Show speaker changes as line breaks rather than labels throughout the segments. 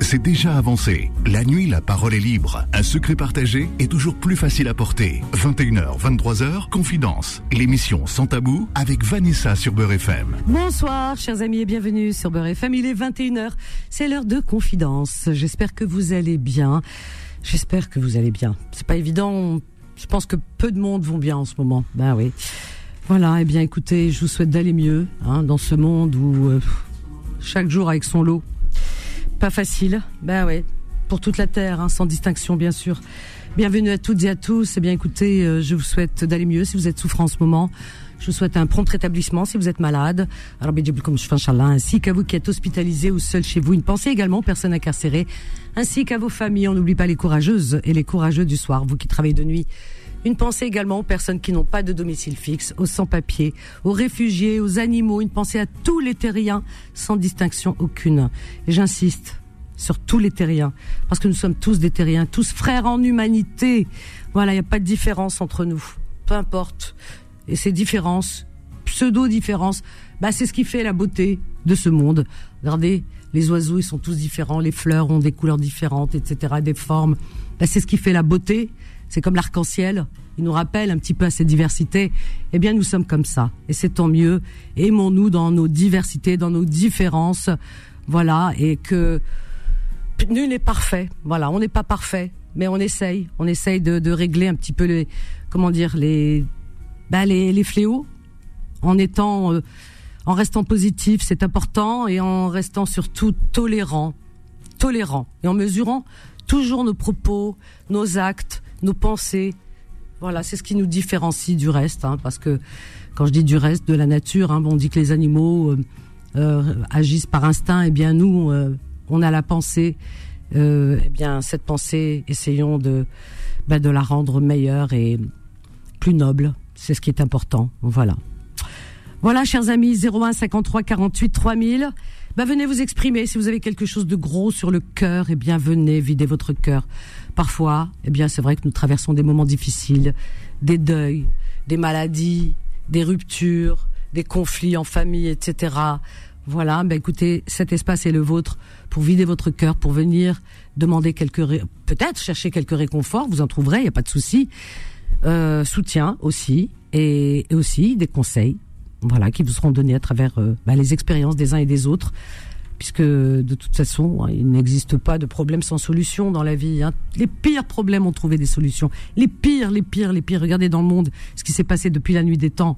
C'est déjà avancé. La nuit, la parole est libre. Un secret partagé est toujours plus facile à porter. 21h, 23h, Confidence. L'émission Sans Tabou avec Vanessa sur Beurre FM.
Bonsoir, chers amis, et bienvenue sur Beurre FM. Il est 21h. C'est l'heure de Confidence. J'espère que vous allez bien. J'espère que vous allez bien. C'est pas évident. Je pense que peu de monde vont bien en ce moment. Ben oui. Voilà, eh bien écoutez, je vous souhaite d'aller mieux hein, dans ce monde où euh, chaque jour avec son lot. Pas facile, ben pour toute la terre, hein, sans distinction bien sûr. Bienvenue à toutes et à tous. Eh bien écoutez, euh, je vous souhaite d'aller mieux si vous êtes souffrant en ce moment. Je vous souhaite un prompt rétablissement si vous êtes malade. Alors, comme je fais ainsi qu'à vous qui êtes hospitalisés ou seuls chez vous. Une pensée également aux personnes incarcérées, ainsi qu'à vos familles. On n'oublie pas les courageuses et les courageux du soir, vous qui travaillez de nuit. Une pensée également aux personnes qui n'ont pas de domicile fixe, aux sans-papiers, aux réfugiés, aux animaux. Une pensée à tous les terriens, sans distinction aucune. Et j'insiste sur tous les terriens, parce que nous sommes tous des terriens, tous frères en humanité. Voilà, il n'y a pas de différence entre nous. Peu importe. Et ces différences, pseudo-différences, bah, c'est ce qui fait la beauté de ce monde. Regardez, les oiseaux, ils sont tous différents, les fleurs ont des couleurs différentes, etc., des formes. Bah, c'est ce qui fait la beauté c'est comme l'arc-en-ciel. Il nous rappelle un petit peu à cette diversité. Eh bien, nous sommes comme ça. Et c'est tant mieux. Aimons-nous dans nos diversités, dans nos différences. Voilà. Et que nul n'est parfait. Voilà. On n'est pas parfait. Mais on essaye. On essaye de, régler un petit peu les, comment dire, les, bah, les, fléaux. En étant, euh, en restant positif, c'est important. Et en restant surtout tolérant. Tolérant. Et en mesurant toujours nos propos, nos actes, nos pensées. Voilà, c'est ce qui nous différencie du reste, hein, parce que quand je dis du reste de la nature, hein, on dit que les animaux euh, euh, agissent par instinct, et eh bien nous, euh, on a la pensée. eh bien, cette pensée, essayons de bah, de la rendre meilleure et plus noble. C'est ce qui est important. Voilà. Voilà, chers amis, 01 53 48 3000. Bah, venez vous exprimer. Si vous avez quelque chose de gros sur le cœur, eh bien, venez vider votre cœur. Parfois, eh bien, c'est vrai que nous traversons des moments difficiles, des deuils, des maladies, des ruptures, des conflits en famille, etc. Voilà, ben écoutez, cet espace est le vôtre pour vider votre cœur, pour venir demander quelques, peut-être chercher quelques réconforts, vous en trouverez, il n'y a pas de souci. Euh, soutien aussi, et, aussi des conseils, voilà, qui vous seront donnés à travers euh, ben, les expériences des uns et des autres puisque de toute façon, hein, il n'existe pas de problème sans solution dans la vie. Hein. Les pires problèmes ont trouvé des solutions. Les pires, les pires, les pires. Regardez dans le monde ce qui s'est passé depuis la nuit des temps.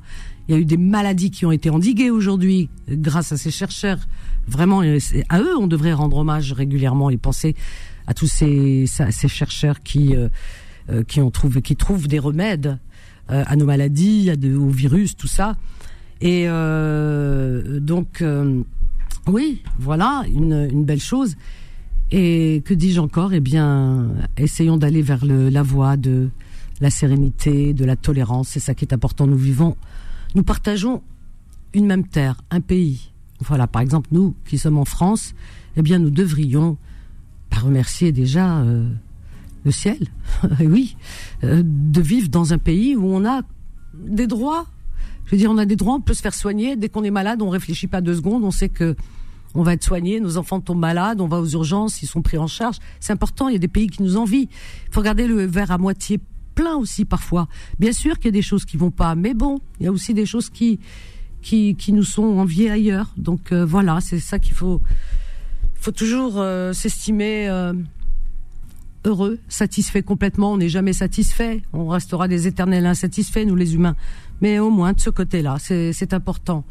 Il y a eu des maladies qui ont été endiguées aujourd'hui grâce à ces chercheurs. Vraiment, euh, à eux, on devrait rendre hommage régulièrement et penser à tous ces, ces chercheurs qui euh, qui ont trouvé, qui trouvent des remèdes à nos maladies, à aux virus, tout ça. Et donc oui, voilà, une, belle chose. Et que dis-je encore? Eh bien, essayons d'aller vers le, la voie de la sérénité, de la tolérance. C'est ça qui est important. Nous vivons, nous partageons une même terre, un pays. Voilà, par exemple, nous qui sommes en France, eh bien, nous devrions pas remercier déjà euh, le ciel, oui, euh, de vivre dans un pays où on a des droits. Je veux dire, on a des droits, on peut se faire soigner. Dès qu'on est malade, on réfléchit pas deux secondes, on sait que on va être soigné, nos enfants tombent malades, on va aux urgences, ils sont pris en charge. C'est important, il y a des pays qui nous envient. Il faut regarder le verre à moitié plein aussi parfois. Bien sûr qu'il y a des choses qui vont pas, mais bon, il y a aussi des choses qui qui, nous sont enviées ailleurs. Donc euh, voilà, c'est ça qu'il faut. Faut toujours euh, s'estimer euh, heureux, satisfait complètement. On n'est jamais satisfait. On restera des éternels insatisfaits, nous les humains. Mais au moins de ce côté-là, c'est important.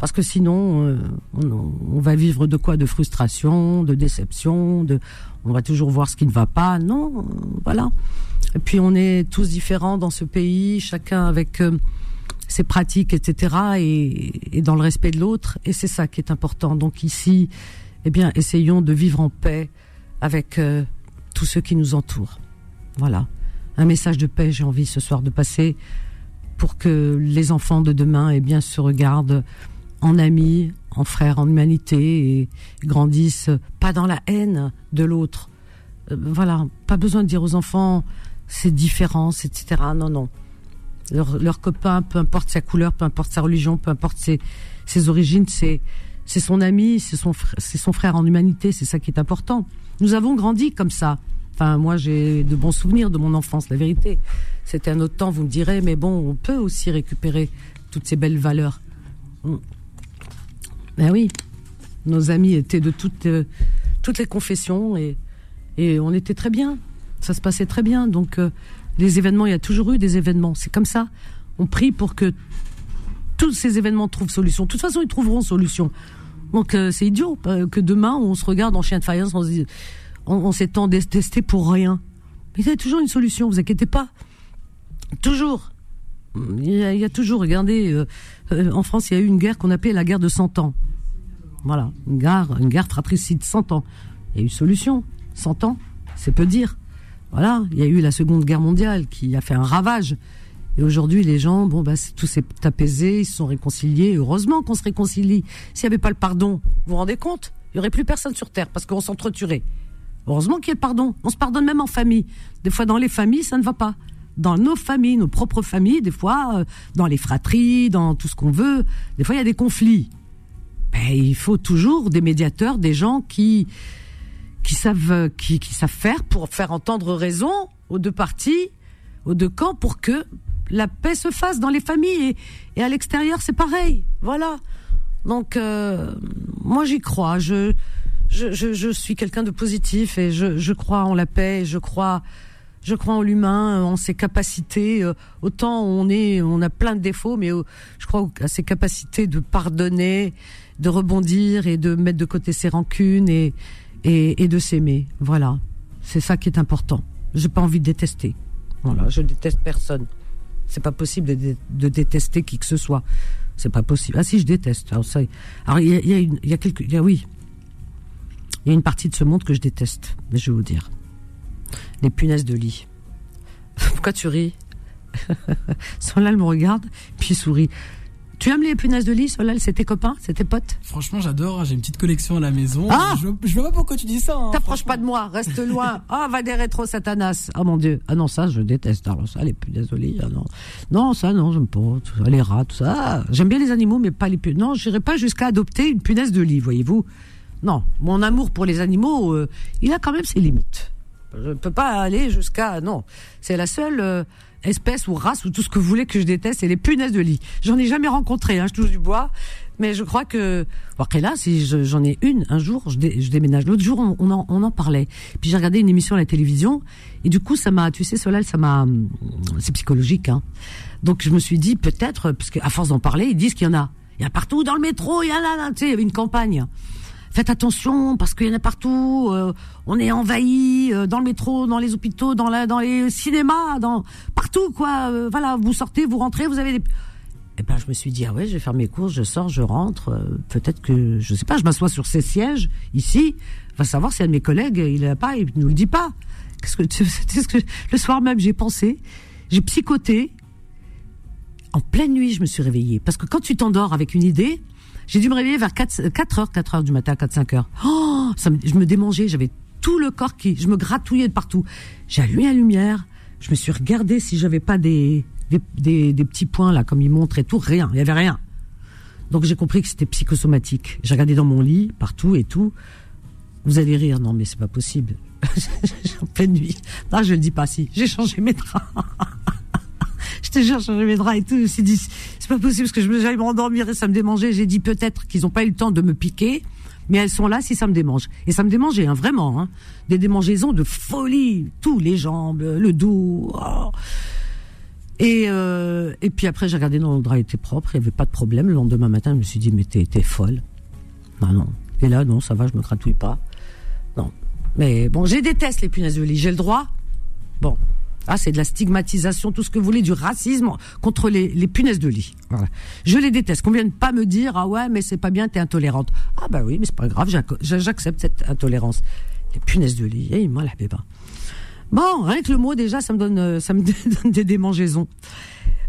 Parce que sinon euh, on, va vivre de quoi? De frustration de déception de on va toujours voir ce qui ne va pas. Non euh, voilà. Et puis on est tous différents dans ce pays chacun avec euh, ses pratiques etc et, et, dans le respect de l'autre. Et c'est ça qui est important. Donc ici eh bien essayons de vivre en paix avec tous ceux qui nous entourent. Voilà. Un message de paix j'ai envie ce soir de passer pour que les enfants de demain eh bien se regardent en amis, en frères, en humanité et grandissent pas dans la haine de l'autre. Euh, voilà, pas besoin de dire aux enfants c'est différence, etc. Non, non. Leur, copain, peu importe sa couleur, peu importe sa religion, peu importe ses, origines, c'est c'est son ami, c'est son, c'est son frère en humanité, c'est ça qui est important. Nous avons grandi comme ça. Enfin, moi, j'ai de bons souvenirs de mon enfance, la vérité. C'était un autre temps, vous me direz, mais bon, on peut aussi récupérer toutes ces belles valeurs. Ben oui, nos amis étaient de toutes, euh, les confessions et, on était très bien. Ça se passait très bien. Donc, euh, les événements, il y a toujours eu des événements. C'est comme ça. On prie pour que tous ces événements trouvent solution. De toute façon, ils trouveront solution. Donc, euh, c'est idiot que demain, on se regarde en chien de faïence, on on, s'est tant détesté pour rien. Mais il y a toujours une solution, vous inquiétez pas. Toujours. Il y a, toujours, regardez, en France, il y a eu une guerre qu'on appelait la guerre de 100 ans. Voilà, une guerre, une guerre fratricide, 100 ans. Il y a eu solution, 100 ans, c'est peu dire. Voilà, il y a eu la Seconde Guerre mondiale qui a fait un ravage. Et aujourd'hui, les gens, bon, bah, tout s'est apaisé, ils se sont réconciliés. Heureusement qu'on se réconcilie. S'il n'y avait pas le pardon, vous vous rendez compte? Il n'y aurait plus personne sur Terre parce qu'on s'entretuerait. Heureusement qu'il y ait le pardon. On se pardonne même en famille. Des fois, dans les familles, ça ne va pas. Dans nos familles, nos propres familles, des fois, euh, dans les fratries, dans tout ce qu'on veut, des fois, il y a des conflits ben, il faut toujours des médiateurs, des gens qui qui savent qui, savent faire pour faire entendre raison aux deux parties, aux deux camps, pour que la paix se fasse dans les familles et, et à l'extérieur c'est pareil. Voilà. Donc euh, moi j'y crois. Je je, suis quelqu'un de positif et je, je crois en la paix. Je crois je crois en l'humain, en ses capacités. Euh, autant on est, on a plein de défauts, mais euh, je crois à ses capacités de pardonner, de rebondir et de mettre de côté ses rancunes et, et, de s'aimer. Voilà. C'est ça qui est important. J'ai pas envie de détester. Voilà. Je déteste personne. C'est pas possible de, de, détester qui que ce soit. C'est pas possible. Ah si, je déteste. Alors il y a, y a, une, y a quelques, y a, oui. Il y a une partie de ce monde que je déteste. Mais je vais vous dire. Les punaises de lit. Pourquoi tu ris Solal me regarde, puis sourit. Tu aimes les punaises de lit, Solal? C'est tes copains? C'est tes potes?
Franchement, j'adore. J'ai une petite collection à la maison.
Ah
je, je vois pas pourquoi tu dis ça. Hein,
T'approches pas de moi, reste loin. Ah, va des rétro satanas. Oh mon dieu. Ah non, ça, je déteste. Alors ça, les punaises de lit, ah non. Non, ça, non, j'aime pas. les rats, tout ça. J'aime bien les animaux, mais pas les punaises. Non, j'irai pas jusqu'à adopter une punaise de lit, voyez-vous. Non, mon amour pour les animaux, euh, il a quand même ses limites. Je ne peux pas aller jusqu'à... Non, c'est la seule... Euh, espèce ou race ou tout ce que vous voulez que je déteste, c'est les punaises de lit. J'en ai jamais rencontré, hein, je touche du bois, mais je crois que après là, si j'en ai une un jour, je, déménage. L'autre jour, on, en, on en parlait. Puis j'ai regardé une émission à la télévision et du coup, ça m'a, tu sais, Solal, ça m'a, c'est psychologique. Hein. Donc je me suis dit peut-être, parce qu'à force d'en parler, ils disent qu'il y en a. Il y a partout dans le métro, il y en a là, tu sais, il y avait une campagne faites attention parce qu'il y en a partout. Euh, on est envahi euh, dans le métro, dans les hôpitaux, dans la, dans les cinémas, dans partout quoi. Euh, voilà, vous sortez, vous rentrez, vous avez des. Et eh ben je me suis dit ah ouais, je vais faire mes courses, je sors, je rentre. Peut-être que je sais pas, je m'assois sur ces sièges ici. Va savoir si un de mes collègues il a pas, il nous le dit pas. Qu'est-ce que ce que le soir même j'ai pensé, j'ai psychoté. En pleine nuit, je me suis réveillée parce que quand tu t'endors avec une idée, j'ai dû me réveiller vers 4, 4 heures, 4 heures du matin, 4, 5 heures. Oh, je me démangeais, j'avais tout le corps qui, je me gratouillais de partout. J'ai allumé la lumière, je me suis regardé si j'avais pas des, des, des, petits points là, comme ils montraient tout, rien, il y avait rien. Donc j'ai compris que c'était psychosomatique. J'ai regardé dans mon lit, partout et tout. Vous allez rire, non mais c'est pas possible. en pleine nuit. Non, je le dis pas si. J'ai changé mes draps. je te jure, changer mes draps et tout. Je me suis dit, pas possible parce que je me j'allais m'endormir et ça me démangeait. J'ai dit peut-être qu'ils ont pas eu le temps de me piquer, mais elles sont là si ça me démange. Et ça me démangeait, hein, vraiment. Hein. Des démangeaisons de folie, tous les jambes, le dos. Oh. Et, euh, et puis après, j'ai regardé, non, le drap était propre, il n'y avait pas de problème. Le lendemain matin, je me suis dit, mais t'es, folle. Non, non. Et là, non, ça va, je me gratouille pas. Non. Mais bon, j'ai déteste les punaises de. J'ai le droit. Bon, ah, c'est de la stigmatisation, tout ce que vous voulez, du racisme contre les, les punaises de lit. Voilà. Je les déteste. Qu'on vienne pas me dire, ah ouais, mais c'est pas bien, t'es intolérante. Ah bah oui, mais c'est pas grave, j'accepte cette intolérance. Les punaises de lit, eh, moi la béba. Bon, rien que le mot déjà, ça me donne, euh, ça me donne des démangeaisons.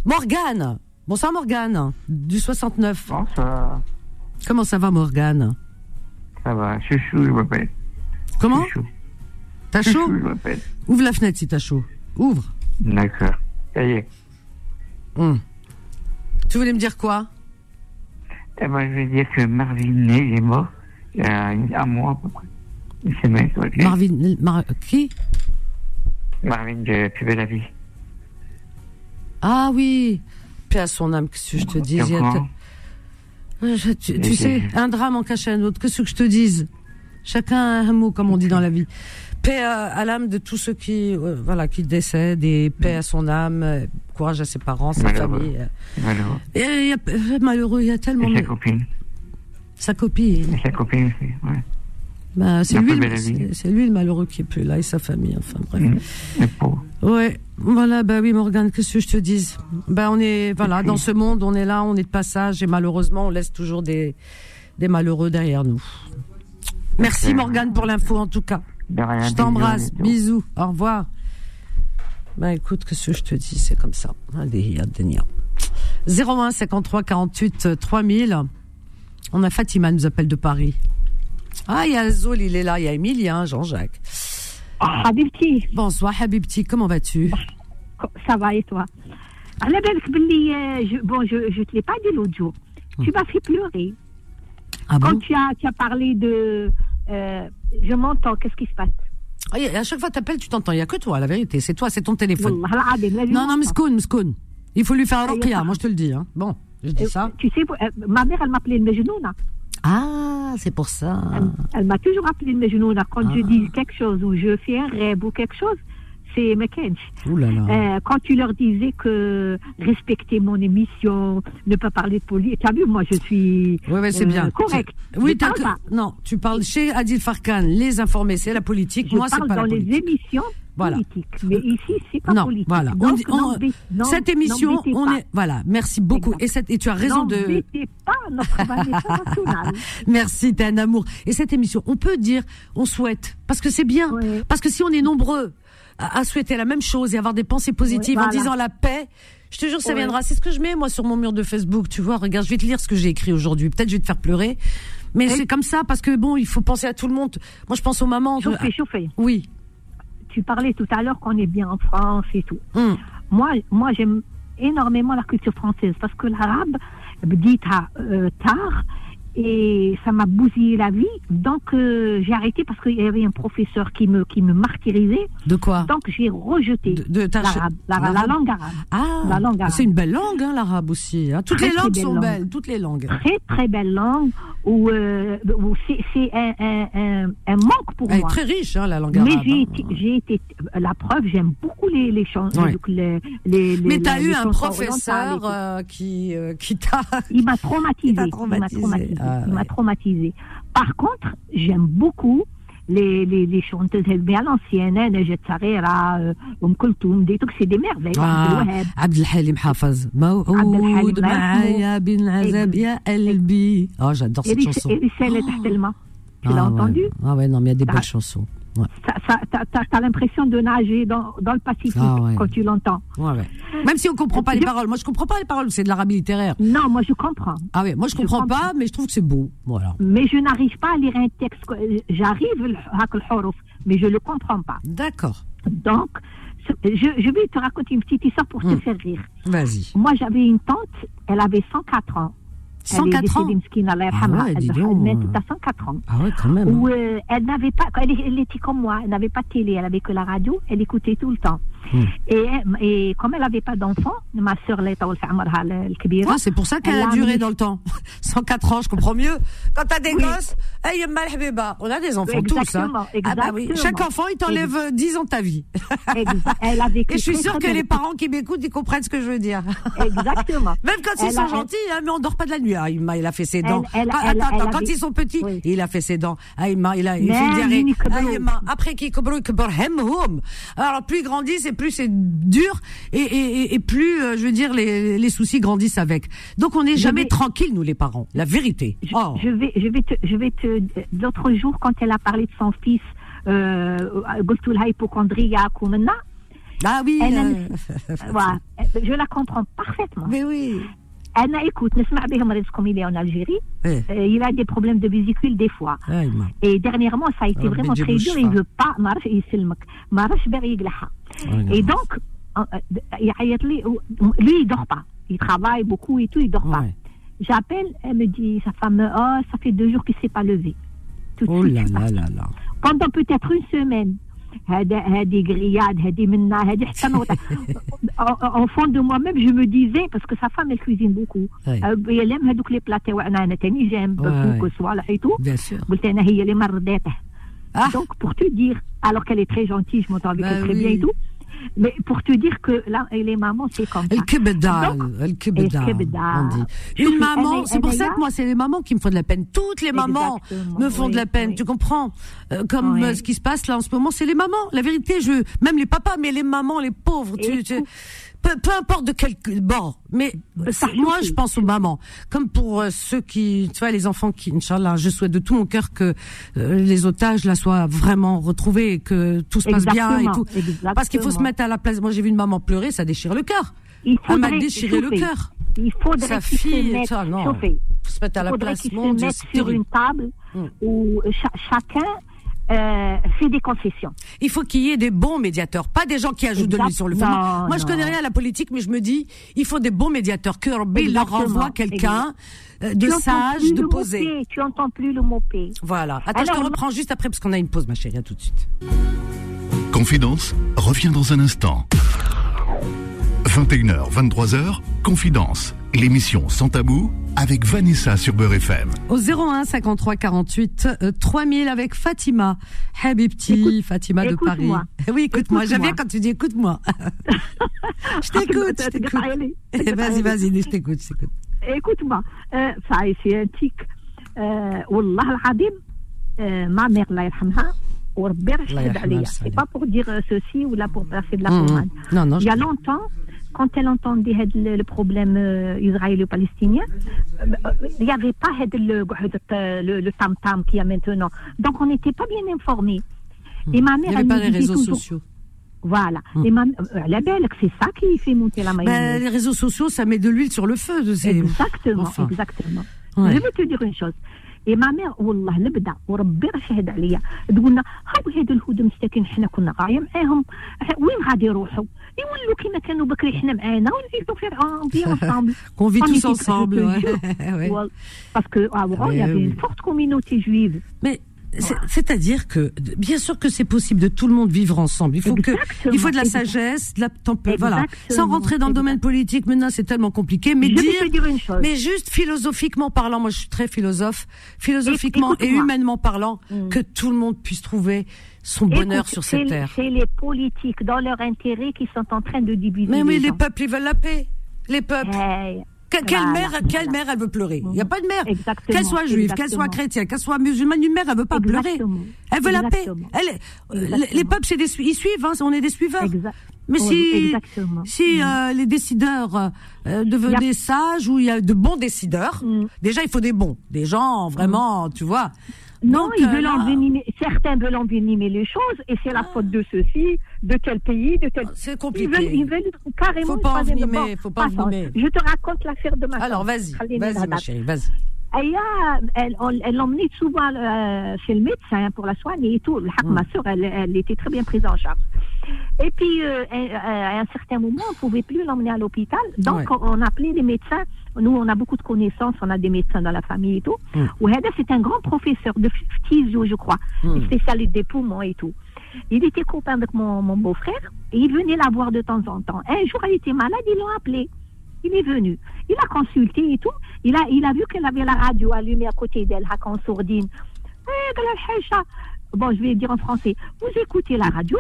Morgane. Bonsoir Morgane, du 69.
Bonsoir.
Comment ça va Morgane?
Ça va, chouchou, je m'appelle.
Comment? T'as chaud?
Je m'appelle.
Ouvre la fenêtre si t'as chaud. Ouvre.
D'accord. Ça y est.
Hmm. Tu voulais me dire quoi?
Eh ben, je vais dire que Marvin il est mort il y a un mois à peu près. Une semaine, ok
Marvin, Mar- qui?
Marvin de Plus belle la vie.
Ah oui, paix à son âme, qu'est-ce que je te dis
T'es au
il y a
courant
te- Ouais, je- tu, sais, un drame en cache un autre, qu'est-ce que je te dise? Chacun a un mot, comme on dit dans la vie. Paix à, l'âme de tous ceux qui, euh, voilà, qui décèdent et paix à son âme, euh, courage à ses parents, sa
Malheureux.
famille. euh.
Malheureux.
Et il y a- malheureux, il y a tellement
Et sa copine.
Sa copine.
Et sa copine aussi, ouais.
Bah, c'est lui, le- lui malheureux qui est plus là et sa famille. Enfin bref.
Mm. Pauvre.
Ouais, voilà, bah oui, Morgane, qu'est-ce que je te dise? Bah on est, voilà, dans ce monde, on est là, on est de passage et malheureusement, on laisse toujours des, des malheureux derrière nous. Merci. Morgane pour l'info en tout cas. Je t'embrasse.
Bisous.
Au revoir. Bah écoute, que ce que je te dis, c'est comme ça. Allez, 01 53 48 3000. On a Fatima nous appelle de Paris. Ah, il y a Zol, il est là. Il y a Emilien, hein, Jean-Jacques.
Ah, Habibti.
Bonsoir, Habibti. Comment vas-tu?
Ça va et toi? Euh, je, Bon, je ne te l'ai pas dit l'autre jour. Hum. Tu m'as fait pleurer.
Ah
Quand tu as parlé de, euh, je m'entends, qu'est-ce qui se passe?
Ah, Et à chaque fois que tu appelles, tu t'entends. Il n'y a que toi, la vérité. C'est toi, c'est ton téléphone.
Hum,
non, non, Miskoun, Miskoun. Il faut lui faire un ruqya, moi je te le dis. Hein. Bon, je dis
euh,
ça.
Tu sais, euh, ma mère, elle m'appelait Mejnouna.
Ah, c'est pour ça.
Elle, m'a toujours appelé Mejnouna. Quand je
ah.
dis quelque chose ou je fais un rêve ou quelque chose, c'est. Euh, quand tu leur disais que respecter mon émission, ne pas parler de politique, tu as vu, moi je suis
Oui, ouais, c'est
euh,
bien.
correct.
Oui,
Je
t'as
parle
que-
pas.
Non, tu parles chez Adil Farkan, les informés, c'est la politique.
Je
moi, c'est
parle
pas
dans
la
les
politique.
émissions
Voilà.
politiques. Mais ici, c'est pas
Non,
politique.
voilà.
Donc,
on- cette émission, on
pas.
est. Voilà, merci beaucoup. Et, cette, et tu as raison de.
Pas notre.
Merci, t'es un amour. Et cette émission, on peut dire, on souhaite, parce que c'est bien.
Ouais.
Parce que si on est nombreux à, souhaiter la même chose et avoir des pensées positives en disant la paix. Je te jure, ça viendra. C'est ce que je mets moi sur mon mur de Facebook. Tu vois, regarde, je vais te lire ce que j'ai écrit aujourd'hui. Peut-être je vais te faire pleurer, mais c'est comme ça parce que bon, il faut penser à tout le monde. Moi, je pense aux mamans. Euh,
chauffer, de... chauffer.
Oui.
Tu parlais tout à l'heure qu'on est bien en France et tout.
Hmm.
Moi, moi, j'aime énormément la culture française parce que l'arabe, dit euh, tard et ça m'a bousillé la vie. Donc euh, j'ai arrêté parce qu'il y avait un professeur qui me qui me martyrisait.
De quoi
Donc j'ai rejeté
De- de
l'arabe, la, la
l'arabe.
langue arabe.
Ah,
la langue arabe.
c'est une belle langue, hein, l'arabe aussi. hein. Toutes
Très,
les langues
belle
sont
langue.
belles, toutes les langues.
Très très belle langue où, euh, où c'est c'est un, un, un, un manque pour
Elle est
moi.
très riche, hein, la langue
Mais
arabe.
j'ai
hein.
été, j'ai été, la preuve, j'aime beaucoup les, les chansons.
Ouais.
Les, les, les,
Mais t'as eu un professeur euh, qui, euh, qui t'a.
Il m'a traumatisé.
Il
m'a
traumatisé
traumatisé.
Ah,
Il m'a
ouais.
traumatisé. Par contre, j'aime beaucoup les, les, les chanteuses bien à l'ancienne, hein, Najat Sarera, euh, Oum Kulthum, des trucs, c'est des merveilles.
Ah,
Abdel Wahab.
عبد الحليم حافظ موعود
الحليم
معايا بالعذاب يا قلبي oh j'adore cette
Eris-
chanson
Erissel تحت الماء. Tu
Ah,
l'as
ouais.
entendu
ah ouais non mais il y a des
Ah.
belles chansons
T'as l'impression de nager dans, dans le Pacifique
ah
quand tu l'entends.
Même si on comprend pas les paroles. Moi, je comprends pas les paroles, c'est de l'arabe littéraire.
Non, moi, je comprends.
Ah oui, moi, je,
je
comprends, pas, mais je trouve que c'est beau. Voilà.
Mais je n'arrive pas à lire un texte. J'arrive à mais je le comprends pas.
D'accord.
Donc, je, vais te raconter une petite histoire pour te
hmm.
faire rire.
Vas-y.
Moi, j'avais une tante, elle avait 104 ans.
104 ans.
Euh, elle n'avait pas, elle, elle était comme moi, elle n'avait pas de télé, elle avait que la radio, elle écoutait tout le temps.
Hmm.
Et, et, comme elle n'avait pas d'enfant, ma sœur
ah, c'est pour ça qu'elle a duré dans le temps. 104 ans, je comprends mieux. Quand t'as des
oui.
gosses, hey, on a des enfants tous. Hein. Ah bah chaque enfant, il t'enlève euh, 10 ans de ta vie. Et je suis sûre que les parents qui m'écoutent, ils comprennent ce que je veux dire. Même quand ils sont gentils, hein, mais on dort pas de la nuit. Ah, il a fait ses dents.
Elle, elle,
ah, attends,
elle,
attends, quand ils sont petits, il a fait ses dents. Ah, il a. Ah, après qu'ils après qu'ils Alors, plus ils grandissent, plus c'est dur et, plus, euh, je veux dire, les, les, soucis grandissent avec. Donc on n'est jamais tranquille, nous les parents, la vérité. Oh.
Je, vais, je vais te, je vais te, l'autre jour quand elle a parlé de son fils, euh,
ah oui.
Elle,
euh...
ouais, je la comprends parfaitement.
Mais oui.
Anna, écoute, Nesma comme il est en Algérie, il a des problèmes de vésicule des fois. Et dernièrement, ça a été vraiment très dur, il ne veut pas,
marcher.
et donc, euh, euh, lui, il dort pas. Il travaille beaucoup et tout, il dort pas. J'appelle, elle me dit, sa femme, oh, ça fait deux jours qu'il s'est pas levé. Tout
oh là là là.
Pendant peut-être une semaine. هذا- هذه grillade, هذه منا، هذه حتى نوضع. en, en fond de moi-même je me disais parce que sa femme elle cuisine beaucoup
Ouais.
Euh, elle aime هذوك les plats تاعنا انا تاني جيم
Ouais,
بفوك
ouais.
وصوالح et tout
Bien sûr.
قلت انا هي اللي مرضيته
Ah.
donc pour te dire alors qu'elle est très gentille je m'entends avec
Bah
elle très
oui.
bien et tout mais pour te dire que là, les mamans, c'est comme ça.
Une maman, c'est pour ça que moi, c'est les mamans qui me font de la peine. Toutes les mamans me font de la peine, tu comprends euh, Comme euh, ce qui se passe là en ce moment, c'est les mamans. La vérité, je même les papas, mais les mamans, les pauvres. Tu, tu peu, peu importe de quel bord, mais
ça,
moi je pense aux mamans, comme pour euh, ceux qui, tu vois, les enfants qui, Inch'Allah, je souhaite de tout mon cœur que euh, les otages là soient vraiment retrouvés, que tout se passe Exactement. bien et tout,
Exactement.
parce qu'il faut se mettre à la place. Moi j'ai vu une maman pleurer, ça déchire le cœur. Elle m'a déchiré le cœur.
Il faudrait
sa
fille, se mettre,
ça, non, faut se mettre à la place.
Se
mon
sur une table
mm.
où ch chacun euh, fait des concessions.
Il faut qu'il y ait des bons médiateurs, pas des gens qui ajoutent de l'huile sur le feu. Moi, moi, je connais rien à la politique, mais je me dis, il faut des bons médiateurs. Que leur renvoie quelqu'un euh, de sage, de posé.
Tu entends plus le mot P.
Voilà. Attends, je
Alors,
te reprends juste après parce qu'on a une pause, ma chérie. À tout de suite.
Confidence revient dans un instant. 21h, 23h, Confidence, l'émission sans tabou avec Vanessa sur Beurre FM.
Au 01 53 48 euh, 3000 avec Fatima. Habibti,
Écoute-
Fatima de Paris.
écoute-moi.
Oui, écoute-moi. J'aime
Écoute-moi.
bien quand tu dis écoute-moi. je t'écoute, je t'écoute. Eh, Vas-y, vas-y, je t'écoute, je t'écoute.
Écoute-moi, euh, ça c'est un tic. Euh, والله العظيم euh, ma mère الله يرحمها وربي راه
الله
شهد
يرحمها
عليا
ويسعدها.
c'est pas pour dire euh, ceci ou là pour placer de la
Mhm.
pommade
Non, non,
il y a
je-
longtemps quand elle entendait le problème euh, israélo-palestinien, euh, il n'y avait pas euh, le, le, tam-tam qu'il y a maintenant. Donc on n'était pas bien informés. Hmm. Et ma mère, il
n'y avait pas les réseaux sociaux.
Voilà.
Hmm.
Et ma, belle, c'est ça qui fait monter la
ben,
mayonnaise.
Les réseaux sociaux, ça met de l'huile sur le feu.
Exactement, exactement. Je vais te dire une chose. اي ما والله نبدأ وربي راه شهد عليا. تقولنا هاو هاد الهود مساكين حنا كنا غاية معاهم. وين غادي يروحوا؟ يولوا كما كانوا بكري حنا معانا ونعيشوا في العام في انصامبل
كون
في انصامبل باسكو آه يا y avait une forte
c'est-à-dire que bien sûr que c'est possible de tout le monde vivre ensemble. Il faut que il faut de la sagesse, de la tempé- voilà. Sans rentrer dans le domaine politique, maintenant c'est tellement compliqué. Mais
je
dire,
te dire une chose
mais juste philosophiquement parlant, moi je suis très philosophe, philosophiquement et humainement parlant,
Mm.
que tout le monde puisse trouver son bonheur sur cette terre.
c'est les politiques dans leur intérêt qui sont en train de diviser
Mais oui,
les
peuples ils veulent la paix. Les peuples.
Hey,
quelle
voilà,
mère, quelle
voilà.
mère elle veut pleurer? Il n'y a pas de mère. Qu'elle soit juive, qu'elle soit chrétienne, qu'elle soit musulmane, une mère, elle veut pas pleurer. Elle veut la paix. Elle, euh, les, peuples, c'est des, ils suivent, hein, on est des suiveurs.
Exact.
Mais
Oui,
si, si
Mm.
euh, les décideurs euh, devenaient sages ou il y a de bons décideurs,
Mm.
déjà il faut des bons, des gens vraiment, tu vois.
Non,
Donc,
ils
euh,
veulent
là,
envenimer, certains veulent envenimer les choses et c'est la faute de ceux-ci, de tel pays, de tel.
C'est
Ils
compliqué.
veulent, ils veulent carrément.
Faut pas envenimer, faut pas envenimer.
Je te raconte l'affaire de ma
Alors vas-y, vas-y ma chérie, vas-y.
Elle, on- elle l'emmenait souvent euh, chez le médecin pour la soigner et tout. Le haq,
Mm.
Ma soeur, elle, elle était très bien prise en charge. Et puis, euh, à, à un certain moment, on ne pouvait plus l'emmener à l'hôpital. Donc,
Ouais.
on appelait les médecins nous, on a beaucoup de connaissances, on a des médecins dans la famille et tout.
Mm.
C'est un grand professeur de physio, je crois,
hmm.
spécialiste des poumons et tout. Il était copain avec mon, beau-frère et il venait la voir de temps en temps. Un jour, elle était malade, ils l'ont appelé. Il est venu. Il a consulté et tout. Il a, il a vu qu'elle avait la radio allumée à côté d'elle, en sourdine. Eh, bon, je vais dire en français. Vous écoutez la radio?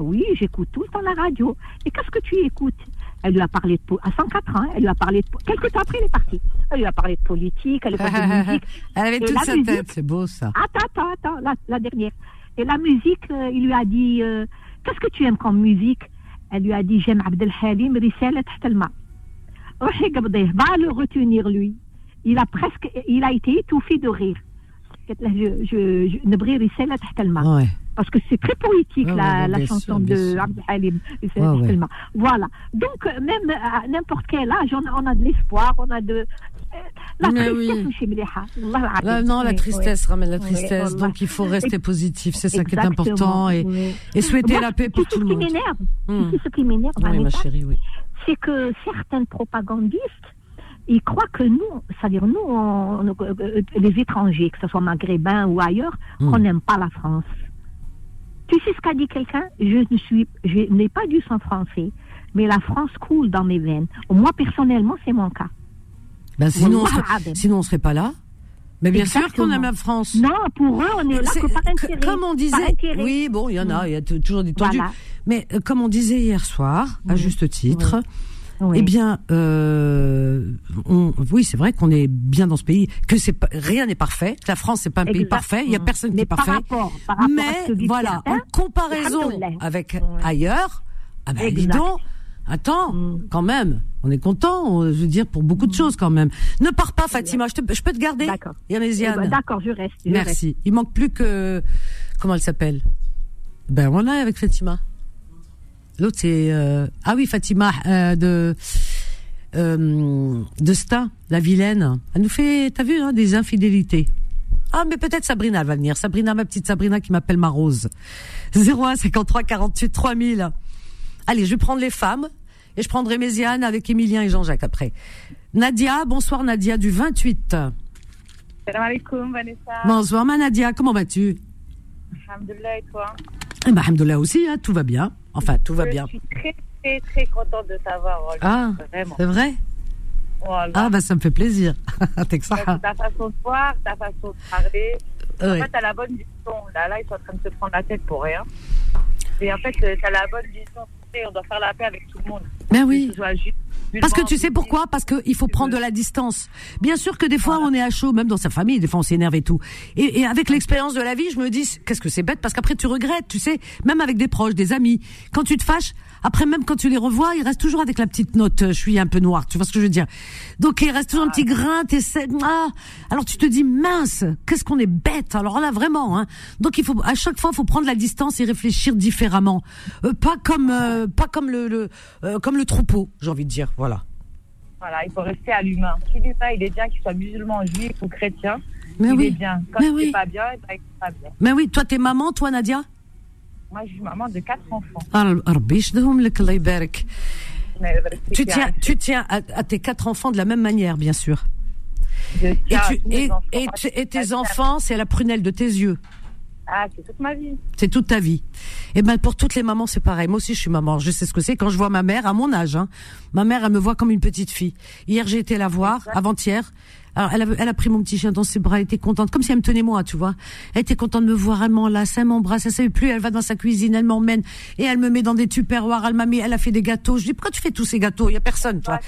Oui, j'écoute tout le temps la radio. Et qu'est-ce que tu écoutes? Elle lui a parlé de, à 104 ans, hein, elle lui a parlé de, quelques temps après, elle est partie. Elle lui a parlé de politique, elle a parlé de musique.
elle avait toute
musique,
tête, c'est beau ça.
Attends, attends, attends, la, dernière. Et la musique, euh, il lui a dit, euh, qu'est-ce que tu aimes comme musique? Elle lui a dit, j'aime Abdelhalim, Rissalat oh, va le retenir lui. Il a presque, il a été étouffé de rire قالت له je, je, je, نبغي رسالة تحت الماء.
Ouais.
Parce que c'est très poétique
Ouais,
la,
ouais,
la
bien
chanson
sûr, bien
de
sûr.
Abdel Halim. رسالة
Ouais,
تحت
ouais.
الماء. Voilà. Donc euh, même à n'importe quel âge, on a, on a de l'espoir, on a de euh, la
Mais
tristesse
oui.
ماشي مليحة. والله العظيم.
Là, non, la
Oui,
tristesse ramène la
Oui,
tristesse,
voilà.
donc il faut rester positif, c'est ça qui est
Exactement,
important, et,
oui.
et souhaiter
Moi,
la paix
tu
pour
sais
tout le
ce qui
monde.
m'énerve,
Hmm.
tu sais ce qui m'énerve,
Oui, ma
Vanessa,
chérie, oui.
c'est que certains propagandistes ils croient que nous, c'est-à-dire nous, on- on- euh, les étrangers, que ce soit maghrébins ou ailleurs,
Hmm.
qu'on n'aime pas la France. Tu sais ce qu'a dit quelqu'un? Je ne suis, je n'ai pas du sang français, mais la France coule dans mes veines. Moi personnellement, c'est mon cas.
Ben, sinon, on serait, sinon on serait pas là. Mais bien sûr qu'on aime la France.
Non, pour eux, on est là
C'est-
que par
que-
intérêt.
comme on disait, oui, bon, il y en a, il y a toujours des tendus.
Voilà.
Mais euh, comme on disait hier soir, à
Oui.
juste titre,
Oui.
Eh bien, euh, on- oui, c'est vrai qu'on est bien dans ce pays, que c'est rien n'est parfait. que La France, c'est pas un pays parfait. Il y a personne qui est
par
parfait.
rapport- par rapport à ce que
Mais voilà, en comparaison avec ailleurs, ah ben, dis donc, attends,
Mm.
quand même, on est content, on- je veux dire, pour beaucoup de choses quand même. Ne pars pas, Fatima, je, te- je peux te garder
D'accord. Eh ben, D'accord, je reste. je reste.
Merci. Il manque plus que comment elle s'appelle? Ben on l'a avec Fatima. L'autre c'est euh, ah oui Fatima euh, de euh, de Sta, la vilaine. Elle nous fait, t'as vu, hein, des infidélités. Ah mais peut-être Sabrina elle va venir. Sabrina, ma petite Sabrina qui m'appelle ma Rose. 01 53 48 3000. Allez, je vais prendre les femmes et je prendrai Méziane avec Émilien et Jean-Jacques après. Nadia, bonsoir Nadia du 28.
Salam alaikum, Vanessa.
Bonsoir ma Nadia, comment vas-tu?
Alhamdulillah, et toi?
Eh ben, alhamdoulilah aussi, hein, tout va bien. Enfin, tout va bien.
Je suis très, très, très contente de t'avoir.
Ah, c'est vrai
Voilà.
Ah, bah ça me fait plaisir. T'es que ça.
Ta façon de voir, ta façon de parler.
Ouais.
En fait, t'as la bonne vision. Là, là, ils sont en train de se prendre la tête pour rien. Et en fait, euh, t'as la bonne vision. On doit faire la paix avec tout le monde.
Ben
Que
oui.
ce soit juif,
Parce que tu sais pourquoi? Parce qu'il faut prendre de la distance. Bien sûr que des fois on est à chaud, même dans sa famille, des fois on s'énerve et tout. Et, et avec l'expérience de la vie, je me dis qu'est-ce que c'est bête? Parce qu'après tu regrettes, tu sais, même avec des proches, des amis. Quand tu te fâches, après même quand tu les revois, il reste toujours avec la petite note. euh, Je suis un peu noire, tu vois ce que je veux dire Donc il reste toujours un petit grain. t'essaies- Ah, alors tu te dis mince, qu'est-ce qu'on est bête. Alors là vraiment. Hein. Donc il faut à chaque fois, faut prendre la distance et réfléchir différemment, Euh, pas comme euh, pas comme le, le euh, comme le troupeau, j'ai envie de dire. Voilà.
Voilà, il faut rester à l'humain. Si l'humain, il est bien, qu'il soit musulman, juif ou chrétien,
Mais
il
oui.
est bien. Quand
Mais
il
oui.
n'est pas bien, eh ben, il n'est pas bien.
Mais oui, toi t'es maman, toi Nadia?
Moi, je suis maman de quatre enfants.
Ah,
euh,
tu tiens, tu tiens à, tes quatre enfants de la même manière, bien sûr. Et, tes enfants, c'est la prunelle de tes yeux.
Ah, c'est toute ma vie.
C'est toute ta vie. Et ben pour toutes les mamans, c'est pareil. Moi aussi, je suis maman. Je sais ce que c'est. Quand je vois ma mère, à mon âge, hein. ma mère, elle me voit comme une petite fille. Hier, j'ai été la voir, avant-hier. Alors, elle a, pris mon petit chien dans ses bras, elle était contente, comme si elle me tenait moi, tu vois. Elle était contente de me voir, elle m'enlace, elle m'embrasse, elle savait plus, elle va dans sa cuisine, elle m'emmène, et elle me met dans des tupperwares, elle m'a mis, elle a fait des gâteaux. Je dis, pourquoi tu fais tous ces gâteaux? Il y a personne, tu vois.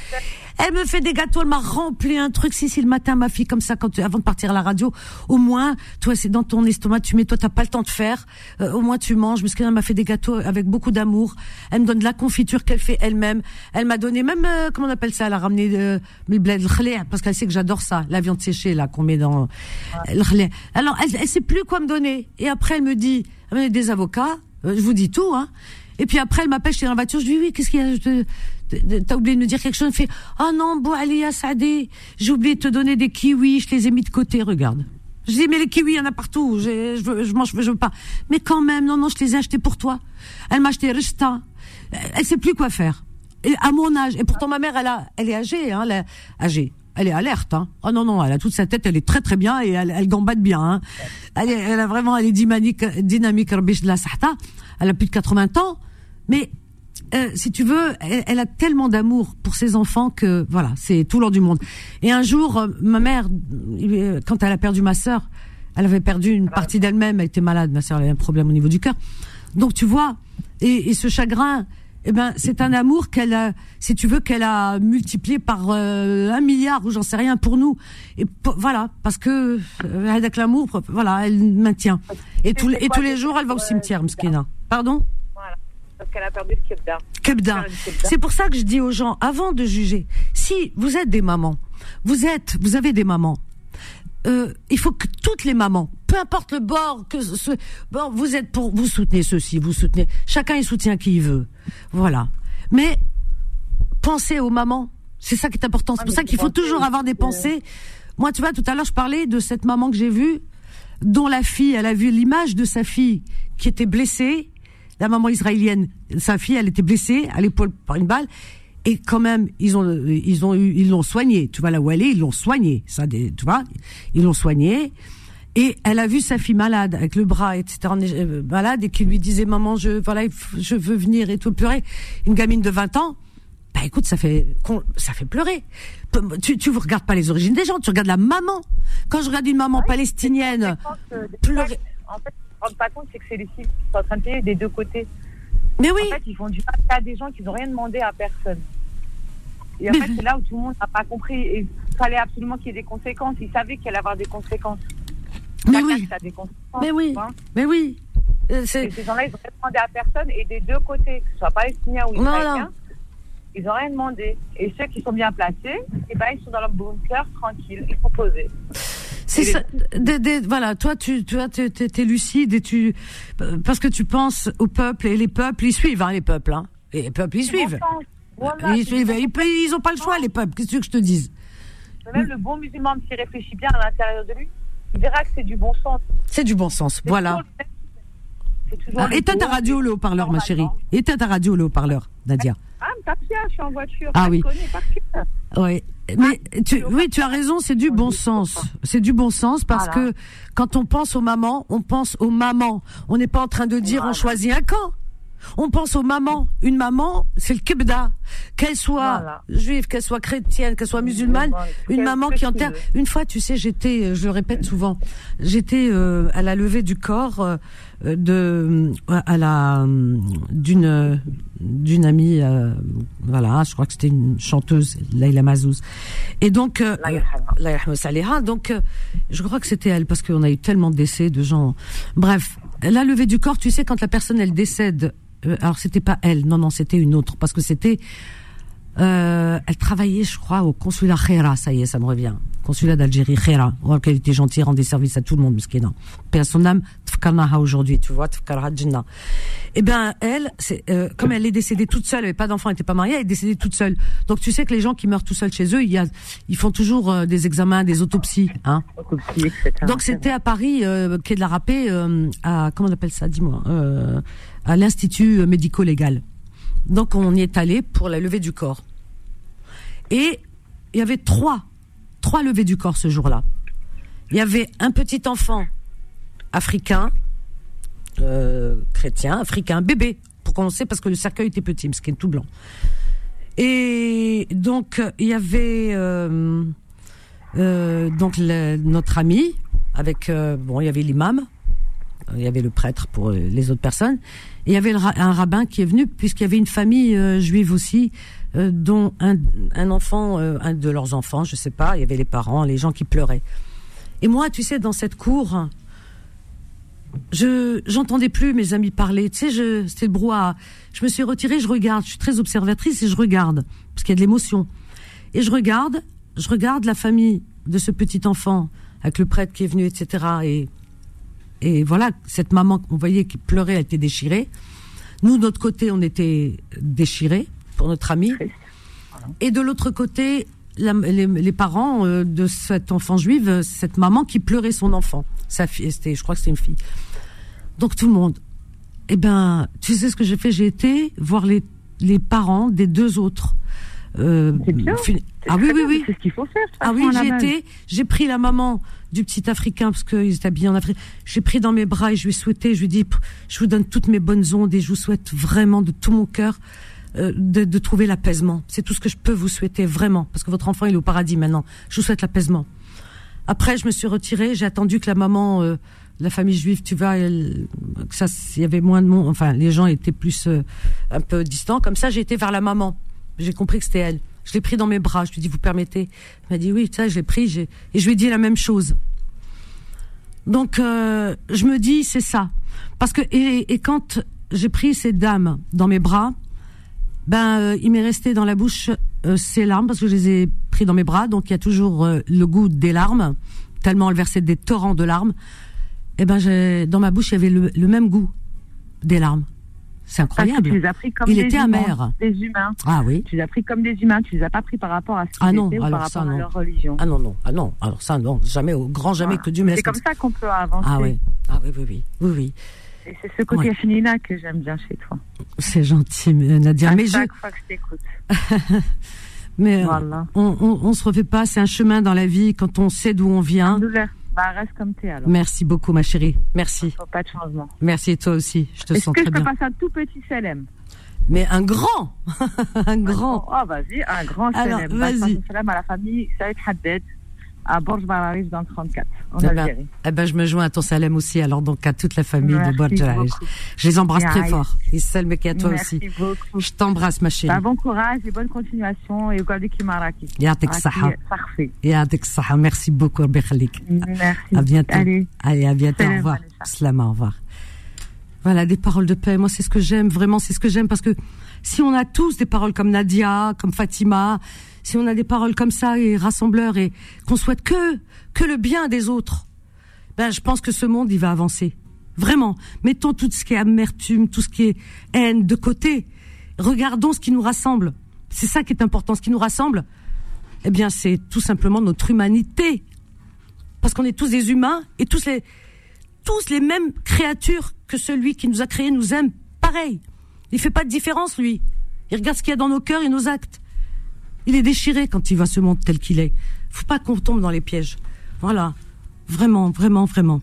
Elle me fait des gâteaux, elle m'a rempli un truc. Si, si, le matin, ma fille, comme ça, quand tu- avant de partir à la radio, au moins, toi, c'est dans ton estomac, tu mets, toi, t'as pas le temps de faire. Euh, au moins, tu manges. Parce qu'elle m'a fait des gâteaux avec beaucoup d'amour. Elle me donne de la confiture qu'elle fait elle-même. Elle m'a donné même, euh, comment on appelle ça, elle a ramené euh, le khlé, parce qu'elle sait que j'adore ça, la viande séchée, là, qu'on met dans le khlé. Alors, elle, elle sait plus quoi me donner. Et après, elle me dit, elle des avocats. Euh, je vous dis tout, hein. Et puis après, elle m'appelle, j'étais dans la voiture, je lui dis, oui, qu'est-ce qu'il y a? Je T'as oublié de me dire quelque chose? Fait, ah non, bon, allez, Sadé, j'ai oublié de te donner des kiwis, je les ai mis de côté, regarde. Je dis, mais les kiwis, il y en a partout, je, je, je mange, je veux pas. Mais quand même, non, non, je les ai achetés pour toi. Elle m'a acheté Rista. Elle sait plus quoi faire. Et à mon âge, et pourtant ma mère, elle a, elle est âgée, hein, elle est âgée. Elle est alerte, hein. Oh non, non, elle a toute sa tête, elle est très très bien et elle, elle gambade bien, hein. Elle, est, elle a vraiment, elle est dynamique, dynamique. Elle a plus de 80 ans. Mais, euh, si tu veux, elle, elle a tellement d'amour pour ses enfants que, voilà, c'est tout l'or du monde. Et un jour, euh, ma mère, euh, quand elle a perdu ma sœur, elle avait perdu une partie d'elle-même, elle était malade, ma sœur, avait un problème au niveau du cœur. Donc, tu vois, et, et ce chagrin, eh ben, c'est un amour qu'elle a, si tu veux, qu'elle a multiplié par euh, un milliard ou j'en sais rien pour nous. Et voilà, parce que avec l'amour, voilà, elle maintient. Et tous les, et tous les jours, elle va au cimetière, Mskina. Pardon?
Parce qu'elle a perdu le kebda.
Kebda. C'est pour ça que je dis aux gens, avant de juger, si vous êtes des mamans, vous êtes, vous avez des mamans, euh, il faut que toutes les mamans, peu importe le bord, que ce, bon, vous êtes pour, vous soutenez ceci, vous soutenez, chacun il soutient qui il veut, voilà. Mais pensez aux mamans, c'est ça qui est important. C'est
Ah,
pour ça qu'il faut toujours avoir des
aussi,
pensées. Moi, tu vois, tout à l'heure, je parlais de cette maman que j'ai vue, dont la fille, elle a vu l'image de sa fille qui était blessée, la maman israélienne, sa fille, elle était blessée à l'épaule par une balle, et quand même ils ont ils ont eu ils l'ont soigné tu vois là où elle est ils l'ont soigné ça tu vois ils l'ont soigné et elle a vu sa fille malade avec le bras etc euh, malade et qui lui disait maman je voilà je veux venir et tout pleurer. Une gamine de 20 ans bah écoute ça fait ça fait pleurer. Tu tu regardes pas les origines des gens tu regardes la maman. Quand je regarde une maman palestinienne pleurer
en fait rendent pas compte c'est que c'est les filles qui sont en train de payer des deux côtés
mais oui.
En fait, ils font du mal à des gens qui n'ont rien demandé à personne. Et en fait, c'est là où tout le monde n'a pas compris. Et il fallait absolument qu'il y ait des conséquences. Ils savaient qu'il allait avoir des conséquences.
Mais oui. mais oui. Mais oui.
Et ces gens-là, ils n'ont rien demandé à personne. Et des deux côtés, que ce soit palestinien ou israélien, ils n'ont rien demandé. Et ceux qui sont bien placés, eh ben, ils sont dans leur bunker, tranquilles, ils sont posés.
C'est ça. voilà, toi, tu, tu es, lucide et tu, parce que tu penses au peuple et les peuples, ils suivent, hein, les peuples, hein. les peuples, ils suivent. ils suivent. Ils, ils ont pas le choix, les peuples. Qu'est-ce que je te dise?
Même le bon musulman, s'il réfléchit bien à l'intérieur de lui, il verra que c'est du bon sens.
C'est du bon sens, voilà. Ah, éteins ta radio, le haut-parleur, ma chérie. Éteins ta radio, le haut-parleur, Nadia.
Ah, mais je suis en voiture.
Ah oui. Oui. Mais tu, oui, tu as raison, c'est du bon sens. C'est du bon sens parce que quand on pense aux mamans, on pense aux mamans. On n'est pas en train de dire on choisit un camp. On pense aux mamans. Une maman, c'est le kibda. Qu'elle soit juive, qu'elle soit chrétienne, qu'elle soit musulmane, une maman qui enterre. Une fois, tu sais, j'étais, je le répète souvent, j'étais euh, à la levée du corps euh, de à la d'une d'une amie, euh, voilà, je crois que c'était une chanteuse, Leila Mazouz. Et donc, euh, donc, euh, je crois que c'était elle parce qu'on a eu tellement de décès de gens. Bref, la levée du corps, tu sais, quand la personne elle décède, alors c'était pas elle, non non, c'était une autre parce que c'était euh, elle travaillait, je crois, au consulat Khera, ça y est, ça me revient. Consulat d'Algérie, Khera. Oh, qu'elle était gentille, rendait service à tout le monde, non. Paix à son âme, tfkarnaha aujourd'hui, tu vois, tfkarha djinna. Eh ben, elle, c'est, euh, comme elle est décédée toute seule, elle avait pas d'enfant, elle était pas mariée, elle est décédée toute seule. Donc, tu sais que les gens qui meurent tout seuls chez eux, il y a, ils font toujours euh, des examens, des autopsies, hein. Autopsie, etc. Donc, c'était à Paris, euh, quai de la Rapée, euh, à, comment on appelle ça, dis-moi, euh, à l'Institut médico-légal. Donc on y est allé pour la levée du corps. Et il y avait trois, trois levées du corps ce jour-là. Il y avait un petit enfant africain, euh, chrétien, africain, bébé, pour commencer, parce que le cercueil était petit, ce qui est tout blanc. Et donc il y avait euh, euh, donc notre ami avec bon il l'imam il y avait le prêtre pour les autres personnes. Il y avait un rabbin qui est venu, puisqu'il y avait une famille euh, juive aussi, euh, dont un, enfant, euh, un de leurs enfants, je sais pas, il y avait les parents, les gens qui pleuraient. Et moi, tu sais, dans cette cour, je j'entendais plus mes amis parler. Tu sais, c'était le brouhaha. Je me suis retirée, je regarde. Je suis très observatrice et je regarde parce qu'il y a de l'émotion. Et je regarde, je regarde la famille de ce petit enfant avec le prêtre qui est venu, etc. Et et voilà, cette maman, on voyait qui pleurait, elle était déchirée. Nous, de notre côté, on était déchirés pour notre ami. Et de l'autre côté, les, parents euh, de cet enfant juif, cette maman qui pleurait son enfant. Sa fille, c'était, je crois que c'était une fille. Donc tout le monde. Eh ben, tu sais ce que j'ai fait? J'ai été voir les, les parents des deux autres.
Euh, bien.
Ah oui, oui, oui.
C'est ce qu'il faut faire.
Ah oui, j'ai été, j'ai pris la maman du petit Africain, parce qu'ils étaient habillés en Afrique. J'ai pris dans mes bras et je lui ai souhaité, je lui ai dit, je vous donne toutes mes bonnes ondes et je vous souhaite vraiment de tout mon cœur euh, de, de, trouver l'apaisement. C'est tout ce que je peux vous souhaiter, vraiment, parce que votre enfant, il est au paradis maintenant. Je vous souhaite l'apaisement. Après, je me suis retirée, j'ai attendu que la maman, euh, la famille juive, tu vois, elle, ça, il y avait moins de monde, enfin, les gens étaient plus euh, un peu distants. Comme ça, j'ai été vers la maman. J'ai compris que c'était elle. Je l'ai pris dans mes bras. Je lui ai dit, vous permettez? Elle m'a dit, oui, ça, je l'ai pris. Et je lui ai dit la même chose. Donc, euh, je me dis, c'est ça. Parce que, et, quand j'ai pris ces dames dans mes bras, ben, euh, il m'est resté dans la bouche euh, ces larmes, parce que je les ai pris dans mes bras. Donc, il y a toujours euh, le goût des larmes, tellement elles versaient des torrents de larmes. Et ben, dans ma bouche, il y avait le même goût des larmes. C'est incroyable.
tu les as pris comme
Il
des
était
humains,
amer.
Des humains.
Ah oui.
Tu les as pris comme des humains. Tu les as pas pris par rapport à ce
ah non,
étaient ou
alors
par rapport
non.
à leur religion.
Ah non, non. Ah non. Alors ça, non. Jamais, au grand jamais
Voilà.
que Dieu me laisse
C'est comme ça qu'on peut avancer.
Ah oui. Ah oui, oui, oui. Oui, oui.
Et c'est ce côté
Ouais.
féminin que j'aime bien chez toi.
C'est gentil, Nadia.
À
mais
chaque
je...
fois que je t'écoute.
mais euh,
Voilà.
on, on, on se refait pas. C'est un chemin dans la vie quand on sait d'où on vient.
Bah, reste comme t'es alors.
Merci beaucoup, ma chérie. Merci.
Faut pas de changement.
Merci et toi aussi. Je te
Est-ce
sens
que
très
je peux
bien.
passer un tout petit CLM
Mais un grand, un grand.
Oh, vas-y, un grand
Alors, vas-y.
Bah, un CLM à la famille Saïd Haddad, à Borj Bararich dans le 34, en
eh ben, Eh ben, je me joins à ton salem aussi, alors donc à toute la famille de
Borj
Je les embrasse très fort. Et celle mais à toi
Merci
aussi.
Beaucoup.
Je t'embrasse, ma chérie.
Bah, bon courage et bonne continuation. Et au Gardiki
Maraki. Yatik
Saha.
Yatik Saha. Merci beaucoup, Berlik.
Merci.
À bientôt.
Allez,
à bientôt. Au revoir. Salam, au revoir. Voilà, des paroles de paix. Moi, c'est ce que j'aime, vraiment, c'est ce que j'aime parce que si on a tous des paroles comme Nadia, comme Fatima, si on a des paroles comme ça et rassembleurs et qu'on souhaite que, que le bien des autres, ben, je pense que ce monde, il va avancer. Vraiment. Mettons tout ce qui est amertume, tout ce qui est haine de côté. Regardons ce qui nous rassemble. C'est ça qui est important. Ce qui nous rassemble, eh bien, c'est tout simplement notre humanité. Parce qu'on est tous des humains et tous les, tous les mêmes créatures que celui qui nous a créés nous aime pareil. Il fait pas de différence, lui. Il regarde ce qu'il y a dans nos cœurs et nos actes. Il est déchiré quand il voit ce monde tel qu'il est. Faut pas qu'on tombe dans les pièges. Voilà. Vraiment, vraiment, vraiment.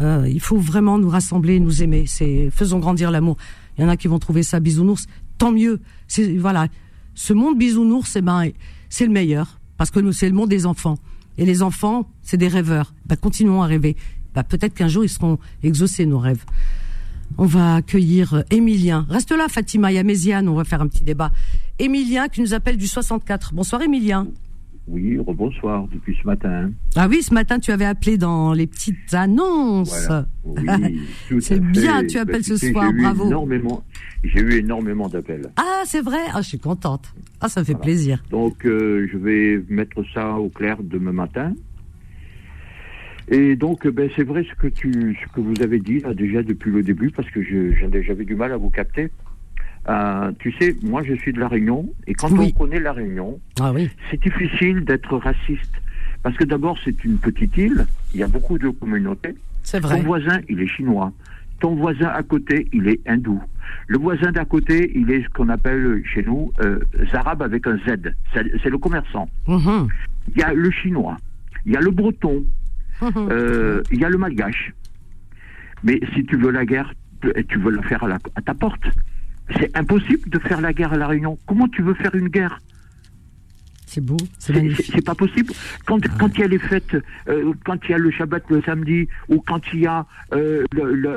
Euh, il faut vraiment nous rassembler, nous aimer. C'est faisons grandir l'amour. Il y en a qui vont trouver ça bisounours. Tant mieux. C'est voilà. Ce monde bisounours, eh ben, c'est le meilleur parce que nous, c'est le monde des enfants. Et les enfants, c'est des rêveurs. Ben, continuons à rêver. Ben, peut-être qu'un jour ils seront exaucés nos rêves. On va accueillir Émilien. Reste là, Fatima. Il y a Méziane. On va faire un petit débat. Émilien qui nous appelle du 64. Bonsoir, Émilien.
Oui, rebonsoir depuis ce matin.
Ah oui, ce matin, tu avais appelé dans les petites annonces.
Voilà. Oui, tout
C'est bien, tu appelles
Bah,
ce
sais,
soir, bravo.
J'ai eu énormément d'appels.
Ah, c'est vrai? Ah, je suis contente. Ah, ça me fait
Voilà.
plaisir.
Donc, euh, je vais mettre ça au clair demain matin. Et donc, euh, ben, c'est vrai ce que tu, ce que vous avez dit là, déjà depuis le début, parce que j'avais du mal à vous capter. Euh, tu sais, moi, je suis de la Réunion, et quand
Oui.
on connaît la Réunion,
Ah oui.
c'est difficile d'être raciste, parce que d'abord, c'est une petite île, il y a beaucoup de communautés.
C'est
Ton
vrai.
voisin, il est chinois. Ton voisin à côté, il est hindou. Le voisin d'à côté, il est ce qu'on appelle chez nous euh, arabe avec un Z. C'est le commerçant.
Mhm.
Il y a le chinois. Il y a le breton.
Mhm.
euh, il y a le malgache. Mais si tu veux la guerre, tu- tu veux la faire à, la- à ta porte. C'est impossible de faire la guerre à la Réunion. Comment tu veux faire une guerre
C'est beau. C'est
pas possible. Quand, quand il y a les fêtes, euh, quand il y a le Shabbat le samedi, ou quand il y a euh,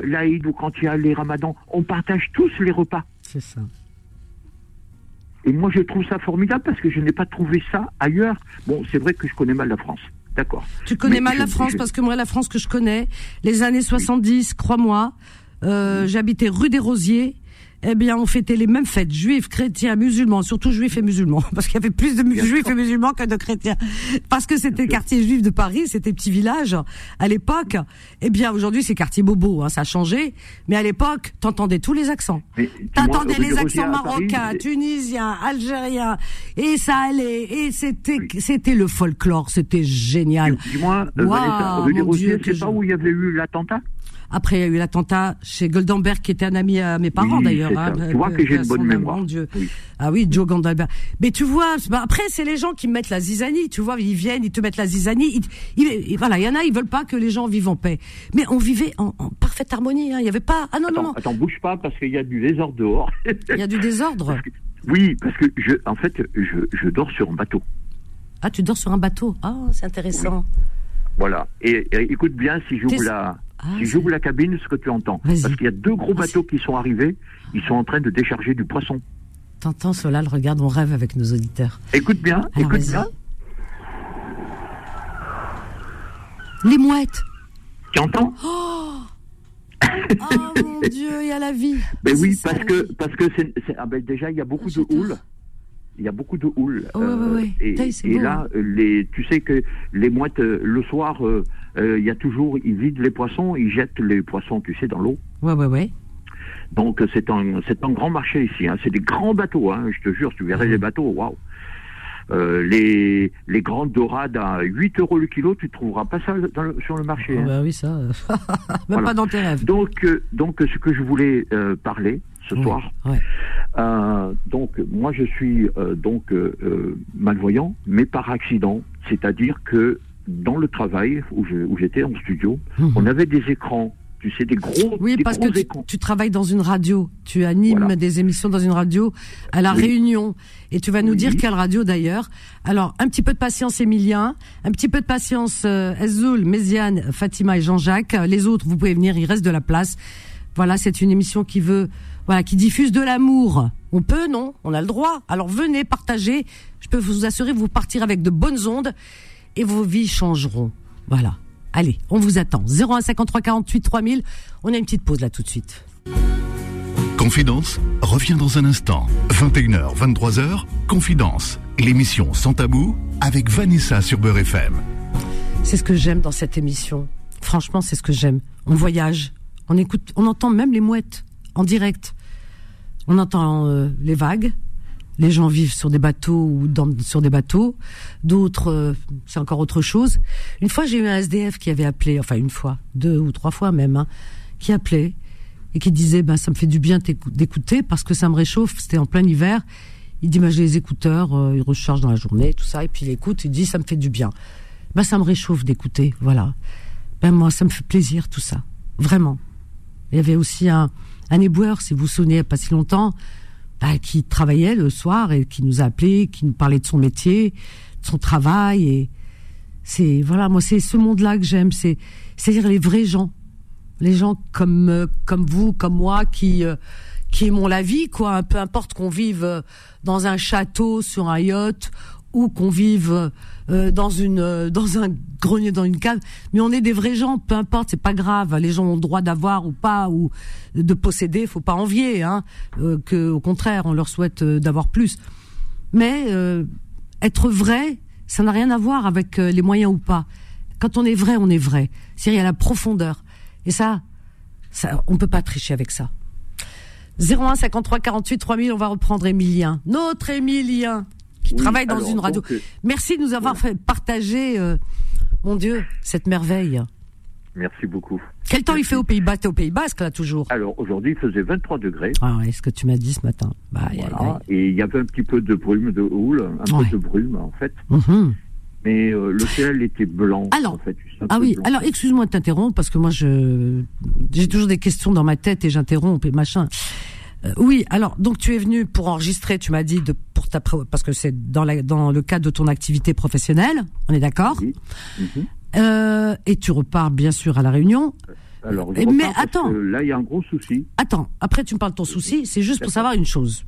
l'Aïd, ou quand il y a les Ramadans, on partage tous les repas.
C'est ça.
Et moi, je trouve ça formidable parce que je n'ai pas trouvé ça ailleurs. Bon, c'est vrai que je connais mal la France. D'accord.
Tu connais
Mais
mal
je-
la France
je-
parce que moi, la France que je connais, les années 70, crois-moi, euh, j'habitais rue des Rosiers. Eh bien, on fêtait les mêmes fêtes, juifs, chrétiens, musulmans, surtout juifs et musulmans, parce qu'il y avait plus de
Bien
juifs
sûr.
et musulmans que de chrétiens. Parce que c'était quartier juif de Paris, c'était petit village à l'époque. Eh bien, aujourd'hui, c'est quartier bobo, hein, ça a changé. Mais à l'époque, t'entendais tous les accents. T'entendais les accents
Paris,
marocains, tunisiens, algériens, et ça allait, et c'était, c'était le folklore, c'était génial.
Euh,
mon
Rosiers,
Dieu, que
c'est pas
je-
où il y avait eu l'attentat?
Après, il y a eu l'attentat chez Goldenberg, qui était un ami à mes parents
Oui,
d'ailleurs. hein.
Tu vois que j'ai une
à
bonne mémoire.
Mon Dieu.
Oui.
Ah oui, Joe Goldenberg. Mais tu vois, après, c'est les gens qui mettent la zizanie. Tu vois, ils viennent, ils te mettent la zizanie. Ils, ils- ils- voilà, il y en a, ils veulent pas que les gens vivent en paix. Mais on vivait en, en parfaite harmonie. hein. Il y avait pas. Ah non, non,
Attends,
non.
attends, bouge pas parce qu'il y a du désordre dehors.
Il y a du désordre.
oui, parce que je, en fait, je, je dors sur un bateau.
Ah, tu dors sur un bateau. Ah, c'est intéressant.
Voilà. Et, et écoute bien si j'ouvre la,
Ah,
si j'ouvre la cabine, ce que tu entends. Parce qu'il y a deux gros bateaux qui sont arrivés. Ils sont en train de décharger du poisson.
T'entends, Solal, regarde, on rêve avec nos auditeurs.
Écoute bien,
Alors,
écoute bien.
Les mouettes.
Tu entends
Oh mon Dieu, il y a la vie.
Ben oui, parce que parce que c'est ah ben déjà il y a beaucoup
Ah,
de houle. Il y a beaucoup de houle.
Oh, ouais, ouais, ouais.
Et,
beau,
là,
hein.
euh, les, tu sais que les mouettes, euh, le soir, euh, euh, il y a toujours, ils vident les poissons, ils jettent les poissons, tu sais, dans l'eau.
Ouais, ouais, ouais.
Donc euh, c'est un, c'est un grand marché ici. Hein. C'est des grands bateaux, hein. je te jure, tu verrais les bateaux, waouh. Euh, les, les grandes dorades à 8 euros le kilo, tu trouveras pas ça dans le- sur le marché.
Ah
hein.
bah oui, ça. euh, Même
Voilà.
pas dans tes rêves.
Donc, euh, donc, ce que je voulais euh, parler, ce soir. Euh, donc, moi, je suis euh, donc euh, malvoyant, mais par accident. C'est-à-dire que dans le travail où j'étais en studio, mhm. on avait des écrans tu sais, des gros.
Oui, parce que tu, travailles dans une radio. Tu animes des émissions dans une radio à La Réunion. Et tu vas nous dire quelle radio d'ailleurs. Alors, un petit peu de patience, Emilien. Un petit peu de patience, euh, Méziane, Fatima et Jean-Jacques. Les autres, vous pouvez venir, il reste de la place. Voilà, c'est une émission qui veut, voilà, qui diffuse de l'amour. On peut, non On a le droit. Alors venez, partagez. Je peux vous assurer, vous partir avec de bonnes ondes et vos vies changeront. Voilà. Allez, on vous attend. 0153 48 3000. On a une petite pause là tout de suite.
Confidence revient dans un instant. 21h, 23h, Confidence. L'émission Sans Tabou avec Vanessa sur Beurre FM.
C'est ce que j'aime dans cette émission. Franchement, c'est ce que j'aime. On voyage, on écoute, on entend même les mouettes en direct. On entend euh, les vagues, les gens vivent sur des bateaux ou dans, sur des bateaux. D'autres, euh, c'est encore autre chose. Une fois, j'ai eu un SDF qui avait appelé, enfin une fois, deux ou trois fois même, hein, qui appelait et qui disait, ben ça me fait du bien d'écouter parce que ça me réchauffe. C'était en plein hiver. Il dit, ben j'ai les écouteurs, euh, ils rechargent dans la journée, tout ça, et puis il écoute, il dit, ça me fait du bien. Ben ça me réchauffe d'écouter, voilà. Ben moi, ça me fait plaisir tout ça, vraiment. Il y avait aussi un, un éboueur, si vous vous souvenez, il n'y a pas si longtemps bah, qui travaillait le soir et qui nous appelait, qui nous parlait de son métier, de son travail et c'est voilà moi c'est ce monde-là que j'aime c'est c'est-à-dire les vrais gens. Les gens comme euh, comme vous comme moi qui euh, qui aimons la vie quoi. Peu importe qu'on vive euh, dans un château sur un yacht ou qu'on vive euh, dans une euh, dans un grenier dans une cave. Mais on est des vrais gens peu importe c'est pas grave. Les gens ont le droit d'avoir ou pas ou de posséder faut pas envier hein. Euh, au contraire on leur souhaite d'avoir plus. Mais être vrai ça n'a rien à voir avec les moyens ou pas. Quand on est vrai on est vrai. C'est-à-dire il y a la profondeur. Et ça ça on peut pas tricher avec ça. 01 53 48 3000 on va reprendre Emilien notre Emilien qui travaille dans une radio. Euh, Merci de nous avoir fait partager, euh, mon Dieu, cette merveille.
Merci beaucoup.
Quel temps il fait au Pays Bas? T'es au Pays Basque là toujours
Alors aujourd'hui il faisait 23 degrés.
Ah ouais, ce que tu m'as dit ce matin.
Bah, Et il y avait un petit peu de brume, de houle, un peu de brume en fait. Mhm. Mais euh, le ciel était blanc.
Alors,
en fait,
ah oui. Alors excuse-moi de t'interrompre parce que moi je j'ai toujours des questions dans ma tête et j'interromps et machin. Euh, oui, alors donc tu es venu pour enregistrer, tu m'as dit de pour ta parce que c'est dans la dans le cadre de ton activité professionnelle, on est d'accord mhm. euh, Et tu repars bien sûr à la Réunion.
Alors, mais attends, là il y a un gros souci.
Attends, après tu me parles de ton souci, c'est juste pour savoir une chose.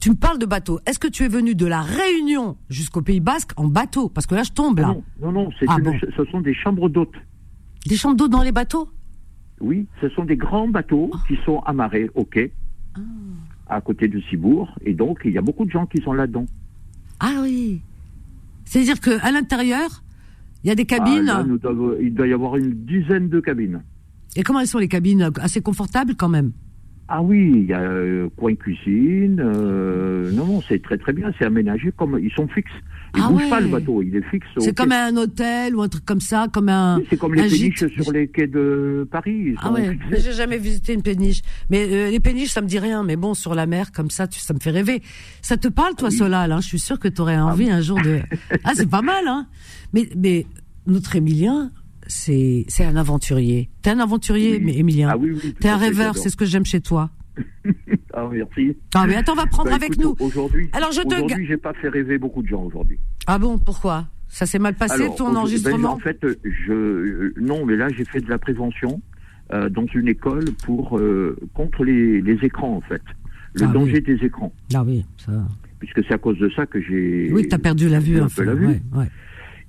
Tu me parles de bateau. Est-ce que tu es venu de la Réunion jusqu'au Pays Basque en bateau? Parce que là je tombe là.
Non, non, non ah ce sont des chambres d'hôtes.
Des chambres d'hôtes dans les bateaux?
Oui, ce sont des grands bateaux ah. qui sont amarrés au quai, ah. à côté de Cibourg, et donc il y a beaucoup de gens qui sont là-dedans.
Ah oui. C'est-à-dire qu'à l'intérieur, il y a des cabines. Ah,
il doit y avoir une dizaine de cabines.
Et comment elles sont les cabines? Assez confortables quand même?
Ah oui, il y a euh, coin cuisine. Euh, non, non, c'est très très bien. C'est aménagé comme ils sont fixes. Ils ah bougent pas le bateau, il est fixe.
C'est comme un hôtel ou un truc comme ça, comme un.
c'est comme les péniches sur les quais de Paris.
Ah ouais, j'ai jamais visité une péniche. Mais euh, les péniches, ça me dit rien. Mais bon, sur la mer comme ça, tu, ça me fait rêver. Ça te parle, toi, Solal hein? Je suis sûr que tu aurais envie un jour de. Ah, c'est pas mal, hein? Mais mais notre Émilien, c'est c'est un aventurier. T'es un aventurier, mais Emilien. Ah, oui, oui, T'es un rêveur, c'est ce que j'aime chez toi.
ah merci.
Ah mais attends, on va prendre bah, avec nous.
Aujourd'hui, alors je te. Aujourd'hui, j'ai pas fait rêver beaucoup de gens aujourd'hui.
Ah bon, pourquoi? Ça s'est mal passé ton ben, enregistrement?
En fait, je non, mais là j'ai fait de la prévention euh, dans une école pour euh, contre les, les, écrans en fait, le ah danger des écrans.
Ah oui, ça.
Puisque c'est à cause de ça que j'ai.
Oui, tu as perdu la vue un peu. La vue. Ouais, ouais.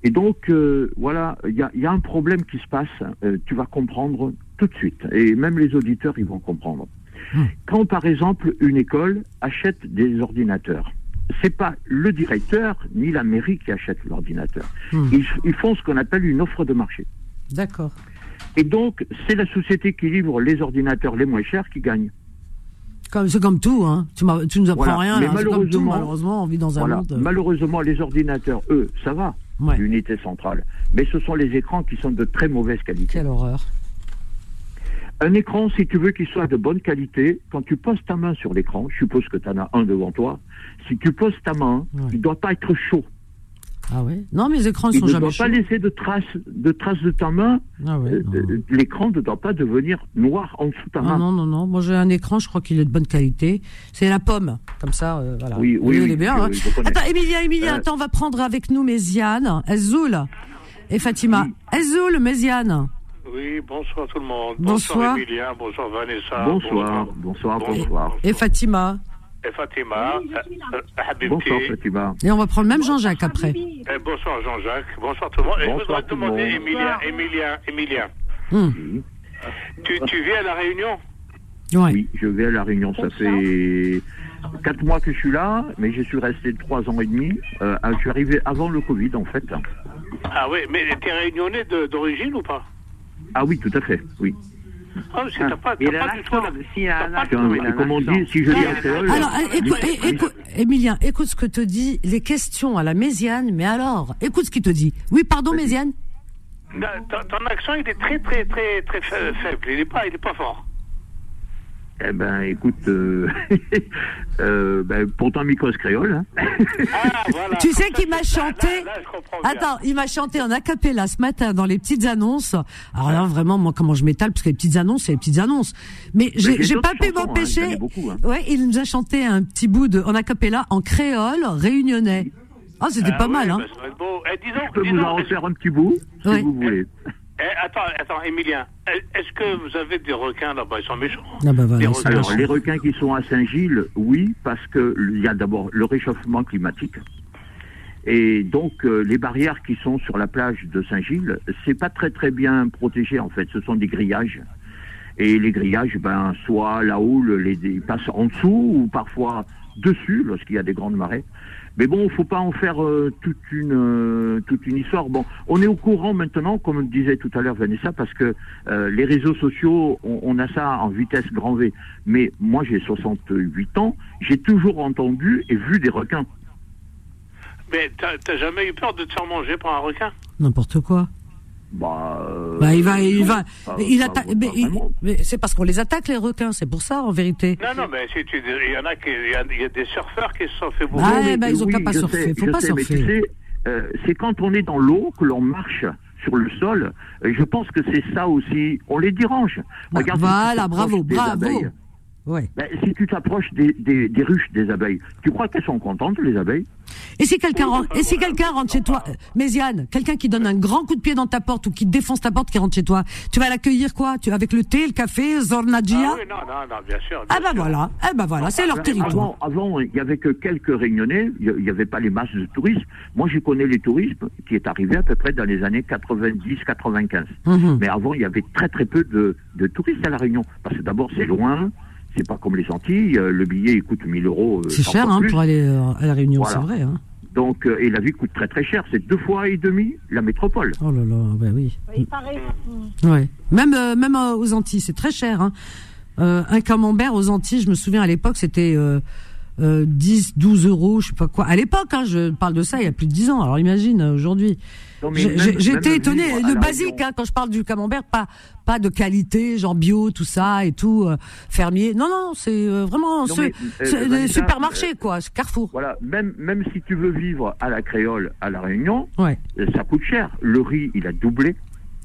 Et donc, euh, voilà, il y a, un problème qui se passe, euh, tu vas comprendre tout de suite, et même les auditeurs, ils vont comprendre. Hmm. Quand, par exemple, une école achète des ordinateurs, c'est pas le directeur ni la mairie qui achète l'ordinateur. Hmm. Ils, font ce qu'on appelle une offre de marché.
D'accord.
Et donc, c'est la société qui livre les ordinateurs les moins chers qui gagne.
C'est comme tout, hein. Tu, tu nous apprends rien. Mais malheureusement, malheureusement, on vit dans un monde. Euh,
malheureusement, les ordinateurs, eux, ça va l'unité centrale. Mais ce sont les écrans qui sont de très mauvaise qualité.
Quelle horreur.
Un écran, si tu veux qu'il soit de bonne qualité, quand tu poses ta main sur l'écran, je suppose que tu en as un devant toi, si tu poses ta main, il ne doit pas être chaud.
Ah ouais? Non, mes écrans ne sont
jamais
chauds.
Il ne doit pas laisser de traces de, traces de ta main.
Ah ouais,
euh, L'écran ne doit pas devenir noir en dessous de ta
main.
Non,
non, non. Moi, j'ai un écran, je crois qu'il est de bonne qualité. C'est la pomme. Comme ça, euh, voilà.
Oui, oui,
il
est
bien. Hein. attends, Emilia, Emilia, euh... attends, on va prendre avec nous Méziane, Azoul et Fatima. Oui. Azoul, Méziane.
Oui, bonsoir tout le monde.
Bonsoir.
Bonsoir Emilia, bonsoir Vanessa.
Bonsoir, bonsoir, bonsoir. bonsoir.
Et Fatima.
Et Fatima,
euh, bonsoir Fatima.
Et on va prendre même Jean-Jacques après.
Et bonsoir Jean-Jacques, bonsoir tout le monde. Et
bonsoir
je voudrais te demander, Emilia, Emilia, Emilia.
Hum.
Tu, tu vis à La Réunion?
Ouais.
Oui, je vais à La Réunion. Ça fait quatre mois que je suis là, mais je suis resté trois ans et demi. Euh, je suis arrivé avant le Covid, en fait.
Ah oui, mais tu es réunionnais d'origine ou pas?
Ah oui, tout à fait, oui.
Ah, pas, pas du tout.
Si un
Comme on dit, si je dis un créole.
Alors, écoute, écoute, Emilien, écoute ce que te dit les questions à la Méziane, mais alors, écoute ce qu'il te dit. Oui, pardon, Méziane
Ton accent, il est très, très, très, très faible. Il n'est pas, il est pas fort.
Eh ben, écoute, euh, euh, ben, pourtant micro créole. Hein.
Ah, voilà.
tu sais qu'il m'a chanté.
Là, là, je comprends bien.
Attends, il m'a chanté en acapella ce matin dans les petites annonces. Alors là, vraiment, moi, comment je m'étale parce que les petites annonces, c'est les petites annonces. Mais j'ai j'ai pas pu m'empêcher.
Hein, beaucoup, hein.
Ouais, il nous a chanté un petit bout de en acapella en créole réunionnais. Ah, c'était
Ah
pas
ouais,
mal, hein.
bah, beau. Eh, disons,
Je peux vous
disons,
en refaire un petit bout, si
Ouais.
vous voulez.
Eh, attends, attends, Emilien. Est-ce que vous avez des requins là-bas? Ils sont méchants.
Ah bah voilà,
requins.
Alors, les requins qui sont à Saint-Gilles, oui, parce que il y a d'abord le réchauffement climatique. Et donc, euh, les barrières qui sont sur la plage de Saint-Gilles, c'est pas très très bien protégé en fait. Ce sont des grillages. Et les grillages, ben, soit la houle les, les passe en dessous ou parfois dessus lorsqu'il y a des grandes marées. Mais bon, faut pas en faire euh, toute une euh, toute une histoire. Bon, on est au courant maintenant, comme disait tout à l'heure Vanessa, parce que euh, les réseaux sociaux, on, on a ça en vitesse grand V. Mais moi, j'ai 68 ans, j'ai toujours entendu et vu des requins.
Mais t'as t'as jamais eu peur de te faire manger par un requin?
N'importe quoi.
Bah, euh,
Bah, il va, il va, il attaque. Mais, mais c'est parce qu'on les attaque les requins, c'est pour ça en vérité.
Non, non, mais si tu, il y en a qui, il y a, il y a des surfeurs qui se sont fait.
Ah,
Oui,
eh ben, ils ont
oui,
qu'à pas surfer.
sais,
Faut pas
sais, mais
surfer.
tu sais, euh, c'est quand on est dans l'eau que l'on marche sur le sol. Et je pense que c'est ça aussi. On les dérange.
Bah,
Regarde,
voilà, bravo, bravo.
abeilles,
Ouais.
ben, si tu t'approches des, des, des ruches des abeilles, tu crois qu'elles sont contentes, les abeilles?
Et si quelqu'un rentre, et si quelqu'un rentre chez toi, euh, Méziane, quelqu'un qui donne un grand coup de pied dans ta porte ou qui défonce ta porte qui rentre chez toi, tu vas l'accueillir quoi? Tu avec le thé, le café, Zornagia?
Ah oui, non, non, non, bien sûr.
Ah
bien
bah
sûr.
voilà, eh ben voilà, c'est leur
Ben,
territoire.
Avant, avant, il y avait que quelques réunionnais, il n'y avait pas les masses de touristes. Moi, je connais les touristes qui est arrivé à peu près dans les années 90-95.
Mhm.
Mais avant, il y avait très très peu de, de touristes à La Réunion. Parce que d'abord, c'est loin, c'est pas comme les Antilles, euh, le billet il coûte 1000 euros. euh,
C'est cher hein, pour aller euh, à la Réunion,
Voilà.
c'est vrai. Hein.
Donc, et la vie coûte très très cher. C'est deux fois et demi la métropole.
Oh là là, bah oui.
Il paraît.
Ouais. Même euh, même euh, aux Antilles, c'est très cher. Hein. Euh, un camembert aux Antilles, je me souviens à l'époque, c'était euh, euh, 10, 12 euros, je sais pas quoi. À l'époque, hein, je parle de ça il y a plus de 10 ans. Alors imagine aujourd'hui. J'étais étonné. Le basique, hein, quand je parle du camembert, pas pas de qualité, genre bio, tout ça et tout, euh, fermier. Non, non, c'est euh, vraiment ce-
euh,
supermarchés, quoi, Carrefour.
Voilà, même, même si tu veux vivre à la créole, à La Réunion,
Ouais.
ça coûte cher. Le riz, il a doublé.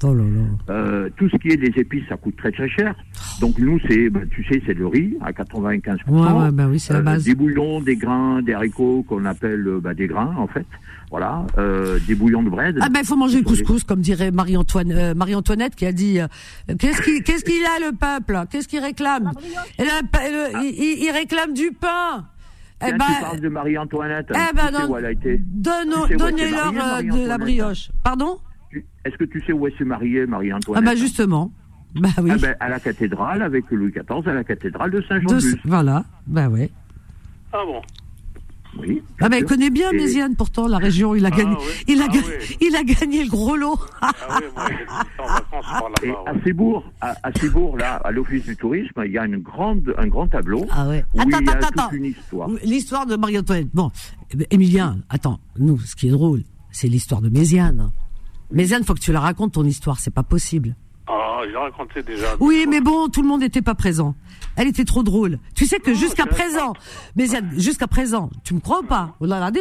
Oh là là.
Euh, tout ce qui est des épices, ça coûte très très cher. Donc nous, c'est, ben, tu sais, c'est le riz à 95%.
Ouais, ouais, bah oui, c'est la
Euh,
base.
Des bouillons, des grains, des haricots qu'on appelle euh, bah, des grains en fait. Voilà, euh, des bouillons de bread.
Ah ben il faut manger le couscous comme dirait Marie-Antoine euh, Marie-Antoinette qui a dit euh, qu'est-ce qu'il qu'est-ce qu'il a le peuple? Qu'est-ce qu'il réclame? Et le- le- il, il- il réclame du pain eh ben
tu parles de Marie-Antoinette.
eh
Tu
ben,
sais
non.
où elle a été Tu sais
donnez-leur de la brioche pardon?
Est-ce que tu sais où elle s'est mariée,
ah
Marie-Antoinette
bah justement bah oui
Ah ben, à la cathédrale, avec Louis XIV, à la cathédrale de
De-
Saint-Jean-de-Luz.
voilà bah ouais
Ah bon?
Oui.
ah ben il connaît bien
Et-
Méziane pourtant la région il a
Ah,
gagné
oui.
il a
Ah,
gagné
oui.
il a gagné le gros lot
Ah oui, moi, j'étais en vacances par
Et
là-bas.
à
ouais.
Cibourg, à, à Cibourg, là, à l'Office du tourisme, il y a une grande, un grand tableau
ah ouais
où
attends
il y a
attends
toute
attends
une histoire.
L'histoire de Marie-Antoinette. Bon, eh ben, Émilien, attends, nous, ce qui est drôle, c'est l'histoire de Méziane. Méziane, faut que tu la racontes ton histoire, c'est pas possible.
Ah, j'ai raconté déjà.
Oui, mais bon, tout le monde n'était pas présent. Elle était trop drôle. Tu sais que jusqu'à présent, mais jusqu'à présent, tu me crois ou pas?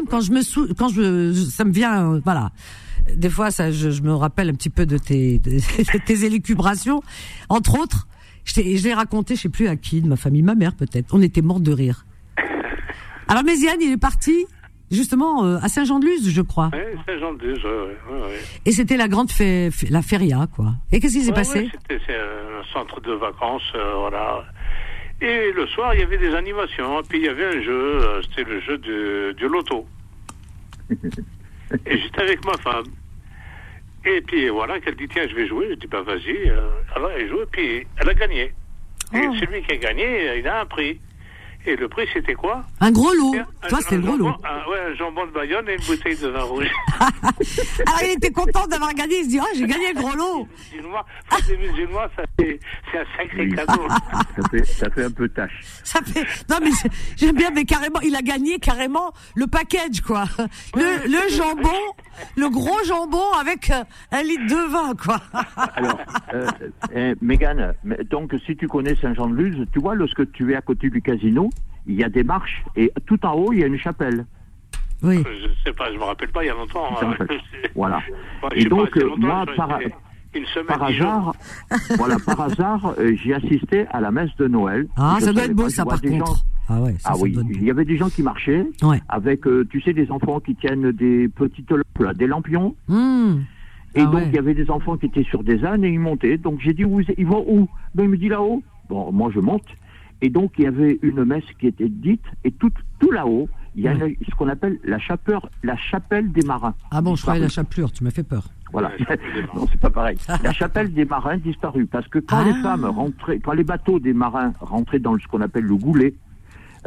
Quand je me sou... quand je, ça me vient, euh, voilà. Des fois, ça, je, je, me rappelle un petit peu de tes, de, tes élucubrations, entre autres. Je l'ai raconté, je sais plus à qui, de ma famille, ma mère peut-être. On était morts de rire. Alors Méziane, il est parti? Justement euh, à Saint-Jean-de-Luz, je crois.
Oui, Saint-Jean-de-Luz, oui, oui,
Et c'était la grande la feria, quoi. Et qu'est-ce qui s'est passé
C'était un centre de vacances, euh, voilà. Et le soir, il y avait des animations. Et puis il y avait un jeu, euh, c'était le jeu de, de loto. et j'étais avec ma femme. Et puis voilà, qu'elle dit tiens, je vais jouer. Je dis bah vas-y. alors elle joue, et puis elle a gagné. Et oh. celui qui a gagné, il a un prix. Et le prix, c'était quoi
Un gros lot. Toi, c'était le gros lot.
Un, ouais, un jambon de Bayonne et une bouteille de vin rouge.
Alors, il était content d'avoir gagné. Il se dit, ah, j'ai gagné le gros lot.
Pour des musulmans, c'est un sacré cadeau.
ça, fait, ça fait un peu tâche.
Ça fait, non, mais j'aime bien, mais carrément, il a gagné carrément le package, quoi. Le, le jambon, le gros jambon avec euh, un litre de vin, quoi.
Alors, euh, euh, Mégane, donc, si tu connais Saint-Jean-de-Luz, tu vois, lorsque tu es à côté du casino, il y a des marches et tout en haut, il y a une chapelle.
Oui.
Je sais pas, je me rappelle pas, il y a longtemps.
Hein. voilà. et donc, moi, par, par hasard, voilà, par hasard, euh, j'ai assisté à la messe de Noël.
Ah, ça doit être beau, ça, par contre.
Ah ouais. Ça, ah oui. Il y avait des gens qui marchaient avec, euh, tu sais, des enfants qui tiennent des petites lampes, des lampions.
Hmm.
Et ah donc, il y avait des enfants qui étaient sur des ânes et ils montaient. Donc, j'ai dit, ils vont où? Ben, Il me dit là-haut. Bon, moi, je monte. Et donc, il y avait une messe qui était dite, et tout, tout là-haut, il y a ce qu'on appelle la, chapeur, la chapelle des marins.
Ah bon, je croyais la chapelure, tu m'as fait peur.
Voilà, non, c'est pas pareil. La chapelle des marins disparue, parce que quand les ah. femmes rentraient, quand les bateaux des marins rentraient dans ce qu'on appelle le goulet,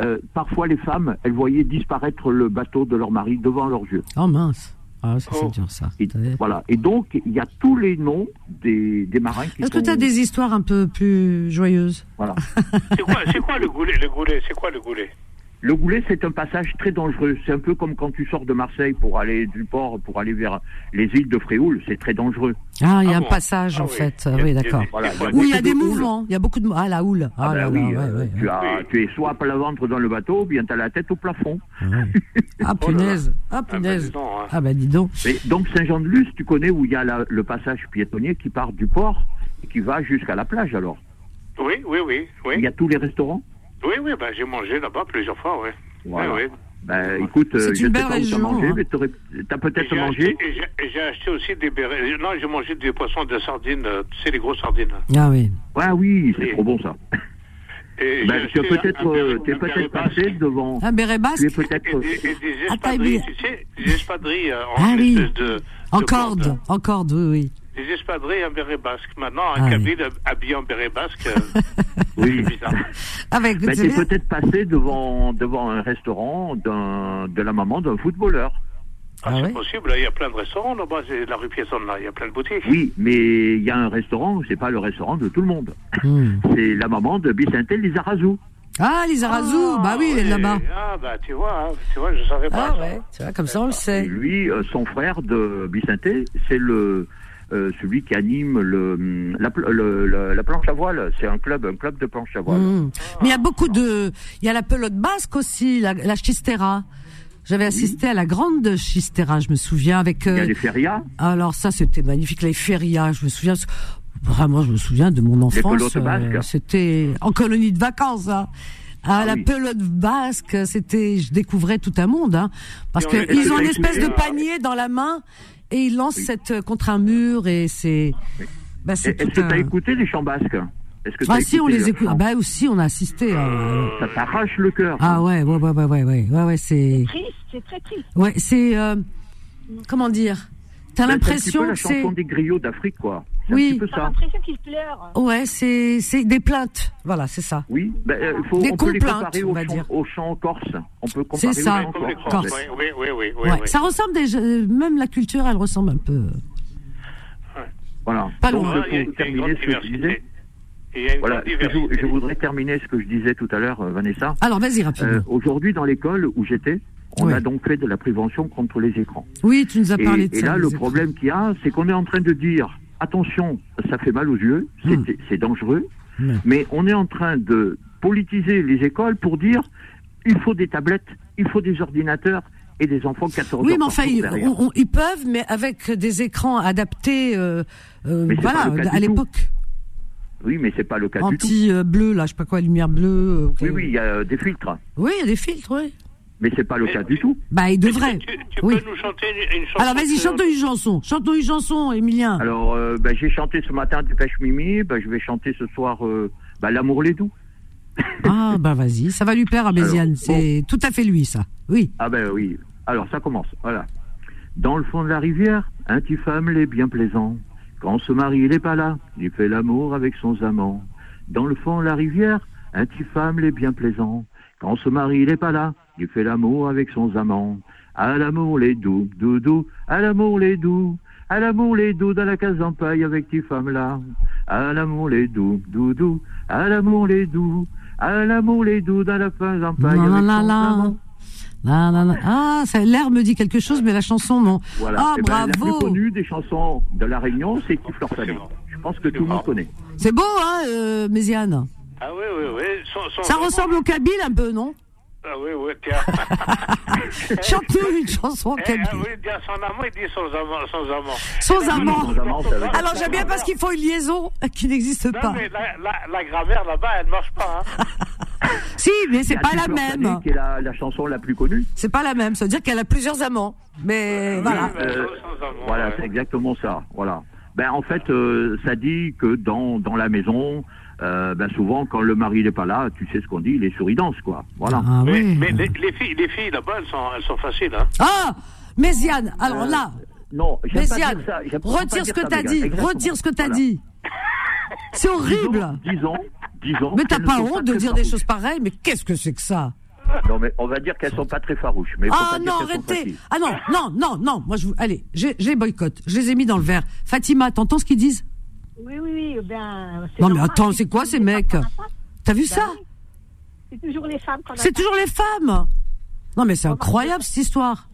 euh, parfois les femmes, elles voyaient disparaître le bateau de leur mari devant leurs yeux.
Oh mince ah, ça, c'est dur, ça.
Et, voilà. Et donc, il y a tous les noms des, des marins qui
Est-ce que tu as des histoires un peu plus joyeuses?
Voilà.
c'est quoi, quoi, le goulet, le goulet C'est quoi le goulet?
Le goulet, c'est un passage très dangereux. C'est un peu comme quand tu sors de Marseille pour aller du port, pour aller vers les îles de Fréoul. C'est très dangereux.
Ah, il y a ah un passage, ah en fait. oui, d'accord. Oui, il y a des mouvements. Il y a beaucoup de... Ah, la houle. Ah,
ah là, ben oui, ouais, tu, as, tu es soit à plat ventre dans le bateau, ou bien tu as la tête au plafond.
Ah, punaise. Ah, punaise. Ah, ben, dis donc.
donc, Saint-Jean-de-Luz, tu connais où il y a le passage piétonnier qui part du port et qui va jusqu'à la plage, alors?
Oui, oui, oui. oui.
Il y a tous les restaurants?
Oui, oui, ben, j'ai mangé là-bas plusieurs fois, oui. Oui, oui.
Ben, écoute,
c'est euh, une belle région.
Mangé, hein. mais t'as peut-être mangé.
J'ai acheté aussi des bérets. Non, j'ai mangé des poissons de sardines. Euh, tu sais, les grosses sardines.
Ah oui.
Ouais, oui, c'est trop bon ça. Et ben, tu es peut-être euh, es peut passé devant.
Un béret basque.
Tu peut-être.
Et, et, des espadrilles, tu sais, des espadrilles en
ah, oui. de, en corde, en corde, oui, oui
des espadrilles en béret basque. Maintenant, un ah, cabine habillé en béret basque, euh,
oui. c'est bizarre.
Avec
Mais tu peut-être passé devant, devant un restaurant de la maman d'un footballeur.
Ah, ah c'est possible, il y a plein de restaurants là-bas, c'est la rue Piétonne, là, il y a plein de boutiques.
Oui, mais il y a un restaurant, c'est pas le restaurant de tout le monde. Hmm. C'est la maman de Bicentel Lizarazu.
Ah, Lizarazu, ah, bah oui, elle est là-bas.
Ah, bah tu vois, hein, tu vois, je savais pas.
Ah ouais, tu vois, comme ça on le sait.
lui, euh, son frère de Bicentel, c'est le euh, celui qui anime le, la, planche à voile. C'est un club, un club de planche à voile.
Mmh. Mais il y a beaucoup de, il y a la pelote basque aussi, la, la chistera. J'avais assisté à la grande chistera, je me souviens avec.
il y a euh, les ferias.
Alors ça, c'était magnifique, les ferias. Je me souviens. Vraiment, je me souviens de mon enfance.
Euh,
c'était en colonie de vacances. Hein. Ah, ah, la pelote basque, c'était, je découvrais tout un monde, hein, parce qu'ils ont une espèce de panier dans la main et il lance cette euh, contre un mur et c'est.
Bah, Est-ce que tu as écouté les chants basques
est-ce que ah si on les écoute, ah, bah aussi on a assisté.
Euh... Ça t'arrache le cœur.
Ah ouais ouais ouais ouais ouais ouais ouais, ouais c'est.
Triste, c'est très triste.
Ouais c'est euh... comment dire? T'as l'impression
que c'est. la chanson des griots d'Afrique, quoi.
Oui.
T'as l'impression qu'ils pleurent.
Ouais, c'est c'est des plaintes. Voilà, c'est ça.
Oui. Ben, euh, faut,
des
on
peut
les
comparer
au,
on va
chant,
dire.
au chant corse. On peut comparer
C'est ça.
Au
corse.
Oui, oui, oui, oui,
ouais. Ça ressemble déjà. Même la culture, elle ressemble un peu.
Voilà.
Pas
Donc,
loin.
pour terminer ce que je disais. Voilà, je, je, voudrais terminer ce que je disais tout à l'heure, euh, Vanessa.
Alors, vas-y rapidement. Euh,
Aujourd'hui, dans l'école où j'étais, on a donc fait de la prévention contre les écrans.
Oui, tu nous as parlé de
ça. Et là, le problème qu'il y a, c'est qu'on est en train de dire attention, ça fait mal aux yeux, c'est
Hmm.
dangereux,
Ouais.
mais on est en train de politiser les écoles pour dire il faut des tablettes, il faut des ordinateurs et des enfants 14
Oui, mais enfin, ils,
derrière.
on- on- ils peuvent, mais avec des écrans adaptés, euh, euh, voilà, à l'époque.
Oui, mais c'est pas le cas du tout.
Anti-bleu, là, je sais pas quoi, lumière bleue. euh.
Oui, oui, il y a euh, des filtres,
Oui, il y a des filtres, oui.
Mais c'est pas le cas du tout.
Bah, il devrait.
Tu, tu
Oui.
peux nous chanter une, une chanson
Alors, vas-y, chante une chanson. Chante une chanson, Emilien.
Alors, euh, bah, j'ai chanté ce matin Dépêche Mimi, bah, je vais chanter ce soir euh, bah, L'amour les doux.
Ah, bah, vas-y. Ça va lui plaire à Méziane.
Alors,
C'est tout à fait lui, ça. Oui.
Ah ben oui. Alors ça commence. Voilà. Dans le fond de la rivière, un petit femme l'est bien plaisant. Quand ce mari il est pas là, il fait l'amour avec son amant. Dans le fond de la rivière, un petit femme l'est bien plaisant. Quand ce mari il est pas là, il fait l'amour avec son amant. À l'amour les doux, doudou, à l'amour les doux, à l'amour les doux dans la case en paille avec tes femmes là. À l'amour les doux, doudou, à l'amour les doux, à l'amour les doux dans la case en paille avec
la,
son
la.
amant.
La. Ah, ça, l'air me dit quelque chose, mais la chanson, non.
Voilà.
Ah,
Eh ben, La plus
bravo.
connue des chansons de La Réunion, c'est Tiflor Salé. Je pense que tout le monde connaît.
C'est beau, hein, euh, Méziane
Ah oui, oui, oui.
Ça ressemble au Kabyle un peu, non?
Ah oui, oui, tiens.
Chante-nous une chanson
Eh,
Kabyle.
ah oui, il dit à son amant, il dit sans amant. Sans amant.
Sans amant. Alors, j'aime bien parce qu'il faut une liaison qui n'existe
Non,
pas.
mais la, la, la grammaire là-bas, elle ne marche pas. Hein.
Si, mais c'est pas la même.
qui est la, la chanson la plus connue.
C'est pas la même. Ça veut dire qu'elle a plusieurs amants. Mais voilà.
Oui, mais
Euh,
sans- sans amant,
Voilà,
ouais.
c'est exactement ça. Voilà. Ben en fait, euh, ça dit que dans dans la maison, euh, ben souvent quand le mari n'est pas là, tu sais ce qu'on dit, les souris dansent quoi. Voilà.
Ah
Mais,
oui.
mais les, les filles, les filles là-bas, elles sont, elles sont faciles. Hein.
Ah Méziane, alors
Euh,
là,
Non, j'aime pas
Méziane,
dire ça.
retire
dire
ce que t'as dit. Retire ce que t'as
Voilà.
dit. C'est horrible.
Disons, disons, disons
Mais t'as pas honte de dire des choses pareilles, mais qu'est-ce que c'est que ça?
Non, mais on va dire qu'elles sont pas très farouches. Mais
Ah non, arrêtez. Ah non, non, non, non Moi, je vous... Allez, j'ai j'ai boycott. Je les ai mis dans le verre. Fatima, t'entends ce qu'ils disent?
Oui, oui, oui. Ben,
Non, mais attends, c'est quoi ces mecs T'as vu ça
C'est toujours les femmes qu'on
C'est toujours les femmes Non, mais c'est incroyable, cette histoire.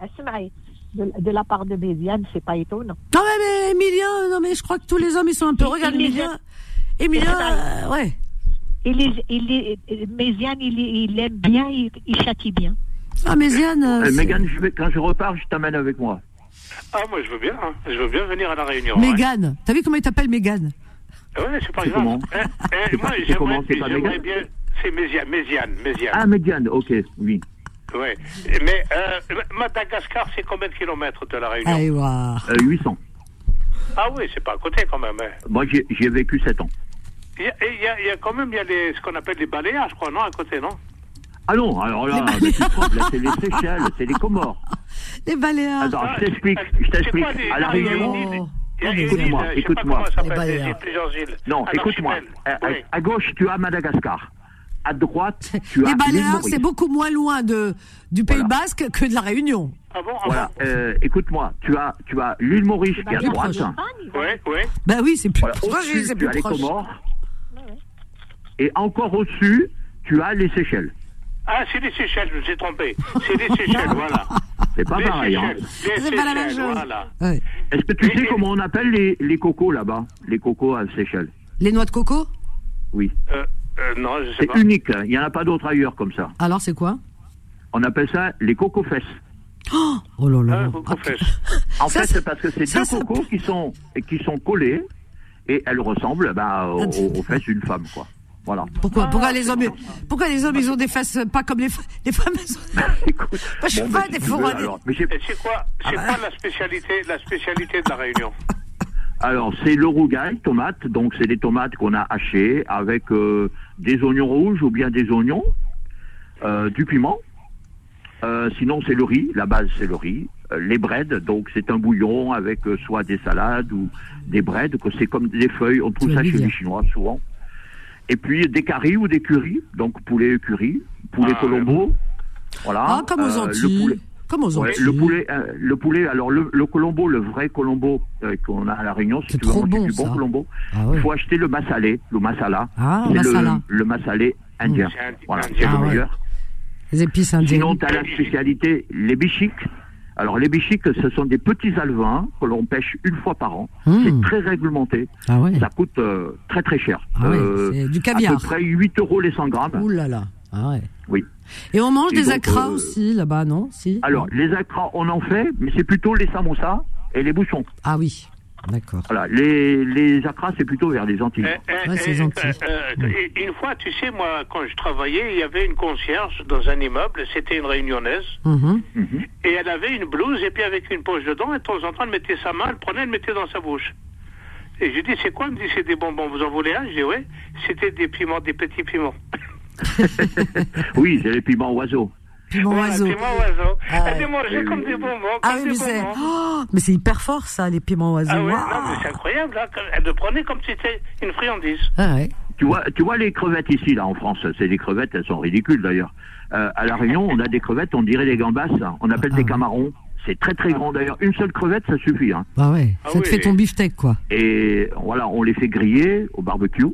Asmaï, de, de la part de Méziane, c'est pas étonnant.
Non, mais, mais Emilien, non, mais je crois que tous les hommes, ils sont un peu...
Il-
Regarde, Emilien... Emilien, euh, ouais.
Il est, il est, Méziane, il, est- il aime bien, il, il châtie bien.
Ah, Méziane... euh,
Euh,
c'est-
Mégane, je vais- quand je repars, je t'amène avec moi.
Ah, moi, je veux bien. hein. Je veux bien venir à la réunion. hein.
Mégane. T'as vu comment il t'appelle Mégane?
Ouais, c'est pas
C'est
grave.
comment?
Eh, eh,
C'est
moi,
pas- c'est
j'aimerais
comment C'est pas
j'aimerais
Mégane
bien. C'est Méziane, Méziane, Méziane.
Ah, Médiane, ok, oui.
Ouais. Mais euh, Madagascar, c'est combien de kilomètres de la Réunion?
Allez, voir.
Euh, 800.
Ah oui, c'est pas à côté quand même. hein.
Moi, j'ai vécu 7 ans.
Il y a, il y a- il y a quand même il y a les, ce qu'on appelle les baléares, je crois, non, à côté, non?
Ah non, alors là,
Les
c'est les Seychelles, c'est les Comores.
Les Baléares.
Attends,
Ah,
je t'explique,
c'est-
je t'explique. À la Réunion,
Oh.
écoute-moi,
euh,
écoute-moi. non, écoute-moi.
archipel.
À, gauche, tu as Madagascar. À droite, tu as
Les Baléares, c'est beaucoup moins loin de, du Pays
Voilà.
Basque que de la Réunion.
Ah bon, ah
Voilà, euh, écoute-moi, tu as, tu as l'île Maurice qui est à droite.
Ouais, ouais.
Ben oui, c'est plus
Voilà,
proche.
au-dessus, tu
plus
as les. Comores. Et encore au-dessus, tu as les Seychelles.
Ah, c'est les Seychelles, je me suis trompé. C'est les Seychelles, voilà.
C'est pas
les
pareil. Hein.
C'est pas la même chose.
voilà.
Ouais.
Est-ce que tu sais comment on appelle les, les cocos là-bas Les cocos à Seychelles?
Les noix de coco?
Oui.
Euh, euh, non, je sais
C'est
pas.
unique, hein. il n'y en a pas d'autres ailleurs comme ça.
Alors, c'est quoi?
On appelle ça les cocos-fesses.
Oh là
Ah,
là.
coco
Ah,
fraîche.
En
Ça,
fait,
c'est-
c'est parce que c'est deux
ça
cocos qui sont, qui sont collés et elles ressemblent bah, aux,
Ah,
aux- aux fesses d'une femme. Quoi. Voilà.
Pourquoi, pourquoi les hommes, pourquoi les hommes, ils ont des fesses pas comme les, femmes
Écoute,
Moi, je suis
bon,
pas
bah, si
des
mais
Et c'est quoi, c'est
Ah bah.
quoi la spécialité, la spécialité de la Réunion?
Alors, c'est le rougail, tomate. Donc, c'est des tomates qu'on a hachées avec euh, des oignons rouges ou bien des oignons, euh, du piment. Euh, sinon, c'est le riz. La base, c'est le riz. Les breads, donc c'est un bouillon avec soit des salades ou des breads, que c'est comme des feuilles. On trouve ça chez les Chinois souvent. Et puis des caries ou des curries, donc poulet curry, poulet
Ah,
colombo. Voilà.
Ah, comme aux
Euh, le
Antilles.
poulet-
Comme aux
Ouais,
Antilles.
le poulet, euh, le poulet. Alors le, le colombo, le vrai colombo euh, qu'on a à la Réunion, si
C'est
tu veux manger
bon,
du bon
ça.
colombo,
Ah
il
ouais.
faut acheter le massalé, le masala.
Ah, masala.
le, le massalé indien. Voilà, c'est
Ah
le
ouais.
meilleur.
Les épices indiennes.
Sinon, tu as la spécialité, les bichiques. Alors les bichiques, ce sont des petits alevins que l'on pêche une fois par an.
Mmh.
C'est très réglementé.
Ah ouais.
Ça coûte euh, très très cher.
Ah ouais,
Euh,
c'est du
à
caviar.
peu près 8 euros les 100 grammes.
Ouh là là. Ah ouais.
Oui.
Et on mange
Et
des
donc,
acras
euh,
aussi là-bas, non? Si.
Alors les acras, on en fait, mais c'est plutôt les samosas et les bouchons.
Ah oui. D'accord.
Voilà, les, les acras, c'est plutôt vers les Antilles.
Euh, euh,
Ouais, c'est
euh, euh, Une fois, tu sais, moi, quand je travaillais, il y avait une concierge dans un immeuble, c'était une réunionnaise,
Mhm.
et elle avait une blouse, et puis avec une poche dedans, et de temps en temps, elle mettait sa main, elle prenait, elle mettait dans sa bouche. Et je dis, c'est quoi? Elle me dit, c'est des bonbons, vous en voulez un? Je dis, oui, c'était des piments, des petits piments.
Oui, c'est les piments oiseaux.
Piment
Voilà,
oiseau.
piments oiseaux.
Ah
elle
ouais.
démangeait comme des bonbons,
Ah
comme
oui, mais
des bonbons.
oh, mais c'est hyper fort ça, les piments oiseaux.
Ah ouais,
Waouh.
non, mais c'est incroyable, hein, elle le prenait comme si c'était une friandise.
Ah ouais.
Tu vois, tu vois les crevettes ici, là, en France, c'est des crevettes, elles sont ridicules d'ailleurs. Euh, à La Réunion, on a des crevettes, on dirait des gambas, on appelle
Ah
des camarons. C'est très très grand d'ailleurs. Une seule crevette, ça suffit. Hein.
Ah ouais.
Ah
ça te
oui.
fait ton beefsteak quoi.
Et voilà, on les fait griller au barbecue.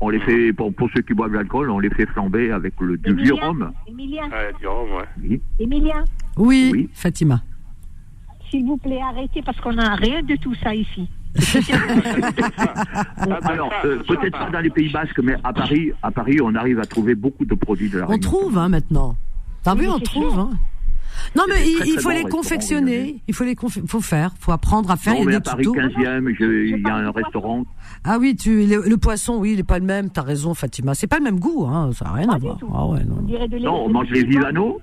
On les fait, pour, pour ceux qui boivent de l'alcool, on les fait flamber avec le, du vieux rhum.
Emilien,
Ouais, du rhum, ouais.
Oui.
Emilien,
Oui,
Oui.
Fatima.
s'il vous plaît, arrêtez parce qu'on n'a rien de tout ça ici.
Alors, euh, peut-être pas dans les Pays Basques, mais à Paris, à Paris, on arrive à trouver beaucoup de produits de la
On
Réunion.
trouve hein, maintenant. T'as
Oui,
vu, on trouve. Hein. Non mais il,
très,
il
très
faut
bon
les confectionner. Il faut les conf- faut faire, faut apprendre à faire.
Non,
il y
mais
a
à Paris
tutos.
15e, je- il y a un restaurant.
Ah oui, tu le, le poisson, oui, il est pas le même. T'as raison, Fatima. C'est pas le même goût, hein. Ça a rien
Pas
à voir. Ah ouais, non.
On dirait de
Non, on
de-
mange les vivanos.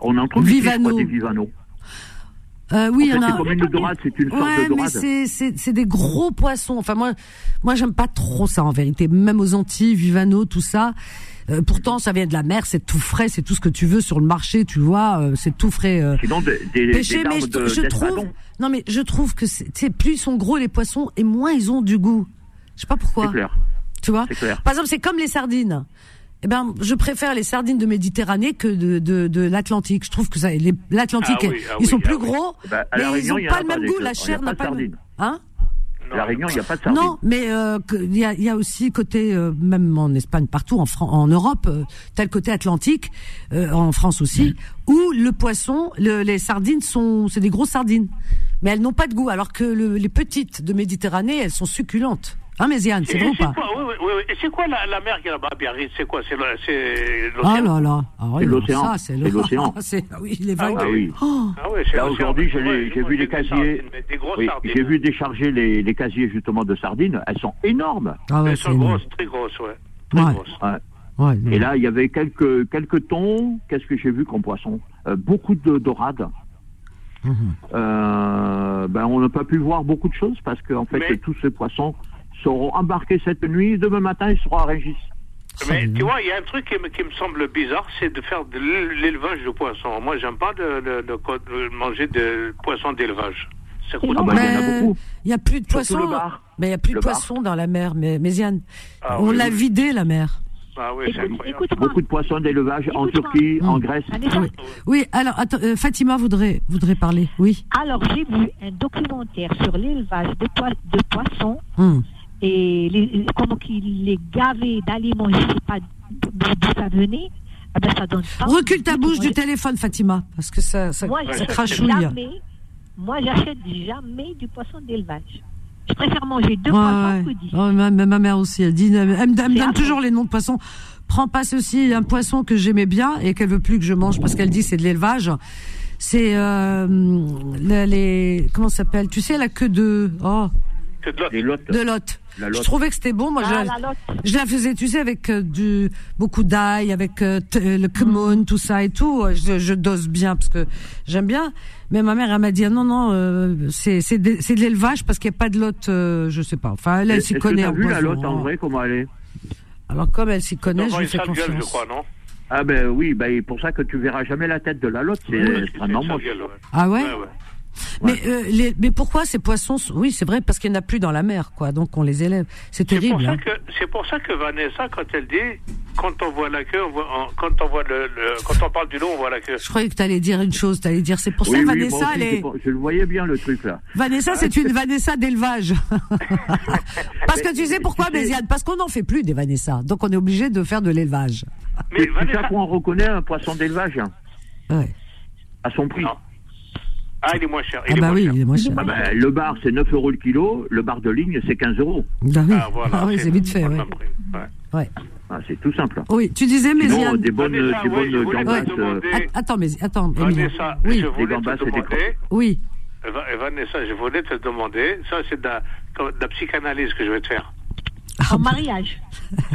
On en trouve ici, je crois,
Vivano.
des vivanos.
Euh, oui, il y
en fait,
a.
c'est comme une dorade, c'est une sorte
Ouais,
de
mais
dorade.
c'est c'est c'est des gros poissons. Enfin moi moi j'aime pas trop ça en vérité. Même aux Antilles, Vivano, tout ça. Euh, pourtant ça vient de la mer, c'est tout frais, c'est tout ce que tu veux sur le marché, tu vois, euh, c'est tout frais. euh,
Sinon, des, des,
pêché,
des
mais je,
de-
je trouve non mais je trouve que c'est plus ils sont gros les poissons et moins ils ont du goût. Je sais pas pourquoi.
C'est clair.
Tu vois
clair.
Par exemple, c'est comme les sardines. Eh ben, je préfère les sardines de Méditerranée que de de, de l'Atlantique. Je trouve que ça, l'Atlantique,
Ah oui, ah
ils
oui,
sont
ah
plus
oui.
gros,
Bah,
mais ils
Réunion,
ont
il y en
pas le même goût. La chair n'a pas le même. Hein?
La Réunion, il n'y a pas de sardines.
Non, mais euh, il y a, y a aussi côté, euh, même en Espagne, partout, en, Fran- en Europe, euh, tel côté Atlantique, en France aussi, où le poisson, le- les sardines sont, c'est des grosses sardines, mais elles n'ont pas de goût, alors que le- les petites de Méditerranée, elles sont succulentes. Hein, Méziane, c'est vrai ou
c'est
pas
quoi, oui, oui, oui, oui. Et c'est quoi la, la mer qui est là-bas Biarritz? C'est quoi C'est c'est
Ah
l'océan
là là, ah oui,
C'est l'océan.
ça, c'est
l'océan.
ah oui, les
Ah
vagues.
Ah oui.
Oh,
Ah c'est
Là,
l'océan.
aujourd'hui, j'ai vu les
des
casiers. j'ai vu décharger les, les casiers justement de sardines. Elles sont énormes.
ah ouais,
Elles sont
énorme.
grosses, très grosses, ouais. Très
Ouais.
grosses.
Ouais.
Ouais,
Et là, il y avait quelques quelques thons. Qu'est-ce que j'ai vu comme poisson? Euh, Beaucoup de dorades.
Mhm.
Euh, ben, on n'a pas pu voir beaucoup de choses parce qu'en fait,
Mais-
tous ces poissons seront embarqués cette nuit. Demain matin, ils seront à Régis.
Mais tu vois, il y a un truc qui me, qui me semble bizarre, c'est de faire de l'élevage de poissons. Moi, j'aime pas de, de- de- de manger de poissons d'élevage.
Ah il y en a
Mais
beaucoup.
Il y a plus de poissons. Mais il y a plus
Le
de
bar.
poissons dans la mer, mais Méziane.
Ah
on
oui,
l'a vidé la mer.
Ah oui, c'est.
Beaucoup de poissons d'élevage en. Turquie, en
Mm.
Grèce.
Vanessa,
Oui. Oui, alors attends, euh, Fatima voudrait voudrait parler. Oui.
Alors, j'ai vu un documentaire sur l'élevage de, de poissons
Hum.
Et les, comment qu'ils les gavaient d'aliments, je ne sais pas d'où ça venait. Ah ben, ça donne pas
Recule ta bouche du téléphone, Fatima, parce que ça ça,
Moi,
ça crachouille.
jamais, moi, j'achète jamais du poisson d'élevage. Je préfère manger deux
Ouais,
poissons
ouais.
que dix.
Oh, ma, ma mère aussi, elle dit, elle, me- elle me donne toujours les noms de poissons. Prends pas ceci, un poisson que j'aimais bien et qu'elle veut plus que je mange parce qu'elle dit c'est de l'élevage. C'est euh, les, les- comment ça s'appelle? Tu sais la queue de oh
C'est de l'autre.
De Je trouvais que c'était bon. Moi,
Ah,
je,
la lotte.
je la faisais, tu sais, avec euh, du beaucoup d'ail, avec euh, euh, le cumin, tout ça et tout. Je, je dose bien parce que j'aime bien. Mais ma mère, elle m'a dit ah, non, non, euh, c'est c'est de, c'est de l'élevage parce qu'il n'y a pas de lotte, euh, je sais pas. Enfin, elle, elle s'y
Est-ce que
connaît
t'as
en
vu la lotte en
hein.
vrai comment elle est?
Alors comme elle s'y connaît, je lui fais
sale gueule, je
confiance.
crois, non?
Ah ben oui, ben, c'est pour ça que tu verras jamais la tête de la lotte. C'est extrêmement moche.
gueule, ouais.
Ah ouais,
Ouais, ouais.
Mais euh, les, mais pourquoi ces poissons Oui, c'est vrai parce qu'il n'y en a plus dans la mer, quoi. Donc on les élève. C'est
C'est pour,
terrible.
ça
hein.
que, c'est pour ça que Vanessa, quand elle dit, quand on voit la queue, on voit, en- quand on voit le, le- quand on parle du loup, on voit la queue.
Je croyais que tu allais dire une chose. Tu allais dire c'est pour
Oui,
ça
oui,
Vanessa,
aussi,
elle
c'est
est...
pour- je le voyais bien le truc là.
Vanessa, c'est une Vanessa d'élevage. Parce que tu sais pourquoi, Méziane Parce qu'on n'en fait plus des Vanessa. Donc on est obligé de faire de l'élevage.
Mais
C'est c'est
Vanessa,
ça qu'on reconnaît un poisson d'élevage? Hein,
Ouais.
à son prix.
Non. Ah, il est moins cher.
ah bah oui, il est moins cher.
Ah le bar, c'est 9 euros le kilo. Le bar de ligne, c'est 15 euros.
Bah oui,
Ah, voilà,
Ah oui,
c'est
vite fait. Ouais.
Ah, c'est tout simple.
Oui, tu disais,
Sinon,
Méziane.
des bonnes,
Vanessa,
des
oui,
bonnes
je voulais
gambas.
te
euh,
demander-
Attends, mais attends, Emilien.
Vanessa,
Oui,
je voulais
gambas,
te demander.
oui.
Va- Vanessa, je voulais te demander. Ça, c'est de, la- de la psychanalyse que je vais te faire.
En mariage.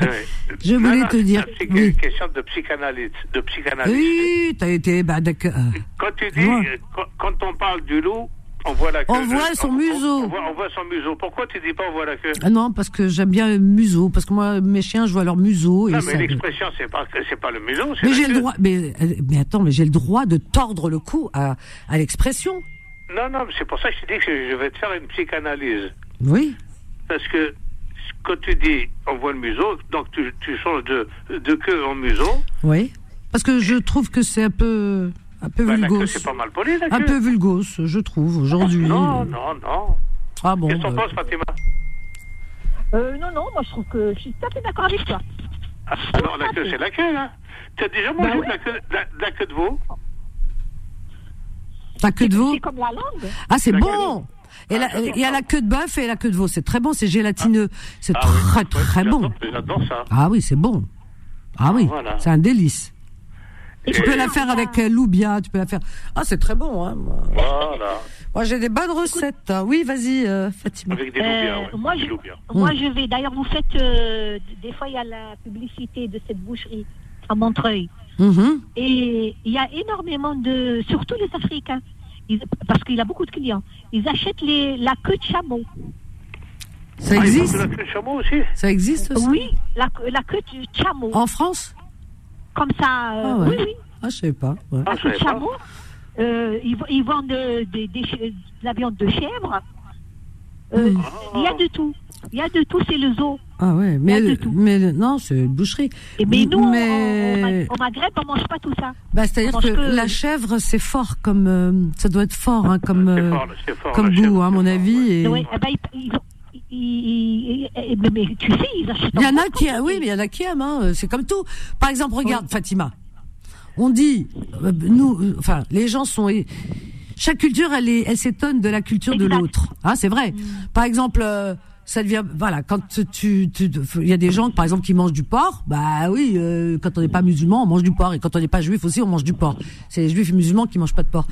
Ouais.
Je voulais
non,
te dire,
C'est
oui.
une question de psychanalyse. De psychanalyse.
Oui, t'as été, bah, d'accord.
Quand tu dis,
Ouais.
quand, quand on parle du loup, on voit la queue.
On voit son museau.
On, voit, on voit son museau. Pourquoi tu dis pas on voit la queue?
Ah non, parce que j'aime bien le museau, parce que moi, mes chiens, je vois leur museau.
Non, mais l'expression, c'est pas, c'est pas le museau.
Mais j'ai le droit, mais, euh, mais attends, mais j'ai le droit de tordre le cou à, à l'expression.
Non, non, mais c'est pour ça que je te dis que je vais te faire une psychanalyse.
Oui.
Parce que quand tu dis on voit le museau, donc tu, tu changes de, de queue en museau.
Oui. Parce que je trouve que c'est un peu, un peu
Bah, la queue,
vulgose.
c'est pas mal poli, la
Un
queue.
peu vulgose, je trouve, aujourd'hui.
Non, non, non.
Ah bon.
Qu'est-ce que t'en
bah,
penses, Fatima
Euh, non, non, moi je trouve que je suis tout à fait d'accord avec toi.
Ah, Alors, la queue, c'est la queue, hein Tu as déjà mangé
Bah
de,
oui.
la queue, de la, la queue de veau
Ta queue de veau
C'est comme la langue.
Ah, c'est
La
bon et la- il y a la queue de bœuf et la queue de veau, c'est très bon, c'est gélatineux, c'est
Ah
très très bon.
j'adore- J'adore ça.
Ah oui, c'est bon. Ah oui,
voilà.
c'est un délice.
Et
Tu peux la faire avec euh, loubia, tu peux la faire. Ah, c'est très bon. Hein. Moi,
Voilà.
Moi, j'ai des bonnes recettes. hein. Oui, vas-y, euh, Fatima.
Avec des
Euh,
loubias, ouais.
moi,
des
je,
loubias.
moi, je vais. D'ailleurs, vous faites. euh, des fois, il y a la publicité de cette boucherie à Montreuil.
Mhm.
Et il y a énormément de. Surtout les Africains. Ils- parce qu'il a beaucoup de clients. Ils achètent les, la queue de chameau.
Ça
Ah,
existe
la queue de chameau aussi
Ça existe aussi
Oui, la, la queue de chameau.
En France
Comme ça. euh,
Ah ouais.
Oui, oui.
Ah, je sais pas. ouais.
Ah,
La queue de chameau. Euh, ils, ils vendent euh, de la viande de chèvre. Euh,
Mm.
Il y a de tout. Il y a de tout, c'est le zoo.
Ah ouais, mais, non, c'est une boucherie.
Et mais nous,
Mais-
au Maghreb, on mange pas tout ça.
Bah, c'est-à-dire que la chèvre, c'est fort comme. euh, ça doit être fort, hein, comme,
C'est
euh,
fort, c'est fort,
comme goût,
chèvre,
hein, à mon
fort,
avis.
ouais.
Et...
Oui, eh ben, ils, ils ont- ils- ils- ils- mais, mais tu sais, ils achètent.
Il y en a qui, oui, mais il y en a qui aiment. Hein. C'est comme tout. Par exemple, regarde, Fatima. On dit, euh, nous, euh, enfin, les gens sont. Chaque culture, elle, est, elle s'étonne de la culture de l'autre. Hein, c'est vrai. Par exemple, euh, ça devient, voilà, quand tu, tu, il y a des gens, par exemple, qui mangent du porc. Bah oui, euh, quand on n'est pas musulman, on mange du porc, et quand on n'est pas juif aussi, on mange du porc. C'est les juifs et musulmans qui mangent pas de porc.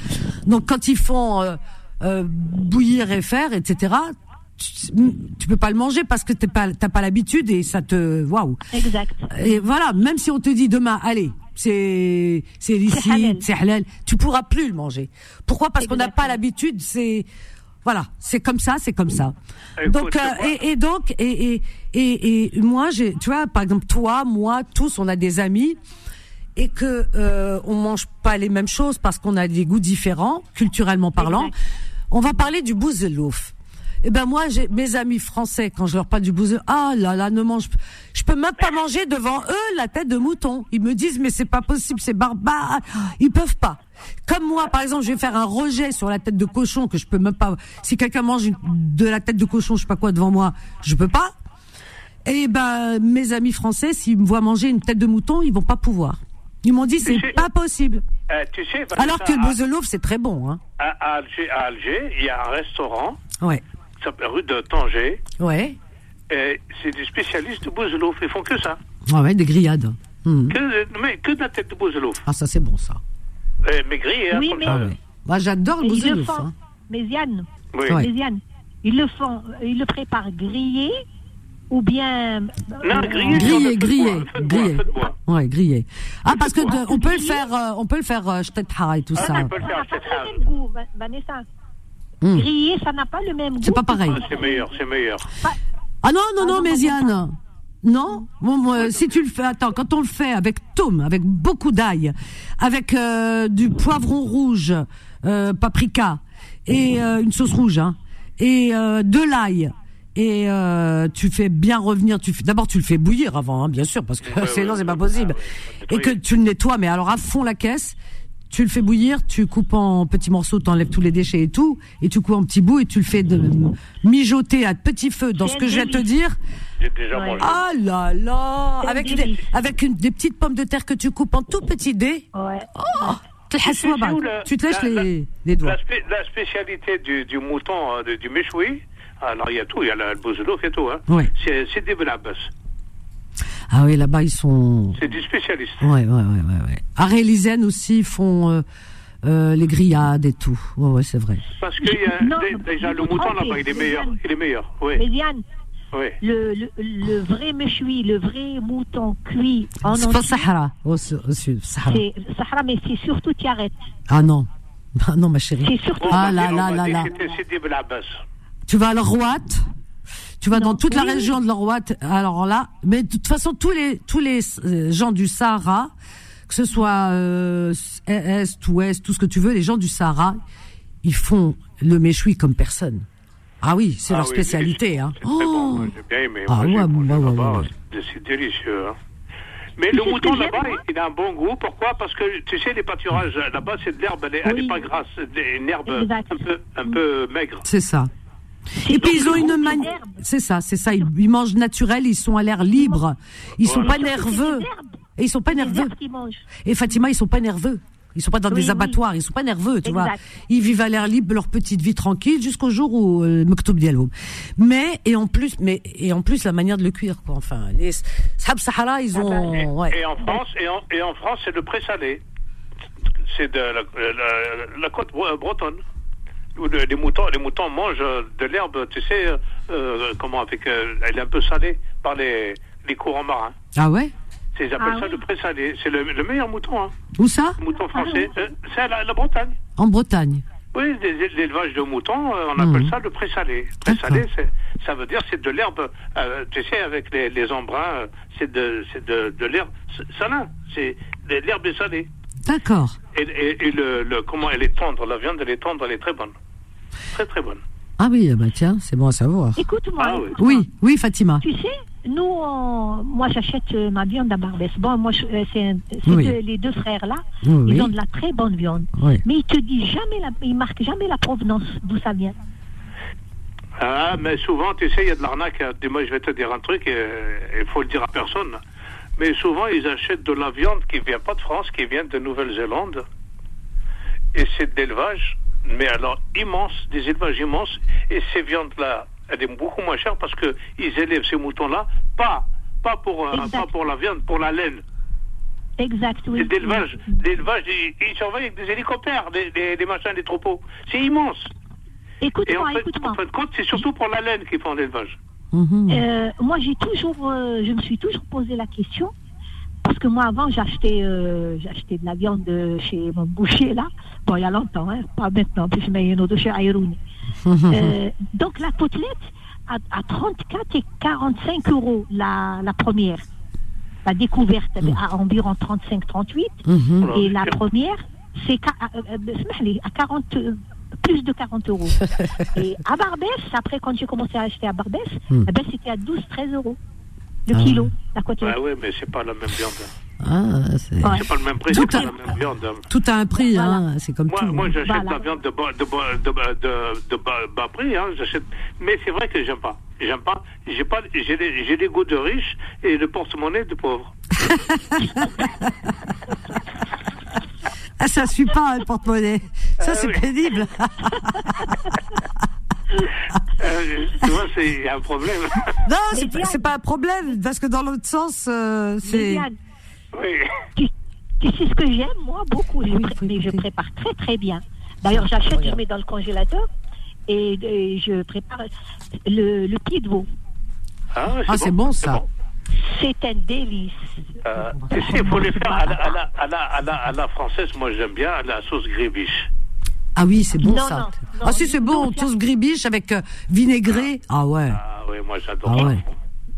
Donc, quand ils font euh, euh, bouillir et faire, etc. Tu, tu peux pas le manger parce que t'es pas, t'as pas l'habitude et ça te, waouh.
Exact.
Et voilà, même si on te dit demain, allez, c'est c'est licite, c'est halal, tu pourras plus le manger. Pourquoi? Parce qu'on n'a pas l'habitude. C'est voilà, c'est comme ça, c'est comme ça.
Écoute,
donc euh, et, et donc et et et, et moi j'ai, tu vois, par exemple toi, moi, tous, on a des amis et que euh, on mange pas les mêmes choses parce qu'on a des goûts différents, culturellement parlant.
Exact.
On va parler du bouzelouf. Eh ben moi, j'ai mes amis français quand je leur parle du bouzelouf, ah là là, ne mange, je peux même pas manger devant eux la tête de mouton. Ils me disent mais c'est pas possible, c'est barbare. Ils peuvent pas. Comme moi, par exemple, je vais faire un rejet sur la tête de cochon que je peux même pas. Si quelqu'un mange une- de la tête de cochon, je sais pas quoi devant moi, je peux pas. Eh ben mes amis français, s'ils me voient manger une tête de mouton, ils vont pas pouvoir. Ils m'ont dit c'est pas possible.
Euh, tu sais, Vanessa,
Alors que le
à,
bouzelouf c'est très bon, hein.
à, Alger, à Alger, il y a un restaurant,
Ouais,
rue de Tanger,
ouais,
et c'est des spécialistes de bouzelouf. Ils font que ça.
ouais, ouais, des grillades. Hmm.
Que, mais que de la tête de bouzelouf.
Ah ça c'est bon ça.
Euh, mais grillé, hein,
Oui,
comme
mais-
ça.
Ah ouais. Moi j'adore le bouzelouf.
font.
Hein.
Mais Yann,
Oui.
Ouais.
mais Yann, ils le font, ils le préparent grillé ou bien.
Non,
euh,
grillé,
Grillé, grillé, grillé. Ouais, grillé. Ah parce que on peut le faire, euh, on peut le faire euh, shtetha et tout
Ah,
ça.
on peut le
Ça
faire,
n'a pas
c'est ça.
le même goût, Va- Vanessa.
Hmm.
Grillé, ça n'a pas le même goût.
C'est pas pareil.
Ah, C'est meilleur, c'est meilleur.
Ah non non
Ah,
non,
non,
Méziane. Non, bon, moi, si tu le fais, attends, quand on le fait avec tome, avec beaucoup d'ail, avec euh, du poivron rouge, euh, paprika et euh, une sauce rouge, hein, et euh, de l'ail. Et euh, tu fais bien revenir. Tu fais, d'abord tu le fais bouillir avant, hein, bien sûr, parce que
Ouais,
sinon
ouais,
c'est pas possible.
Ah, ouais,
Et que tu le nettoies, mais alors à fond la caisse. Tu le fais bouillir, tu coupes en petits morceaux, t'enlèves tous les déchets et tout, et tu coupes en petits bouts et tu le fais de, mijoter à petit feu dans ce que je viens de te dire.
J'ai déjà
Ouais.
mangé.
Ah là là Avec, des,
délice.
avec une, des petites pommes de terre que tu coupes en tout petits dés.
Ouais.
Oh Tu te lèches les, les doigts.
La, spécialité du, du mouton, euh, du méchoui, alors il y a tout, il y a le bouzelot et tout, hein. c'est des blabas.
Ah oui, là-bas, ils sont.
C'est du spécialiste.
Ouais, ouais, ouais, ouais. À Rélisène aussi, ils font euh, euh, les grillades et tout. Ouais, ouais, c'est vrai.
Parce que y a, déjà, le mouton là-bas, il est meilleur. Il est meilleur, oui.
Mais Diane, oui. Le, le, le, vrai méchoui, le vrai mouton cuit en
C'est pas Sahara, au, sud.
Sahara. C'est Sahara, mais c'est surtout Tiaret.
Ah non. Ah non, ma chérie.
C'est surtout.
Ah là là là là. Tu vas à l'Orwat tu vas dans toute la région de l'Orwat, alors là, mais de toute façon, tous les tous les euh, gens du Sahara, que ce soit euh, est, ouest, tout ce que tu veux, les gens du Sahara, ils font le méchoui comme personne. Ah oui, c'est ah leur spécialité. Hein.
Oh. J'ai bien aimé. Ah ouais, ouais, ouais, C'est délicieux. Hein. Mais le mouton là-bas, il a un bon goût. Pourquoi? Parce que tu sais, les pâturages là-bas, c'est de l'herbe, elle n'est pas grasse, c'est une herbe un peu, un peu maigre.
C'est ça. Et puis ils ont une manière, c'est ça, c'est ça. Ils, mangent naturel, ils sont à l'air libre, ils sont pas nerveux. Et ils sont pas nerveux. Et Fatima, ils sont pas nerveux. Ils sont pas dans des abattoirs, ils sont pas nerveux, tu vois. Ils vivent à l'air libre, leur petite vie tranquille jusqu'au jour où euh, Mais et en plus, mais et en plus la manière de le cuire, quoi. Enfin, les Sahab Sahara, ils ont.
Et, ouais. et en France, et en, et en France, c'est le présalé. C'est de la, la côte bretonne les moutons, les moutons mangent de l'herbe, tu sais, euh, euh, comment avec, euh, elle est un peu salée par les, les courants marins.
Ah ouais?
Ils appellent ah ça le présalé. C'est le, le, meilleur mouton. Hein.
Où ça?
Le mouton français. Ah c'est à la, Bretagne.
En Bretagne
oui, l'élevage de moutons, on appelle mmh. ça le présalé. Présalé, ça veut dire c'est de l'herbe, tu sais, avec les, les embruns, c'est de, de, de l'herbe salin, c'est l'herbe est salée.
D'accord.
Et, et, et le, le, comment elle est tendre, la viande elle est tendre, elle est très bonne. Très très bonne.
Ah oui, bah tiens, c'est bon à savoir.
Écoute-moi. Ah
oui. oui. Fatima.
Tu sais, nous, moi j'achète euh, ma viande à Barbès. Bon, moi, euh, c'est les deux frères là, ils ont de la très bonne viande. Mais ils te disent jamais, la, ils marquent jamais la provenance d'où ça vient.
Ah, mais souvent, tu sais, il y a de l'arnaque. Moi, je vais te dire un truc, il faut le dire à personne. Mais souvent, ils achètent de la viande qui vient pas de France, qui vient de Nouvelle-Zélande. Et c'est d'élevage mais alors immense, des élevages immenses, et ces viandes-là, elles sont beaucoup moins chères parce qu'ils élèvent ces moutons-là, pas, pas, pour, euh, pas pour la viande, pour la laine.
Exact, oui.
C'est d'élevage, d'élevage, ils, surveillent avec des hélicoptères, des, des, machins, des troupeaux. C'est immense.
Écoute-moi,
écoute-moi. En fin de compte, c'est surtout pour la laine qu'ils font l'élevage.
Mhm. Euh, moi, j'ai toujours, euh, je me suis toujours posé la question parce que moi, avant, j'achetais euh, j'achetais de la viande chez mon boucher, là. Bon, il y a longtemps, hein, pas maintenant, puis je mets une autre chez Ayrouni. euh, donc, la côtelette, à, à, 34 et 45 euros, la, la première. La découverte, à environ 35-38. Mhm. Et la première, c'est à, à 40 plus de 40 euros. et à Barbès, après, quand j'ai commencé à acheter à Barbès, hmm. eh ben, c'était à 12-13 euros le ah. kilo, la côtelette.
Ah oui, mais c'est pas la même viande.
Ah,
c'est ouais. pas le même prix, c'est pas la même viande.
Tout a un prix, hein, c'est comme
moi,
tout.
Moi, j'achète voilà. la viande de bas, de, de, de, de bas, bas, prix, hein, j'achète. Mais c'est vrai que j'aime pas. J'aime pas. J'ai pas, j'ai des, j'ai des goûts de riche et le porte-monnaie de pauvre.
ah, ça suit pas, hein, le porte-monnaie. Ça, ah, c'est oui. pénible.
Euh, tu vois, c'est un problème.
Non, c'est pas, un problème, parce que dans l'autre sens, euh, c'est.
Oui.
Tu, tu, sais ce que j'aime, moi, beaucoup? Je, mais je prépare très, très bien. D'ailleurs, j'achète, je mets dans le congélateur et, je prépare le, le, pied de veau.
Ah,
c'est ah, bon, bon, ça.
C'est un délice.
Euh, il faut les faire à la, à, la, à, la, à, la, à la française. Moi, j'aime bien la sauce grébiche.
Ah oui, c'est bon ça. ah si, c'est bon, sauce gribiche avec euh, vinaigré. Ah ouais.
Ah oui, moi j'adore. Ah
ouais.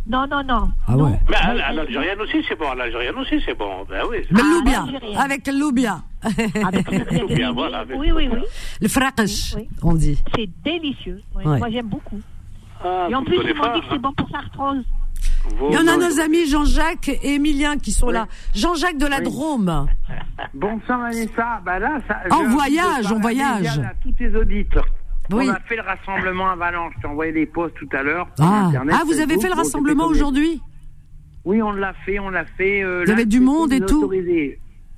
Non, non, non.
Ah ouais.
Mais à, l'algérienne aussi, c'est bon. À l'algérienne aussi, c'est bon. Ben oui.
Le loubia. Avec le loubia.
Avec le loubia, voilà. Oui, oui, oui.
Le fracache, on dit.
C'est délicieux. Moi, j'aime beaucoup. Ah, Et en plus, ils m'ont dit que c'est bon pour l'arthrose.
Il y en a nos amis Jean-Jacques et Emilien qui sont là. Jean-Jacques de la Drôme.
Bonsoir Vanessa. Bah là, ça,
en voyage, en voyage.
À tous tes auditeurs. Oui. On a fait le rassemblement à Valence. Je t'ai envoyé des posts tout à l'heure.
Ah. ah, vous avez fait le rassemblement aujourd'hui?
Oui, on l'a fait, on l'a fait.
Euh, vous avez du monde et tout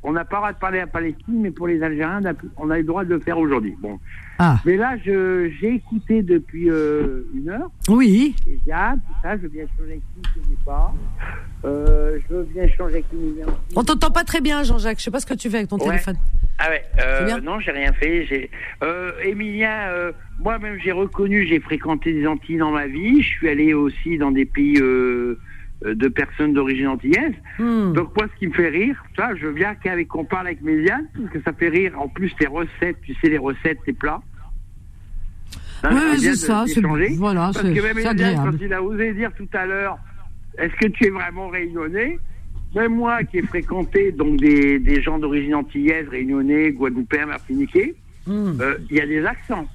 on n'a pas le droit de parler à Palestine, mais pour les Algériens, on a le droit de le faire aujourd'hui. Bon.
Ah.
Mais là, j'ai écouté depuis euh, une heure.
Oui.
Et Diane, tout ça, je veux bien changer avec qui, je ne sais pas. Euh, je veux bien changer avec l'univers.
On t'entend pas très bien, Jean-Jacques. Je sais pas ce que tu fais avec ton
Ouais.
téléphone.
Ah ouais, euh, non, j'ai rien fait. J'ai, euh, Emilien, euh, moi-même, j'ai reconnu, j'ai fréquenté des Antilles dans ma vie. Je suis allé aussi dans des pays de personnes d'origine antillaise.
Hmm.
Donc moi, ce qui me fait rire, ça, je bien qu'avec qu'on parle avec Méliane, parce que ça fait rire. En plus, tes recettes, tu sais, les recettes, tes plats. Hein, bien
c'est ça, c'est- voilà,
Parce que même Méliane, quand il a osé dire tout à l'heure, est-ce que tu es vraiment réunionnais? Même moi qui ai fréquenté donc des, des gens d'origine antillaise, réunionnais, guadeloupéens, martiniquais,
Hmm.
euh, il y a des accents.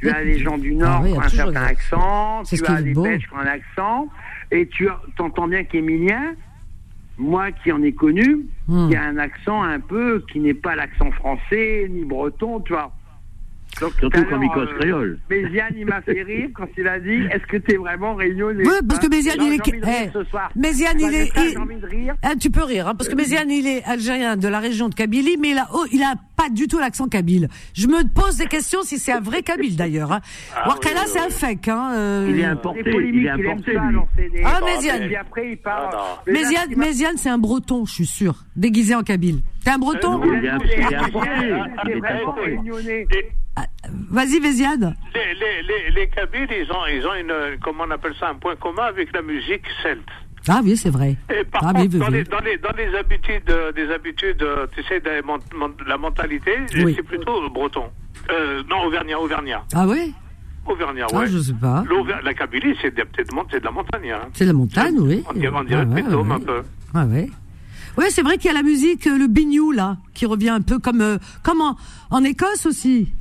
Tu as les gens du Nord
Ah oui,
qui ont un certain accent, tu as les. Belges qui ont un accent, et tu entends bien qu'Emilien, moi qui en ai connu,
Hmm.
qui a un accent un peu qui n'est pas l'accent français ni breton, tu vois. Donc,
Surtout quand il cause
euh,
créole.
Méziane, il m'a fait rire quand il a dit Est-ce que tu es vraiment réunionnais
Oui, parce que Méziane, il est. Eh,
ce soir.
Méziane,
Ça
il est.
de rire.
Ah, tu peux rire, hein, parce que Méziane, il est algérien de la région de Kabylie, mais il a, oh, il a pas du tout l'accent kabyle. Je me pose des questions si c'est un vrai kabyle d'ailleurs. Hein. Warkala, c'est un fake. Hein, euh.
Il est importé, il est importé,
Ah, Méziane.
Et après, il.
Ah,
Méziane, c'est un breton, je suis sûr, déguisé en kabyle. T'es un breton
Euh,
Il est, il est importé.
Les,
Vas-y, Méziane.
les, les, les, les Kabyles, ils ont, ils ont une, comment on appelle ça, un point commun avec la musique celte.
Ah oui, c'est vrai.
Et par
Ah,
contre,
mais oui,
dans,
oui.
les, dans, les, dans les habitudes, euh, des habitudes, euh, tu sais, mon- la mentalité,
Oui.
c'est plutôt breton. Euh, non, auvergnat, auvergnat.
Ah ouais?
Auvergnat,
Ah,
ouais.
je sais pas.
La Kabylie, c'est de, de de la montagne. Hein.
C'est la montagne, oui.
On dirait, on dirait
Ah ouais,
plutôt
ouais.
un peu.
Ah ouais. Ouais, c'est vrai qu'il y a la musique, euh, le bignou là, qui revient un peu comme euh, comme en, en Écosse aussi.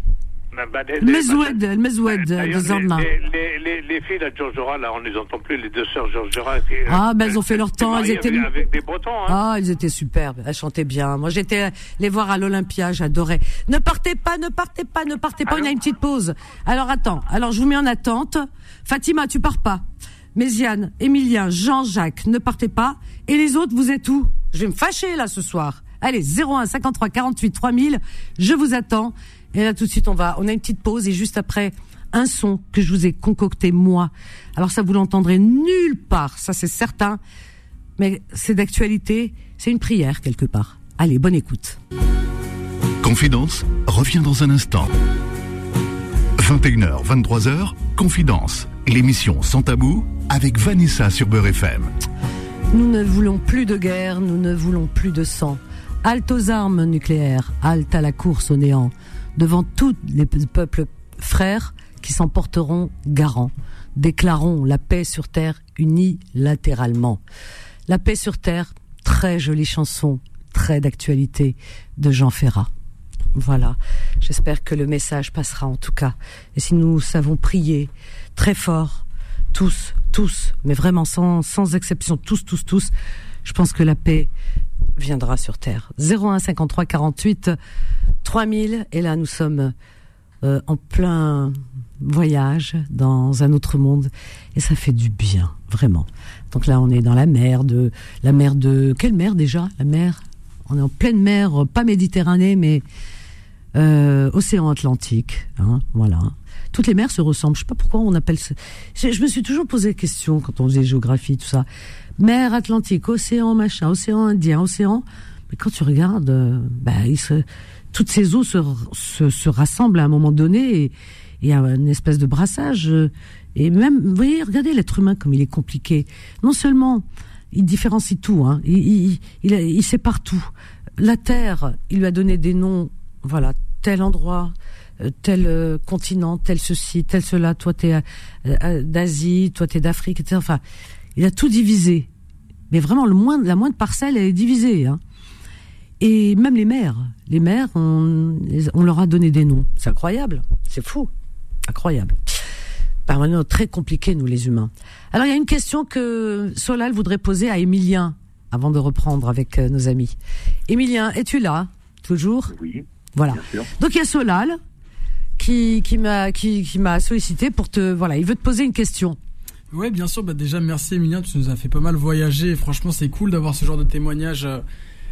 Mezoued, le Mezoued de
D'ailleurs,
Zandna.
les, les, les, les filles de Georgera, là, on les entend plus, les deux sœurs Georgera.
Ah, ben, elles ont fait leur temps, elles étaient-
Avec, avec des Bretons, hein.
Ah, elles étaient superbes, elles chantaient bien. Moi, j'étais les voir à l'Olympia, j'adorais. Ne partez pas, ne partez pas, ne partez pas, on a une petite pause. Alors attends, alors je vous mets en attente. Fatima, tu pars pas. Méziane, Emilien, Jean-Jacques, ne partez pas. Et les autres, vous êtes où? Je vais me fâcher là ce soir. Allez, 01 53 48 3000, je vous attends. Et là tout de suite, on va, on a une petite pause et juste après, un son que je vous ai concocté moi. Alors ça, vous l'entendrez nulle part, ça c'est certain mais c'est d'actualité, c'est une prière quelque part. Allez, bonne écoute.
Confidence revient dans un instant. 21h, 23h, Confidence, l'émission sans tabou avec Vanessa sur Beurre FM.
Nous ne voulons plus de guerre, nous ne voulons plus de sang. Halte aux armes nucléaires, halte à la course au néant, devant tous les pe- peuples frères qui s'en porteront garants. Déclarons la paix sur terre unilatéralement. La paix sur terre, très jolie chanson, très d'actualité de Jean Ferrat. Voilà. J'espère que le message passera en tout cas. Et si nous savons prier très fort, tous, tous, mais vraiment sans, sans exception, tous, tous, tous, je pense que la paix viendra sur terre. 01 53 48 3000. Et là, nous sommes euh, en plein voyage dans un autre monde et ça fait du bien, vraiment. Donc là, on est dans la mer de la mer de quelle mer déjà? La mer? On est en pleine mer, pas Méditerranée, mais euh, océan Atlantique. Hein, voilà. Toutes les mers se ressemblent. Je sais pas pourquoi on appelle. ça. Je, me suis toujours posé la question quand on faisait géographie, tout ça. Mer Atlantique, océan machin, océan Indien, océan. Mais quand tu regardes, euh, bah, il se, toutes ces eaux se, se, se rassemblent à un moment donné et il y a une espèce de brassage. euh, Et même, vous voyez, regardez l'être humain comme il est compliqué. Non seulement il différencie tout, hein, il, il, il, il. La Terre, il lui a donné des noms, voilà, tel endroit, euh, tel euh, continent, tel ceci, tel cela. Toi, t'es euh, d'Asie, toi, t'es d'Afrique, etc. Enfin, il a tout divisé. Mais vraiment, le la moindre parcelle, elle est divisée. Hein. Et même les mères, les mères, on, leur a donné des noms. C'est incroyable, c'est fou, incroyable. Par maintenant, très compliqué, nous les humains. Alors, il y a une question que Solal voudrait poser à Émilien, avant de reprendre avec nos amis. Émilien, es-tu là? Toujours?
Oui,
Voilà. Donc il y a Solal qui, qui m'a qui, qui m'a sollicité pour te voilà, il veut te poser une question.
Ouais, bien sûr. Bah déjà, merci Emilien, tu nous as fait pas mal voyager. Et franchement, c'est cool d'avoir ce genre de témoignage euh,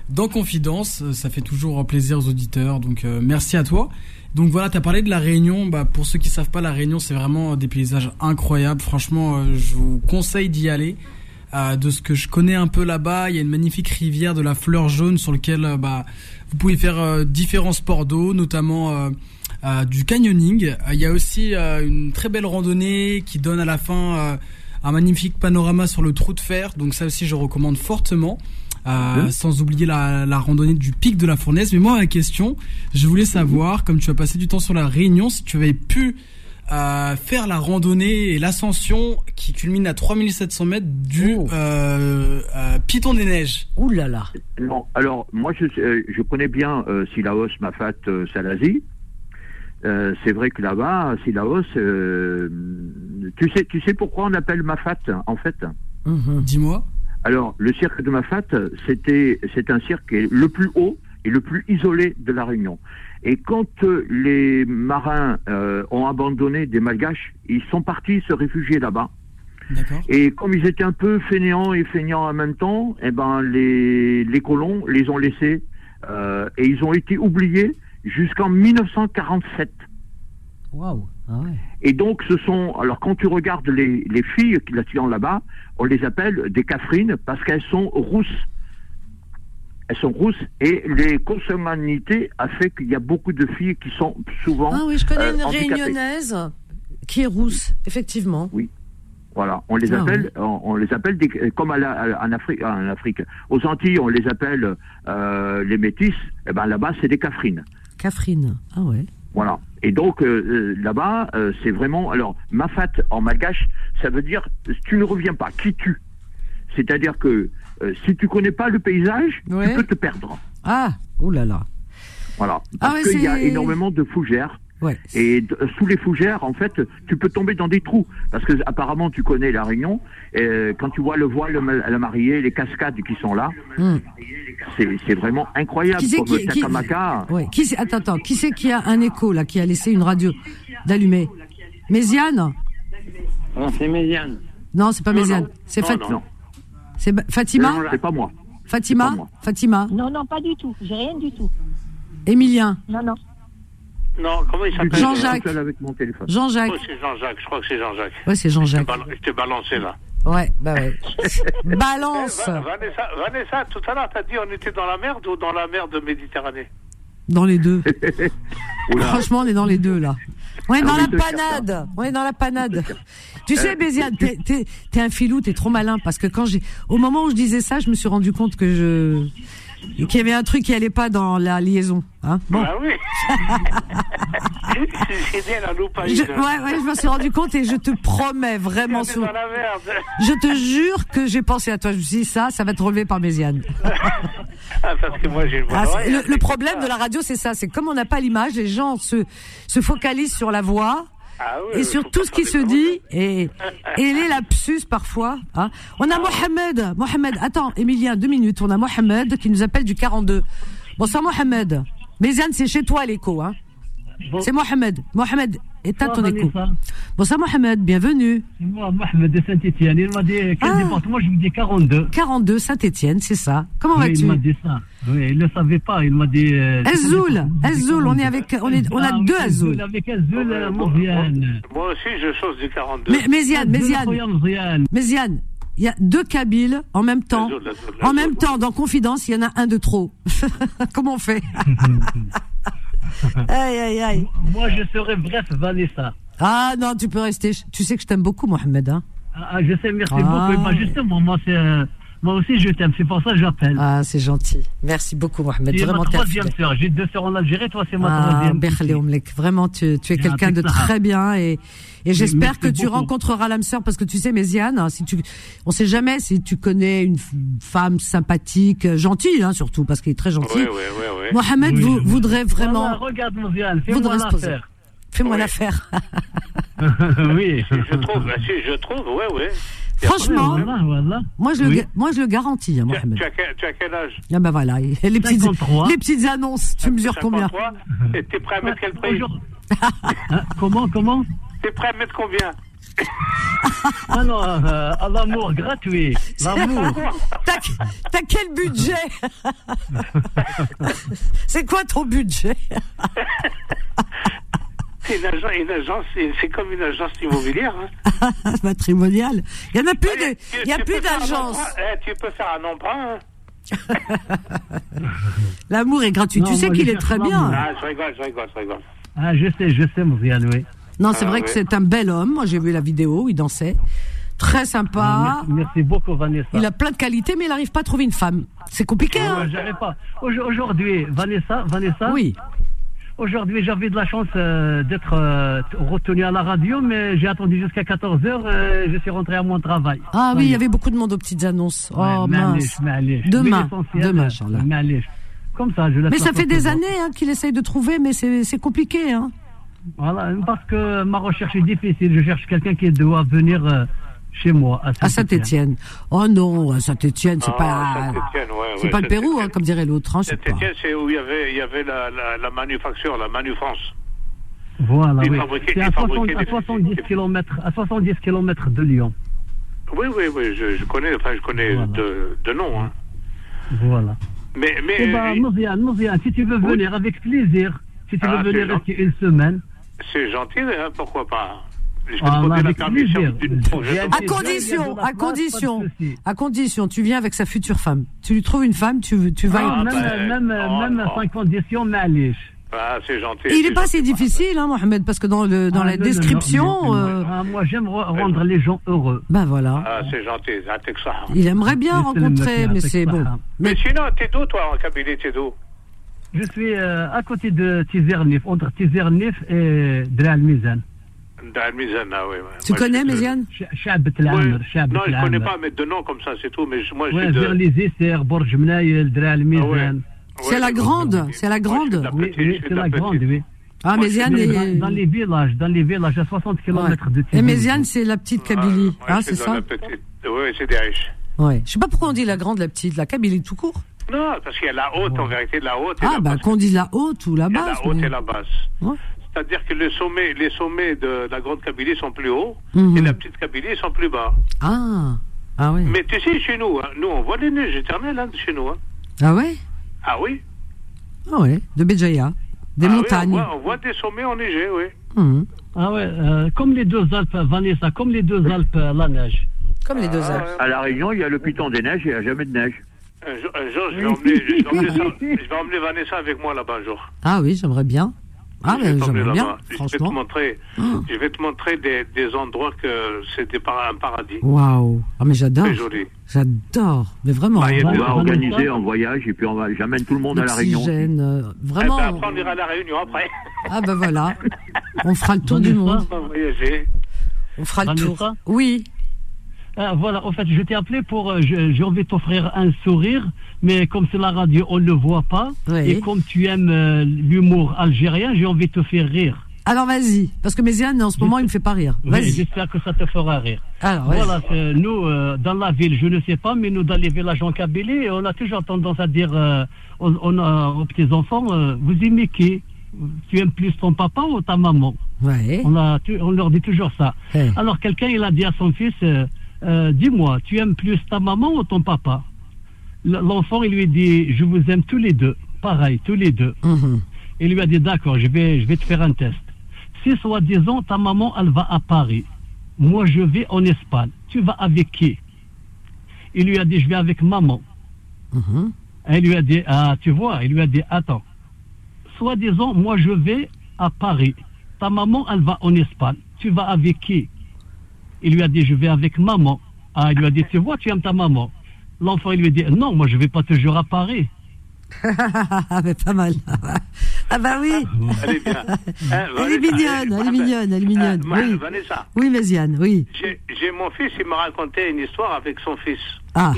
dans Confidence. Ça fait toujours plaisir aux auditeurs. Donc merci à toi. Donc voilà, tu as parlé de la Réunion. Bah, pour ceux qui savent pas, la Réunion, c'est vraiment des paysages incroyables. Franchement, je vous conseille d'y aller. de ce que je connais un peu là-bas, il y a une magnifique rivière de la fleur jaune sur laquelle bah, vous pouvez faire différents sports d'eau, notamment euh, du canyoning. Euh, il y a aussi euh, une très belle randonnée qui donne à la fin un magnifique panorama sur le trou de fer. Donc ça aussi, je recommande fortement. sans oublier la, randonnée du pic de la fournaise. Mais moi, la question, je voulais savoir, comme tu as passé du temps sur la Réunion, si tu avais pu faire la randonnée et l'ascension qui culmine à 3700 mètres du oh. Piton des Neiges.
Ouh là là.
Non, alors moi je, je connais bien Silaos, Mafat, Salazi. Euh, c'est vrai que là-bas, Silaos, euh, tu sais, tu sais pourquoi on appelle Mafat en fait?
Mhm. Dis-moi.
Alors, le cirque de Mafat, c'était, c'est un cirque le plus haut et le plus isolé de la Réunion. Et quand euh, les marins ont abandonné des Malgaches, ils sont partis se réfugier là-bas. Et comme ils étaient un peu fainéants et feignants en même temps, eh ben les, les colons les ont laissés et ils ont été oubliés jusqu'en 1947.
Waouh ah
Et donc, ce sont. Alors, quand tu regardes les, les filles qui la là-bas, on les appelle des cafrines parce qu'elles sont rousses. Elles sont rousses et les consommanités a fait qu'il y a beaucoup de filles qui sont souvent.
Ah oui, je connais une euh, réunionnaise qui est rousse, effectivement.
Oui. Voilà, on les ah appelle, on, les appelle des, comme à en, Afrique, en Afrique. Aux Antilles, on les appelle euh, les métis. Et eh ben là-bas, c'est des cafrines.
Cafrine. Ah ouais.
Voilà. Et donc euh, là-bas, euh, c'est vraiment. Alors, mafat en malgache, ça veut dire tu ne reviens pas, qui tu? C'est-à-dire que si tu connais pas le paysage, tu peux te perdre.
Ah, oh là là.
Voilà. Ah Parce qu'il y a énormément de fougères. Et sous les fougères, en fait, tu peux tomber dans des trous. Parce que apparemment, tu connais la Réunion. Et quand tu vois le voile la mariée, les cascades qui sont là, hmm. c'est vraiment incroyable. Qui
comme qui, qui, attends, attends. Qui c'est qui a un écho là, qui a laissé une radio d'allumer? Méziane?
Non, c'est Méziane.
Non, c'est pas Méziane. C'est Fatima. C'est Fatima
C'est pas moi.
Fatima Fatima
Non, non, pas du tout. J'ai rien du tout.
Emilien
Non, non.
Non, comment il s'appelle
Jean-Jacques. Jean-Jacques.
Oh, c'est Jean-Jacques, je crois que c'est Jean-Jacques.
Oui, c'est Jean-Jacques.
Je t'ai balancé là.
Ouais, bah ouais. Balance.
Eh, Vanessa, Vanessa, tout à l'heure, t'as dit on était dans la mer ou dans la mer de Méditerranée
Dans les deux. Franchement, on est dans les deux là. On est dans la panade. On est dans la panade. Tu sais, Béziane, t'es, t'es un filou, t'es trop malin parce que quand j'ai, au moment où je disais ça, je me suis rendu compte que je, qu'il y avait un truc qui allait pas dans la liaison. Hein
bon. Ah oui. C'est bien la loupe.
Je, ouais, ouais, je me suis rendu compte et je te promets vraiment
sur. Dans la merde.
Je te jure que j'ai pensé à toi. Je me suis dit ça, ça va te relever par Méziane.
ah, parce que moi j'ai ah,
le, le problème de la radio, c'est ça. C'est comme on n'a pas l'image, les gens se se focalisent sur la voix ah et sur tout ce qui se dit et, et les lapsus parfois. Hein. On a ah Mohamed, Mohamed, attends, Emilien, deux minutes. On a Mohamed qui nous appelle du 42. Bonsoir Mohamed. Méziane, c'est chez toi l'écho, hein. C'est Mohamed. Mohamed, éteins ton écho. Bonsoir Mohamed, bienvenue.
C'est moi, Mohamed de Saint-Etienne. Il m'a dit quel ah. département? Je lui dis 42.
42, Saint-Etienne, c'est ça. Comment vas-tu
Il m'a dit ça. Oui, il ne le savait pas. Il m'a dit. Euh,
Azoul, Azoul, on est avec, on est, on a ah, deux Azoul.
Avec Azoul, euh, Mouriane.
Moi aussi, je chose du 42.
Mais, Méziane, Méziane. Méziane. Il y a deux Kabyles en même temps. En même temps, dans Confidence, il y en a un de trop. Comment on fait? Aïe, aïe, aïe.
Moi, je serais bref Vanessa.
Ah non, tu peux rester. Tu sais que je t'aime beaucoup, Mohamed. Hein
ah, je sais, merci ah. beaucoup. Bah, justement, moi, c'est. Euh, moi aussi, je t'aime, c'est pour ça que j'appelle.
Ah, c'est gentil. Merci beaucoup, Mohamed.
Tu Vraiment, ma troisième sœur. J'ai deux sœurs en Algérie, toi, c'est ma ah,
troisième. Vraiment, tu, tu es quelqu'un de très bien et, et j'espère que tu rencontreras l'âme sœur parce que tu sais, Méziane, si tu, on sait jamais si tu connais une femme sympathique, gentille, hein, surtout, parce qu'il est très gentil.
Oui, oui, oui,
Mohamed vous, voudrait vraiment.
regarde, Méziane, fais-moi l'affaire.
Fais-moi l'affaire.
oui.
Je trouve, bah, je trouve, ouais, ouais.
Franchement, moi je le, moi je le garantis, hein, Mohamed.
Tu as, quel, tu as quel âge?
Ah ben voilà, les petites, les petites annonces. Tu mesures combien?
T'es prêt à mettre quel prix?
Comment, comment?
T'es prêt à mettre combien?
Ah non, euh, l'amour gratuit. L'amour.
T'as quel budget? C'est quoi ton budget?
C'est une agence, c'est comme une agence immobilière. Hein.
Matrimoniale. Il n'y a plus de, il y a plus d'agence.
Eh, tu peux faire un emprunt. Hein.
L'amour est gratuit. tu sais qu'il est très bien.
Ah, je rigole, je rigole, je rigole.
Ah, je sais, je sais, Mouziane, oui.
Non, c'est ah, vrai que c'est un bel homme. Moi, j'ai vu la vidéo où il dansait. Très sympa.
Ah, merci, beaucoup, Vanessa.
Il a plein de qualités, mais il n'arrive pas à trouver une femme. C'est compliqué, hein
pas. Aujourd'hui, Vanessa, Vanessa.
Oui.
Aujourd'hui, j'avais de la chance euh, d'être euh, retenu à la radio, mais j'ai attendu jusqu'à 14 h euh, je suis rentré à mon travail.
Ah oui, il y avait beaucoup de monde aux petites annonces. oh mince. Demain, demain,
Comme ça, je
Mais ça fait des années hein, qu'il essaye de trouver, mais c'est compliqué, hein.
Voilà, parce que ma recherche est difficile. Je cherche quelqu'un qui doit venir chez moi,
à Saint-Étienne. oh non, à Saint-Étienne, c'est pas, c'est pas le Pérou, hein, comme dirait l'autre. Hein,
Saint-Étienne, c'est où il y avait, il y avait la, la, manufacture, la Manufrance.
Voilà, oui. C'est à, 70 km, à 70 km de Lyon.
Oui, oui, oui, je, connais, enfin, je connais de, de nom. Hein.
Voilà.
Mais, mais.
Eh ben, si tu veux venir, avec plaisir. Si tu veux ah, venir rester une semaine.
C'est gentil, hein, pourquoi pas ah, la permission
à condition, à condition, à condition, tu viens avec sa future femme. Tu lui trouves une femme, tu, tu vas.
Ah, même, ben, même, oh, même sans condition, mais
Ah, c'est gentil.
Il n'est pas si difficile, hein, Mohamed, parce que dans, le, dans ah, la description.
Euh, ah, moi, j'aime rendre les gens heureux.
Ben voilà.
Ah, c'est gentil, ça.
Il aimerait bien rencontrer, mais c'est bon.
Mais, sinon, t'es d'où, toi, en Kabylie, t'es d'où?
Je suis euh, à côté de Tizernif, entre Tizernif et
Ah oui,
Tu connais, Méziane
Non, je ne connais pas, mais de nom comme ça, c'est tout. Mais moi, je
vers les Borj Mnaïl, Mizan.
C'est la grande, c'est la grande.
Oui, c'est la grande, oui.
Ah, Méziane est...
Dans les villages, dans les villages, à 60 km de
Et Méziane, c'est la petite Kabylie, ah, c'est ça
Oui, c'est des riches.
Ouais. Je sais pas pourquoi on dit la grande, la petite, la Kabylie tout court.
Non, parce qu'il y a la haute, en vérité, la haute.
Ah, bah, qu'on dise la haute ou la basse.
La haute et la basse. C'est-à-dire que les sommets, les sommets de la grande Kabylie sont plus hauts mhm. et la petite Kabylie sont plus bas.
Ah, ah oui.
Mais tu sais, chez nous, hein, nous on voit des neiges éternelles hein, chez nous. Hein.
Ah ouais?
Ah oui
Ah ouais, de Béjaïa, des ah montagnes.
Oui, on, voit, des sommets enneigés, oui.
Mhm. Ah ouais, euh, comme les deux Alpes, Vanessa, comme les deux Alpes, euh, la neige.
Comme les deux
ah,
Alpes.
À La Réunion, il y a le piton des neiges et il n'y a jamais de neige.
Un jour, je, vais emmener, je vais emmener Vanessa avec moi là-bas un jour.
Ah oui, j'aimerais bien. Ah, mais j'aimerais bien,
Je vais te montrer, ah. je vais te montrer des, des endroits que c'était un paradis.
Waouh Ah, mais j'adore. J'adore, mais vraiment.
Bah, on va organiser un voyage et puis on va, j'amène tout le monde à la Réunion.
Euh, vraiment.
Eh ben, après, on ira à la Réunion après.
Ah, ben voilà. On fera le tour du monde. On fera le tour. Oui.
Ah, voilà, en fait, je t'ai appelé pour. Euh, j'ai envie de t'offrir un sourire, mais comme c'est la radio, on ne le voit pas. Et comme tu aimes euh, l'humour algérien, j'ai envie de te faire rire.
Alors vas-y, parce que Méziane, en ce moment, il me fait pas rire. Vas-y.
J'espère que ça te fera rire. Alors, voilà, nous, euh, dans la ville, je ne sais pas, mais nous, dans les villages en Kabylie, on a toujours tendance à dire on, a, aux petits-enfants vous aimez qui? Tu aimes plus ton papa ou ta maman?
Ouais.
on, a, on leur dit toujours ça. Alors, quelqu'un, il a dit à son fils euh, dis-moi, tu aimes plus ta maman ou ton papa? L'enfant, il lui dit, je vous aime tous les deux, pareil, tous les deux. Mhm. Il lui a dit, d'accord, je vais, je vais te faire un test. Si, soi-disant, ta maman, elle va à Paris, moi, je vais en Espagne, tu vas avec qui? Il lui a dit, je vais avec maman. Mhm. Elle lui a dit, ah, tu vois, il lui a dit, attends, soi-disant, moi, je vais à Paris, ta maman, elle va en Espagne, tu vas avec qui? Il lui a dit, je vais avec maman. Ah, il lui a dit, tu vois, tu aimes ta maman. L'enfant, il lui a dit, non, moi, je vais pas toujours à Paris.
ah, mais pas mal. ah, bah oui.
Elle est bien.
Elle est mignonne, elle est mignonne, elle est mignonne.
Euh, oui. Vanessa.
Oui, Méziane, oui.
J'ai mon fils, il m'a raconté une histoire avec son fils,
ah.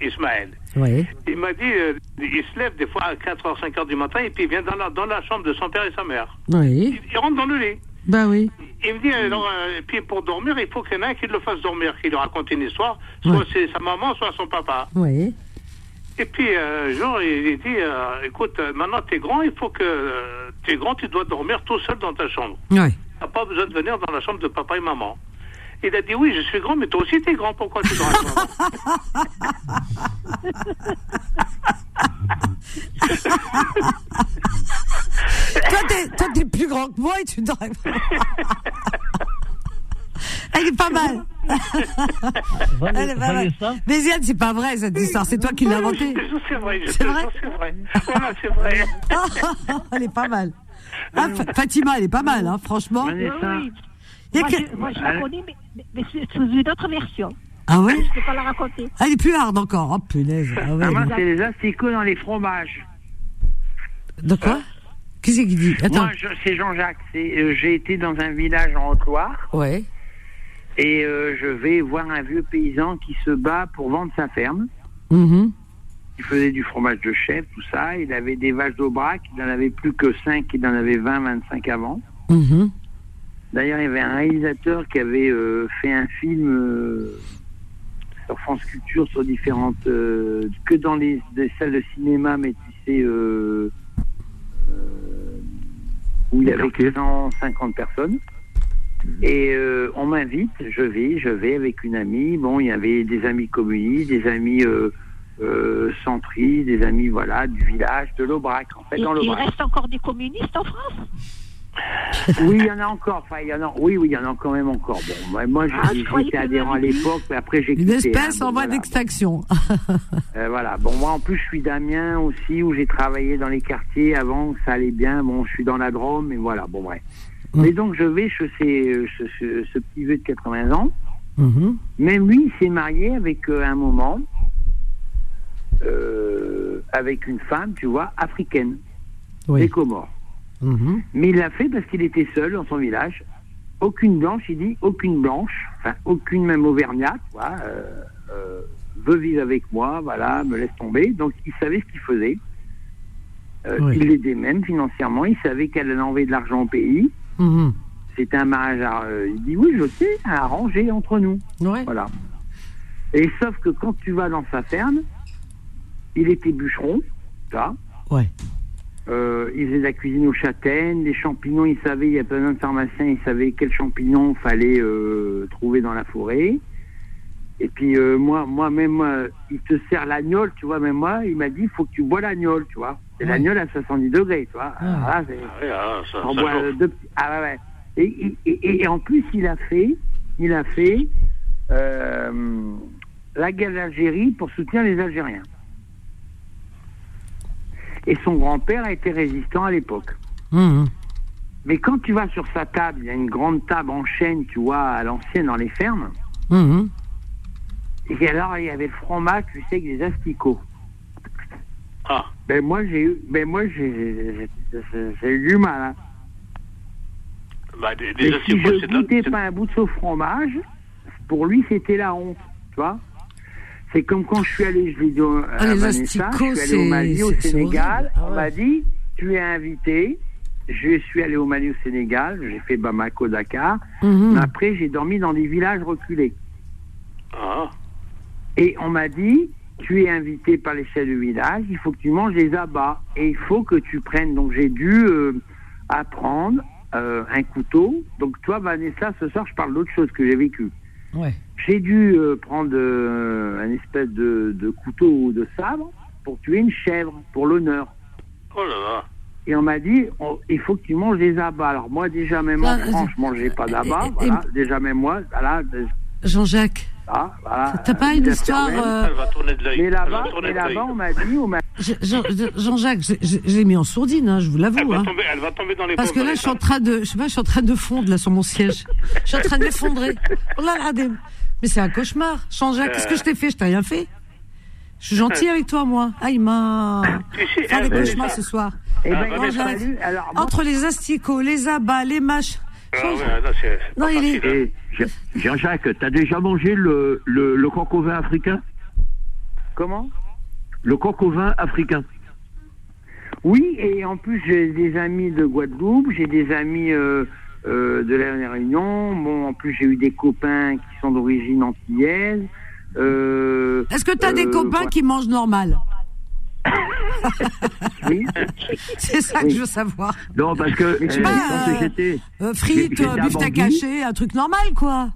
Ismaël.
Oui.
Il m'a dit, euh, il se lève des fois à 4h, 5h du matin et puis il vient dans la, dans la chambre de son père et sa mère.
Oui.
il rentre dans le lit.
Ben oui.
Il me dit, alors, euh, puis pour dormir, il faut qu'il y en ait un qui le fasse dormir, qui lui raconte une histoire, soit c'est sa maman, soit son papa.
Oui.
Et puis, euh, genre, il, dit, euh, écoute, maintenant tu es grand, il faut que tu es grand, tu dois dormir tout seul dans ta chambre.
Oui.
Tu n'as pas besoin de venir dans la chambre de papa et maman. Il a dit oui, je suis grand, mais toi aussi t'es grand. Pourquoi tu grand
Toi, t'es, toi, t'es plus grand que moi et tu t'en Elle est pas mal. Elle est pas mal. Mais Ziane, c'est pas vrai cette histoire. C'est toi qui l'as inventée.
C'est vrai.
C'est vrai.
C'est vrai. Voilà, c'est vrai.
elle est pas mal. Ah, Fatima, elle est pas mal, hein, franchement.
Moi, je, moi, je la connais, mais, mais sous une autre version.
Ah ouais
Je ne peux pas la raconter.
Elle est plus hard encore. Oh punaise. Ah ouais,
Ah, c'est les asticots dans les fromages.
De quoi Qui c'est qui dit Attends.
Moi, je- c'est Jean-Jacques. C'est, euh, j'ai été dans un village en Haute-Loire
Ouais.
et euh, je vais voir un vieux paysan qui se bat pour vendre sa ferme.
Mhm.
Il faisait du fromage de chèvre, tout ça. Il avait des vaches d'Aubrac. Il n'en avait plus que 5. Il en avait 20, 25 avant.
Mhm.
D'ailleurs, il y avait un réalisateur qui avait euh, fait un film euh, sur France Culture sur différentes. euh, que dans les, des salles de cinéma, mais tu sais. euh, euh, où il y avait 150 personnes. Et euh, on m'invite, je vais, je vais avec une amie. Bon, il y avait des amis communistes, des amis euh, euh, centristes, des amis voilà du village, de l'Aubrac. En fait,
Il,
dans
il reste encore des communistes en France?
Oui, il y en a encore. Enfin, il y en a. Oui, oui, il y en a quand même encore. Bon, moi, moi
Ah,
j'étais
en
adhérent à l'époque, mais après j'ai
Une
quitté.
espèce
hein,
en voie
voilà.
d'extinction.
Euh, voilà. Bon, moi en plus, je suis d'Amiens aussi, où j'ai travaillé dans les quartiers avant, ça allait bien. Bon, je suis dans la Drôme, et voilà. Bon, bref. Mais donc, je vais chez ces- ce, ce- ce petit vieux de 80 ans.
Mhm.
Même lui, il s'est marié avec euh, un moment euh, avec une femme, tu vois, africaine,
Oui.
des Comores.
Mhm.
Mais il l'a fait parce qu'il était seul dans son village. Aucune blanche, il dit, aucune blanche, enfin aucune même auvergnate, vois, euh, euh, veut vivre avec moi, voilà, me laisse tomber. Donc il savait ce qu'il faisait. Euh,
Oui.
Il l'aidait même financièrement, il savait qu'elle allait envoyer de l'argent au pays.
Mhm.
C'était un mariage, à- il dit, oui, je sais, à arranger entre nous.
Ouais.
Voilà. Et sauf que quand tu vas dans sa ferme, il était bûcheron, tu vois.
Ouais.
Euh, il faisait de la cuisine aux châtaignes, les champignons, il savait, il y a plein de pharmaciens, il savait quels champignons fallait euh, trouver dans la forêt. Et puis euh, moi, moi même, euh, il te sert l'agnole, tu vois, même moi, il m'a dit, il faut que tu bois l'agnole, tu vois. C'est
Ouais.
l'agnole à 70 degrés, tu vois.
Ah.
Ah oui, ah, ça,
on
ça
boit, euh, deux petits- Ah ouais, ouais. Et, et- et- et en plus, il a fait, il a fait euh, la guerre d'Algérie pour soutenir les Algériens. Et son grand-père a été résistant à l'époque.
Mhm.
Mais quand tu vas sur sa table, il y a une grande table en chêne, tu vois, à l'ancienne dans les fermes.
Mhm.
Et alors, il y avait le fromage, tu sais, avec des asticots.
Ah,
Ben moi, j'ai eu, ben moi, j'ai eu du mal. Hein.
bah, des,
si je goûtais pas un bout de ce fromage, pour lui, c'était la honte, tu vois. C'est comme quand je suis allé, je l'ai dit au- à
Ah, les
Vanessa, je suis allé au Mali, au Sénégal.
Ah
on m'a dit, tu es invité. Je suis allé au Mali, au Sénégal, j'ai fait Bamako, Dakar.
Mhm.
Mais après, j'ai dormi dans des villages reculés.
Ah,
Et on m'a dit, tu es invité par les chefs de village, il faut que tu manges des abats. Et il faut que tu prennes. Donc j'ai dû euh, apprendre euh, un couteau. Donc toi, Vanessa, ce soir, je parle d'autre chose que j'ai vécu.
Ouais.
J'ai dû euh, prendre euh, un espèce de, de couteau ou de sabre pour tuer une chèvre, pour l'honneur.
oh là là.
Et on m'a dit, on- il faut que tu manges des abats. Alors moi, déjà, même en
Ah,
France, je mangeais pas d'abats. Voilà. Déjà, même moi, voilà.
Jean-Jacques,
ah, voilà
t'as pas une histoire euh,
Elle va tourner de l'œil.
Mais là-bas, on m'a dit, on m'a
Jean-Jacques, je, je- je l'ai mis en sourdine, hein, je vous l'avoue. Hein.
elle va tomber dans les
Parce que là, je suis en train de, je sais pas, je suis en train de fondre là sur mon siège. Je suis en train de m'effondrer. Oh là là, des- mais c'est un cauchemar. Jean-Jacques, qu'est-ce que je t'ai fait? Je t'ai rien fait. Je suis gentil avec toi, moi. Ah, il m'a
Tu sais,
fait des cauchemars ce soir.
Eh ben,
Ah,
Entre les asticots, les abats, les mâches.
Ah ouais, là, c'est- c'est
Non,
pas
il est-
facile, hein.
Et Jean- Jean-Jacques, t'as déjà mangé le, le, le coq au vin africain?
Comment?
Le coq au vin africain
Oui, et en plus, j'ai des amis de Guadeloupe, j'ai des amis euh, euh, de la Réunion. Bon, en plus, j'ai eu des copains qui sont d'origine antillaise. Euh,
Est-ce que t'as des
euh,
copains qui mangent normal?
Oui.
C'est ça que je veux savoir.
Non, parce que
Mais
euh,
c'est
pas,
quand
euh,
j'étais...
Euh, frites, euh, beefsteak haché, un truc normal, quoi.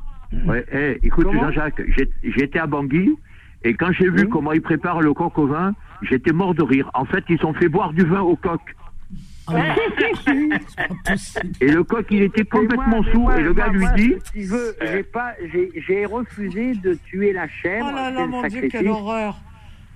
Ouais, eh, écoute, Jean-Jacques, j'étais à Bangui, et quand j'ai vu comment ils préparent le coq au vin, j'étais mort de rire. En fait, ils ont fait boire du vin au coq. Ah et le coq, il était complètement sourd, et le gars lui dit...
Si tu veux, j'ai pas, j'ai refusé de tuer la chèvre.
Oh là là, mon Dieu, quelle horreur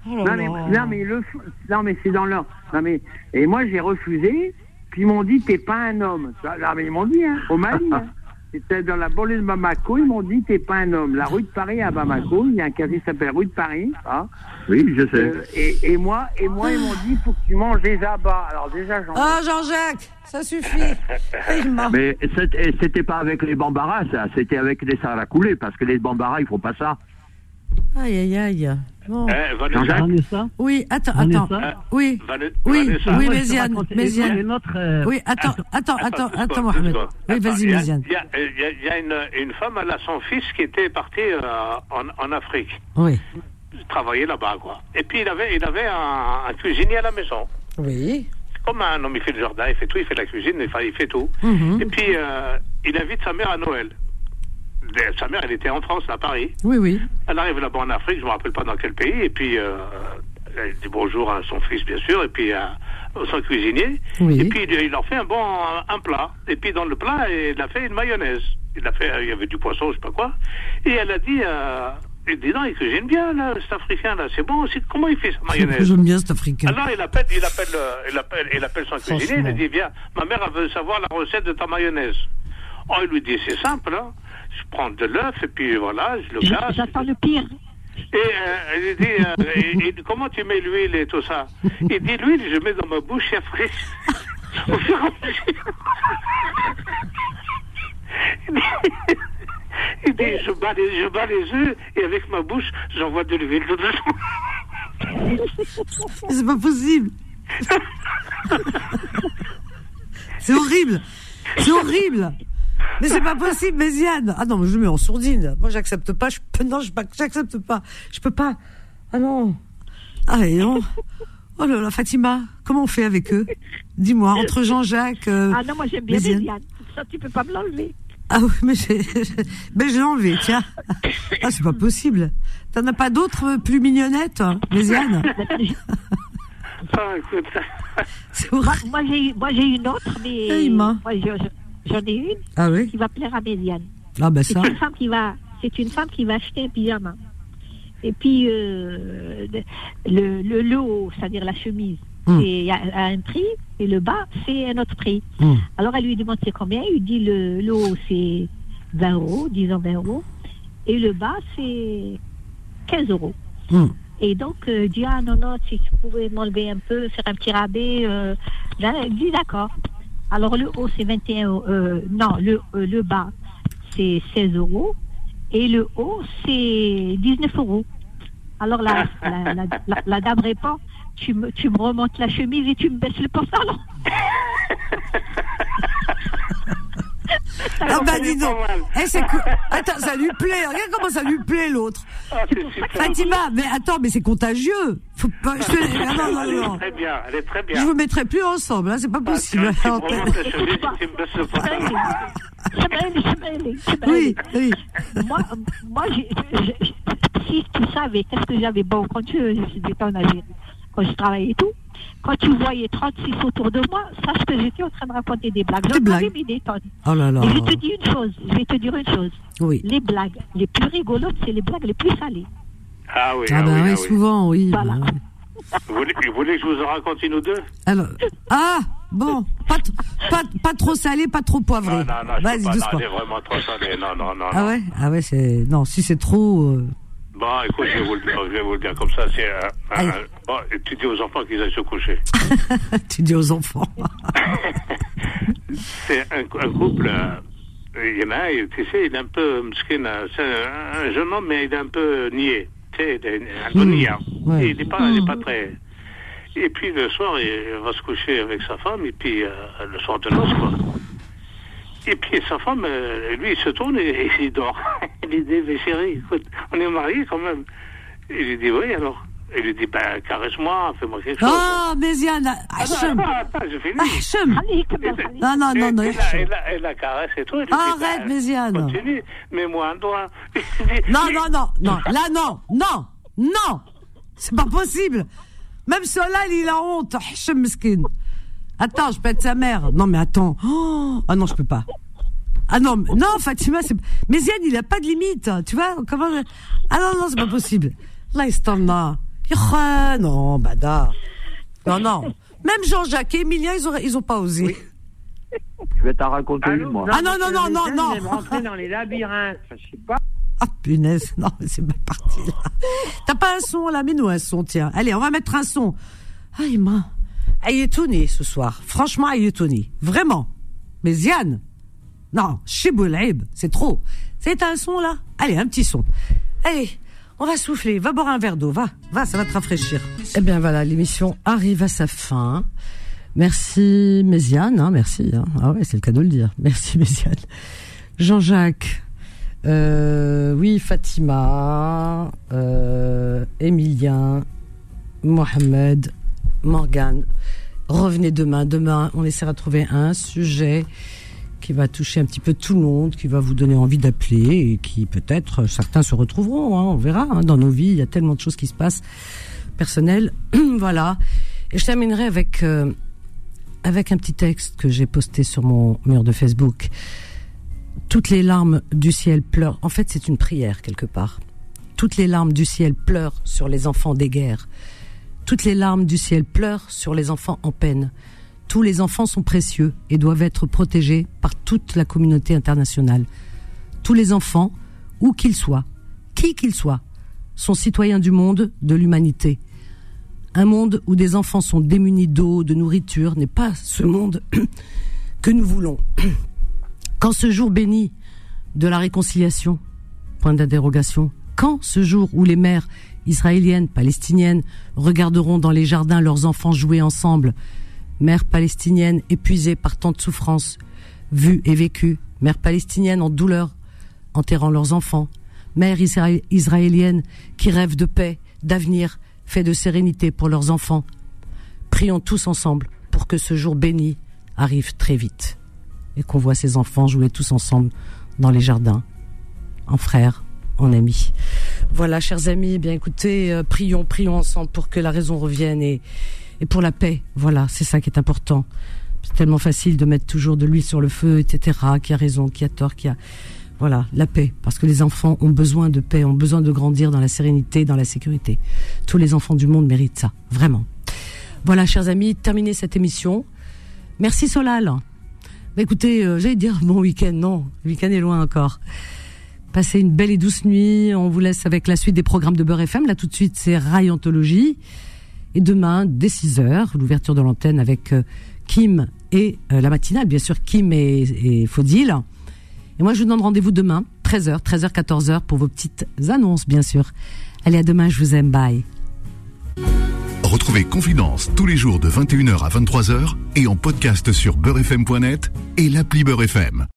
oh non, mais, non, mais, le, non, mais c'est dans leur... Non, mais, et moi, j'ai refusé, puis ils m'ont dit, t'es pas un homme. Non, mais ils m'ont dit, hein, au Mali. Hein. C'était dans la banlieue de Bamako. Ils m'ont dit, t'es pas un homme. La rue de Paris à Bamako, il y a un quartier qui s'appelle rue de Paris. Hein.
Oui, je sais.
Euh, et, et, moi, et moi, ils m'ont dit, faut que tu manges des abats. Alors déjà,
Jean. Ah, Jean-Jacques, ça suffit.
Mais c'était pas avec les bambaras, ça. C'était avec des saracoulés, parce que les bambaras, ils font pas ça.
Aïe, aïe, aïe. Bon.
Eh, Vanessa
Oui, attends, attends. Oui, oui, oui, Méziane. Méziane.
Euh,
oui, attends, attends, attends, attends, Mohamed. Oui, vas-y, Méziane.
Il y a, une, une, femme, elle a son fils qui était parti euh, en, en, Afrique.
Oui.
Travailler là-bas, quoi. Et puis, il avait, il avait un, cuisinier à la maison.
Oui.
Comme un homme, il fait le jardin, il fait tout, il fait la cuisine, il fait, il fait tout.
Mhm.
Et puis, euh, il invite sa mère à Noël. Sa mère, elle était en France, à Paris.
Oui, oui.
Elle arrive là-bas en Afrique, je ne me rappelle pas dans quel pays, et puis euh, elle dit bonjour à son fils, bien sûr, et puis à, son cuisinier. Et puis il leur fait un bon un plat. Et puis dans le plat, il a fait une mayonnaise. Il a fait, il y avait du poisson, je sais pas quoi. Et elle a dit. Euh, il dit non, il cuisine bien, là, cet Africain, là, c'est bon aussi. Comment il fait sa mayonnaise?
J'aime bien cet Africain.
Alors il appelle, il appelle, euh, il appelle, il appelle son cuisinier, il lui dit viens, ma mère elle veut savoir la recette de ta mayonnaise. Oh, il lui dit c'est simple, hein je prends de l'œuf et puis voilà, je le casse.
J'attends le pire.
Et euh, dit, euh, comment tu mets l'huile et tout ça Il dit, l'huile, je mets dans ma bouche et après, au fur et à mesure. Il dit, je bats les, je bats les œufs et avec ma bouche, j'envoie de l'huile.
C'est pas possible. C'est horrible. C'est horrible. Mais c'est pas possible, Méziane. Ah non, je me mets en sourdine. Moi, j'accepte pas. Je peux, non, j'accepte pas. Je peux pas. Ah non. Ah et non. Oh là là, Fatima, comment on fait avec eux? Dis-moi, entre Jean-Jacques.
Euh, ah non, moi j'aime bien Méziane. Ça, tu peux pas me l'enlever.
Ah oui, mais, mais je l'ai enlevé, tiens. Ah, c'est pas possible. T'en as pas d'autres plus mignonnettes, hein, Méziane
Ah, écoute.
Moi, moi j'ai une autre, mais. moi, je, J'en ai une
ah oui?
qui va plaire à Méziane.
Ah ben ça.
C'est une femme qui va, c'est une femme qui va acheter un pyjama. Et puis euh, le, le, le haut, c'est-à-dire la chemise, hmm. c'est à, un prix et le bas c'est un autre prix. Hmm. Alors elle lui demande c'est combien, il dit le, le haut c'est 20 euros, disons 20 euros, et le bas c'est 15 euros. Hmm. Et donc, euh, dit, ah non, non, si tu pouvais m'enlever un peu, faire un petit rabais, euh, là, elle dit d'accord. Alors le haut c'est 21 euros. Euh, non, le, euh, le bas c'est 16 euros et le haut c'est 19 euros. Alors la, la, dame répond, tu me, tu me remontes la chemise et tu me baisses le pantalon.
Ah bah dis donc. Eh, c'est Attends, ça lui plaît. Regarde comment ça lui plaît l'autre. Ah, Fatima, mais attends, mais c'est contagieux. Faut pas. Je te...
ah, non, non, non. Elle est très bien. Elle est très bien.
Je vous mettrai plus ensemble. Hein, c'est pas bah, possible. Oui, oui.
Moi, moi, si tu savais qu'est-ce que j'avais bon quand j'étais en Algérie, quand je travaillais et tout quand tu voyais 36 autour de moi, sache que j'étais en train de raconter des blagues.
Des blagues
mis des tonnes.
Oh là là.
Et je te dis une chose, je vais te dire une chose.
Oui.
Les blagues les plus rigolotes, c'est les blagues les plus salées.
Ah oui,
ah,
ah
bah
oui,
oui, souvent, oui.
Voilà.
Vous voulez, vous voulez, que je vous en raconte une ou deux?
Alors, ah, bon, pas, pas, pas trop salé, pas trop poivré.
Non, non, non, Vas-y, doucement. Non, vraiment trop salé, non, non, non.
Ah ouais, ah ouais, c'est, non, si c'est trop. Euh...
Bon, écoute, je vais vous le dire, je vais vous le dire comme ça. C'est un, bon, tu dis aux enfants qu'ils aillent se coucher.
tu dis aux enfants.
c'est un, un, couple. Euh, il y en a un, tu sais, il est un peu c'est un, jeune homme, mais il est un peu niais. Tu sais, un peu niais. Il n'est pas, il est pas très. Et puis le soir, il va se coucher avec sa femme, et puis euh, le soir de noces, quoi. Et puis sa femme, euh, lui, il se tourne et, il dort. il lui dit, mais chérie, écoute, on est mariés quand même. Il lui dit, oui, alors? Il lui dit, ben, caresse-moi, fais-moi quelque chose.
Oh, Méziane, Hachem.
Attends, je finis.
Non, non, non, non.
Et la, caresse et tout. il
Arrête,
ben,
Méziane.
Continue, mets-moi un doigt.
Non, non, non, non. Là, non, non, non. C'est pas possible. Même Solal, il a honte. Hachem Meskin. Attends, je peux être sa mère. Non, mais attends. Oh, ah non, je peux pas. Ah non, mais- non, Fatima, c'est. Méziane, il a pas de limite. Tu vois comment Ah non, non, c'est pas possible. Là, il se tend là. Non, bada. Non, non. Même Jean-Jacques et Emilien, ils ont, ils ont pas osé.
Je vais t'en raconter une, moi.
Ah non, non, non, non, non.
Même rentrer dans les labyrinthes, je sais pas.
Ah punaise, non, mais c'est mal parti là. T'as pas un son là? Mets-nous un son, tiens. Allez, on va mettre un son. Ah, il m'a. Il est ce soir. Franchement, il est. Vraiment. Mais Ziane, non, Chiboulaib, c'est trop. C'est un son là Allez, un petit son. Allez, on va souffler. Va boire un verre d'eau. Va, va, ça va te rafraîchir. Eh bien voilà, l'émission arrive à sa fin. Merci Méziane, hein, merci. hein. Ah ouais, c'est le cas de le dire. Merci Méziane. Jean-Jacques, euh, oui, Fatima, euh, Emilien, Mohamed, Morgane. Revenez demain. Demain, on essaiera de trouver un sujet qui va toucher un petit peu tout le monde, qui va vous donner envie d'appeler et qui peut-être certains se retrouveront. hein, on verra. hein, dans nos vies, il y a tellement de choses qui se passent personnelles. voilà. Et je terminerai avec euh, avec un petit texte que j'ai posté sur mon mur de Facebook. Toutes les larmes du ciel pleurent. En fait, c'est une prière quelque part. Toutes les larmes du ciel pleurent sur les enfants des guerres. Toutes les larmes du ciel pleurent sur les enfants en peine. Tous les enfants sont précieux et doivent être protégés par toute la communauté internationale. Tous les enfants, où qu'ils soient, qui qu'ils soient, sont citoyens du monde, de l'humanité. Un monde où des enfants sont démunis d'eau, de nourriture, n'est pas ce monde que nous voulons. Quand ce jour béni de la réconciliation, point d'interrogation, quand ce jour où les mères israéliennes, palestiniennes regarderont dans les jardins leurs enfants jouer ensemble, mères palestiniennes épuisées par tant de souffrances, vues et vécues, mères palestiniennes en douleur, enterrant leurs enfants, mères isra- israéliennes qui rêvent de paix, d'avenir, fait de sérénité pour leurs enfants. Prions tous ensemble pour que ce jour béni arrive très vite et qu'on voit ces enfants jouer tous ensemble dans les jardins, en frères, en amis. Voilà, chers amis, bien écoutez, euh, prions, prions ensemble pour que la raison revienne et, et pour la paix. Voilà, c'est ça qui est important. C'est tellement facile de mettre toujours de l'huile sur le feu, etc. Qui a raison, qui a tort, qui a voilà la paix, parce que les enfants ont besoin de paix, ont besoin de grandir dans la sérénité, dans la sécurité. Tous les enfants du monde méritent ça, vraiment. Voilà, chers amis, terminez cette émission. Merci Solal. Bah, écoutez, euh, j'allais dire bon week-end, non, le week-end est loin encore. Passez une belle et douce nuit. On vous laisse avec la suite des programmes de Beurre FM. Là, tout de suite, c'est Rayontologie. Et demain, dès 6 heures, l'ouverture de l'antenne avec euh, Kim et euh, la matinale, bien sûr, Kim et, et Faudil. Et moi, je vous donne rendez-vous demain, 13h, 13h, 14h, pour vos petites annonces, bien sûr. Allez, à demain, je vous aime. Bye.
Retrouvez Confidence tous les jours de 21h à 23h et en podcast sur beurrefm.net et l'appli Beurre FM.